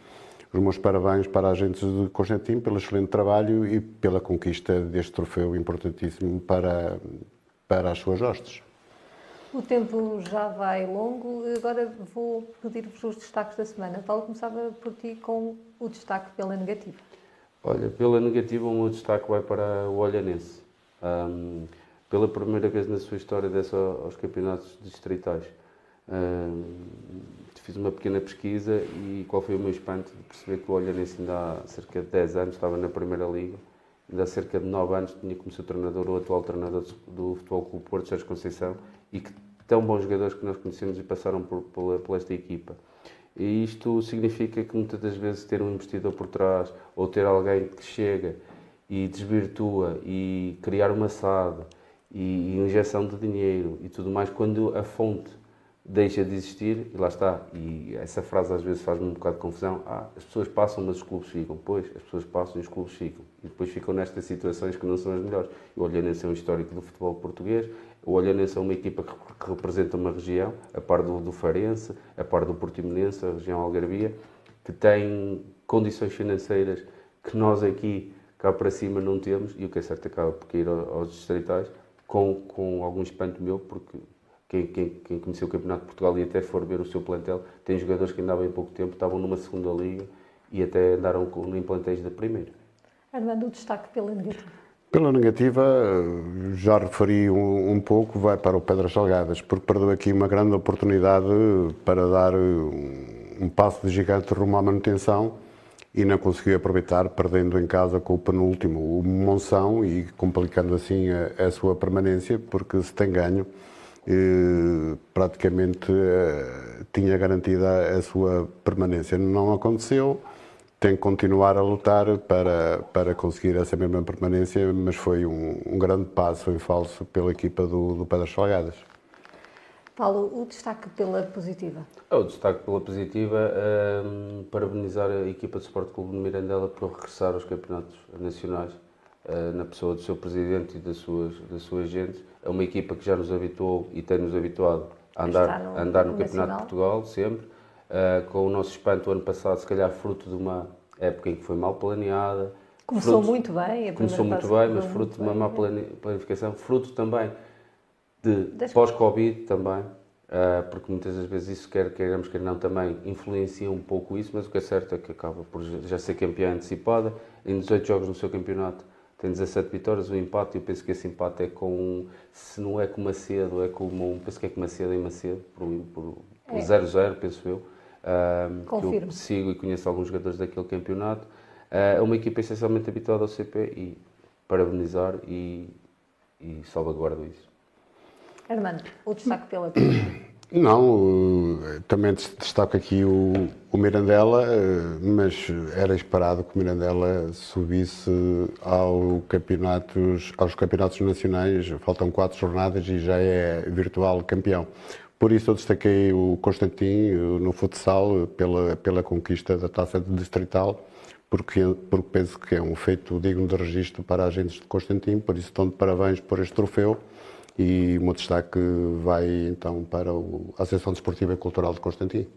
C: os meus parabéns para a agentes de Constantino pelo excelente trabalho e pela conquista deste troféu importantíssimo para, para as suas hostes.
A: O tempo já vai longo, agora vou pedir-vos os destaques da semana. Paulo, começava por ti com o destaque pela negativa.
D: Olha, pela negativa o meu destaque vai para o Olhanense. Um, pela primeira vez na sua história dessa aos campeonatos distritais. Fiz uma pequena pesquisa e qual foi o meu espanto de perceber que o Olhanense ainda há cerca de 10 anos estava na Primeira Liga, ainda há cerca de 9 anos tinha como seu treinador o atual treinador do Futebol Clube Porto, Sérgio Conceição, e que tão bons jogadores que nós conhecemos e passaram por, por, por esta equipa. E isto significa que muitas das vezes ter um investidor por trás ou ter alguém que chega e desvirtua e criar uma SAD e injeção de dinheiro e tudo mais, quando a fonte deixa de existir, e lá está. E essa frase às vezes faz-me um bocado de confusão. Ah, as pessoas passam, mas os clubes ficam. Pois, as pessoas passam e os clubes ficam. E depois ficam nestas situações que não são as melhores. O Olhanense é um histórico do futebol português. O Olhanense é uma equipa que, representa uma região, a par do, do Farense, a par do Portimonense, a região Algarvia, que tem condições financeiras que nós aqui, cá para cima, não temos. E o que é certo, acaba por cair aos distritais, com, com algum espanto meu, porque quem, quem, quem, conheceu o Campeonato de Portugal e até for ver o seu plantel, tem jogadores que ainda há bem pouco tempo estavam numa segunda liga e até andaram em plantéis da primeira.
A: Armando, o destaque pela negativa.
C: Pela negativa, já referi um, um, pouco, vai para o Pedras Salgadas, porque perdeu aqui uma grande oportunidade para dar um, um passo de gigante rumo à manutenção e não conseguiu aproveitar, perdendo em casa com o penúltimo, o Monção, e complicando assim a, a sua permanência, porque se tem ganho, praticamente eh, tinha garantida a sua permanência. Não aconteceu, tem que continuar a lutar para, para conseguir essa mesma permanência, mas foi um, um grande passo em falso pela equipa do, do Pedras Salgadas.
A: Paulo, o destaque pela positiva?
D: É o destaque pela positiva, um, parabenizar a equipa de Sport Clube de Mirandela por regressar aos campeonatos nacionais, uh, na pessoa do seu presidente e das suas, das suas gentes é uma equipa que já nos habituou e tem-nos habituado a andar, no, a andar no, Campeonato de Portugal, sempre. Uh, com o nosso espanto o ano passado, se calhar fruto de uma época em que foi mal planeada.
A: Começou fruto, muito bem. A
D: começou muito bem, mas fruto de uma má planificação. Fruto também de pós-Covid também, uh, porque muitas das vezes isso, quer queiramos, quer não, também influencia um pouco isso, mas o que é certo é que acaba por já ser campeã antecipada, em 18 jogos no seu campeonato, tem 17 vitórias, o empate, eu penso que esse empate é com, se não é com Macedo, é com um, penso que é com Macedo em Macedo, por 0-0, penso eu. Um, que eu sigo e conheço alguns jogadores daquele campeonato. Uh, é uma equipa essencialmente habituada ao CP e parabenizar e, e salvaguardo isso.
A: Armando, o destaque pela
C: Não, também destaco aqui o, o Mirandela, eh, mas era esperado que o Mirandela subisse ao campeonatos, aos campeonatos nacionais. Faltam quatro jornadas e já é virtual campeão. Por isso eu destaquei o Constantin no futsal pela, pela conquista da taça de distrital, porque, porque penso que é um feito digno de registro para agentes de Constantin, por isso estão de parabéns por este troféu e o meu destaque vai então para a Associação Desportiva e Cultural de Constantin.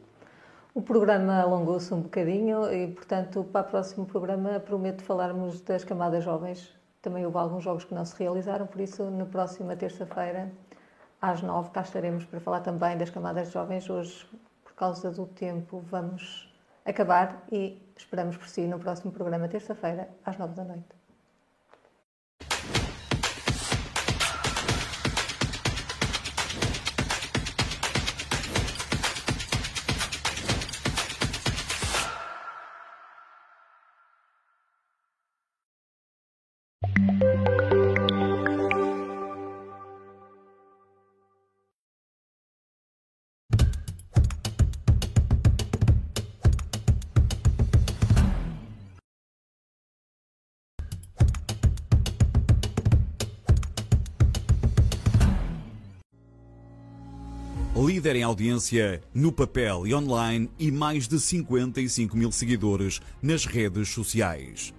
A: O programa alongou-se um bocadinho e, portanto, para o próximo programa prometo falarmos das camadas jovens. Também houve alguns jogos que não se realizaram, por isso, na próxima terça-feira, às nove, cá estaremos para falar também das camadas jovens. Hoje, por causa do tempo, vamos acabar e esperamos por si no próximo programa, terça-feira, às nove da noite.
E: Líder em audiência no papel e online e mais de 55 mil seguidores nas redes sociais.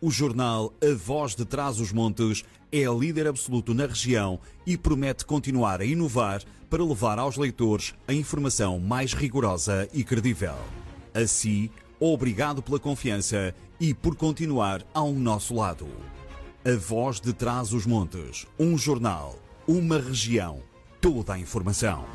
E: O jornal A Voz de Trás os Montes é líder absoluto na região e promete continuar a inovar para levar aos leitores a informação mais rigorosa e credível. Assim, obrigado pela confiança e por continuar ao nosso lado. A Voz de Trás os Montes, um jornal uma região, toda a informação.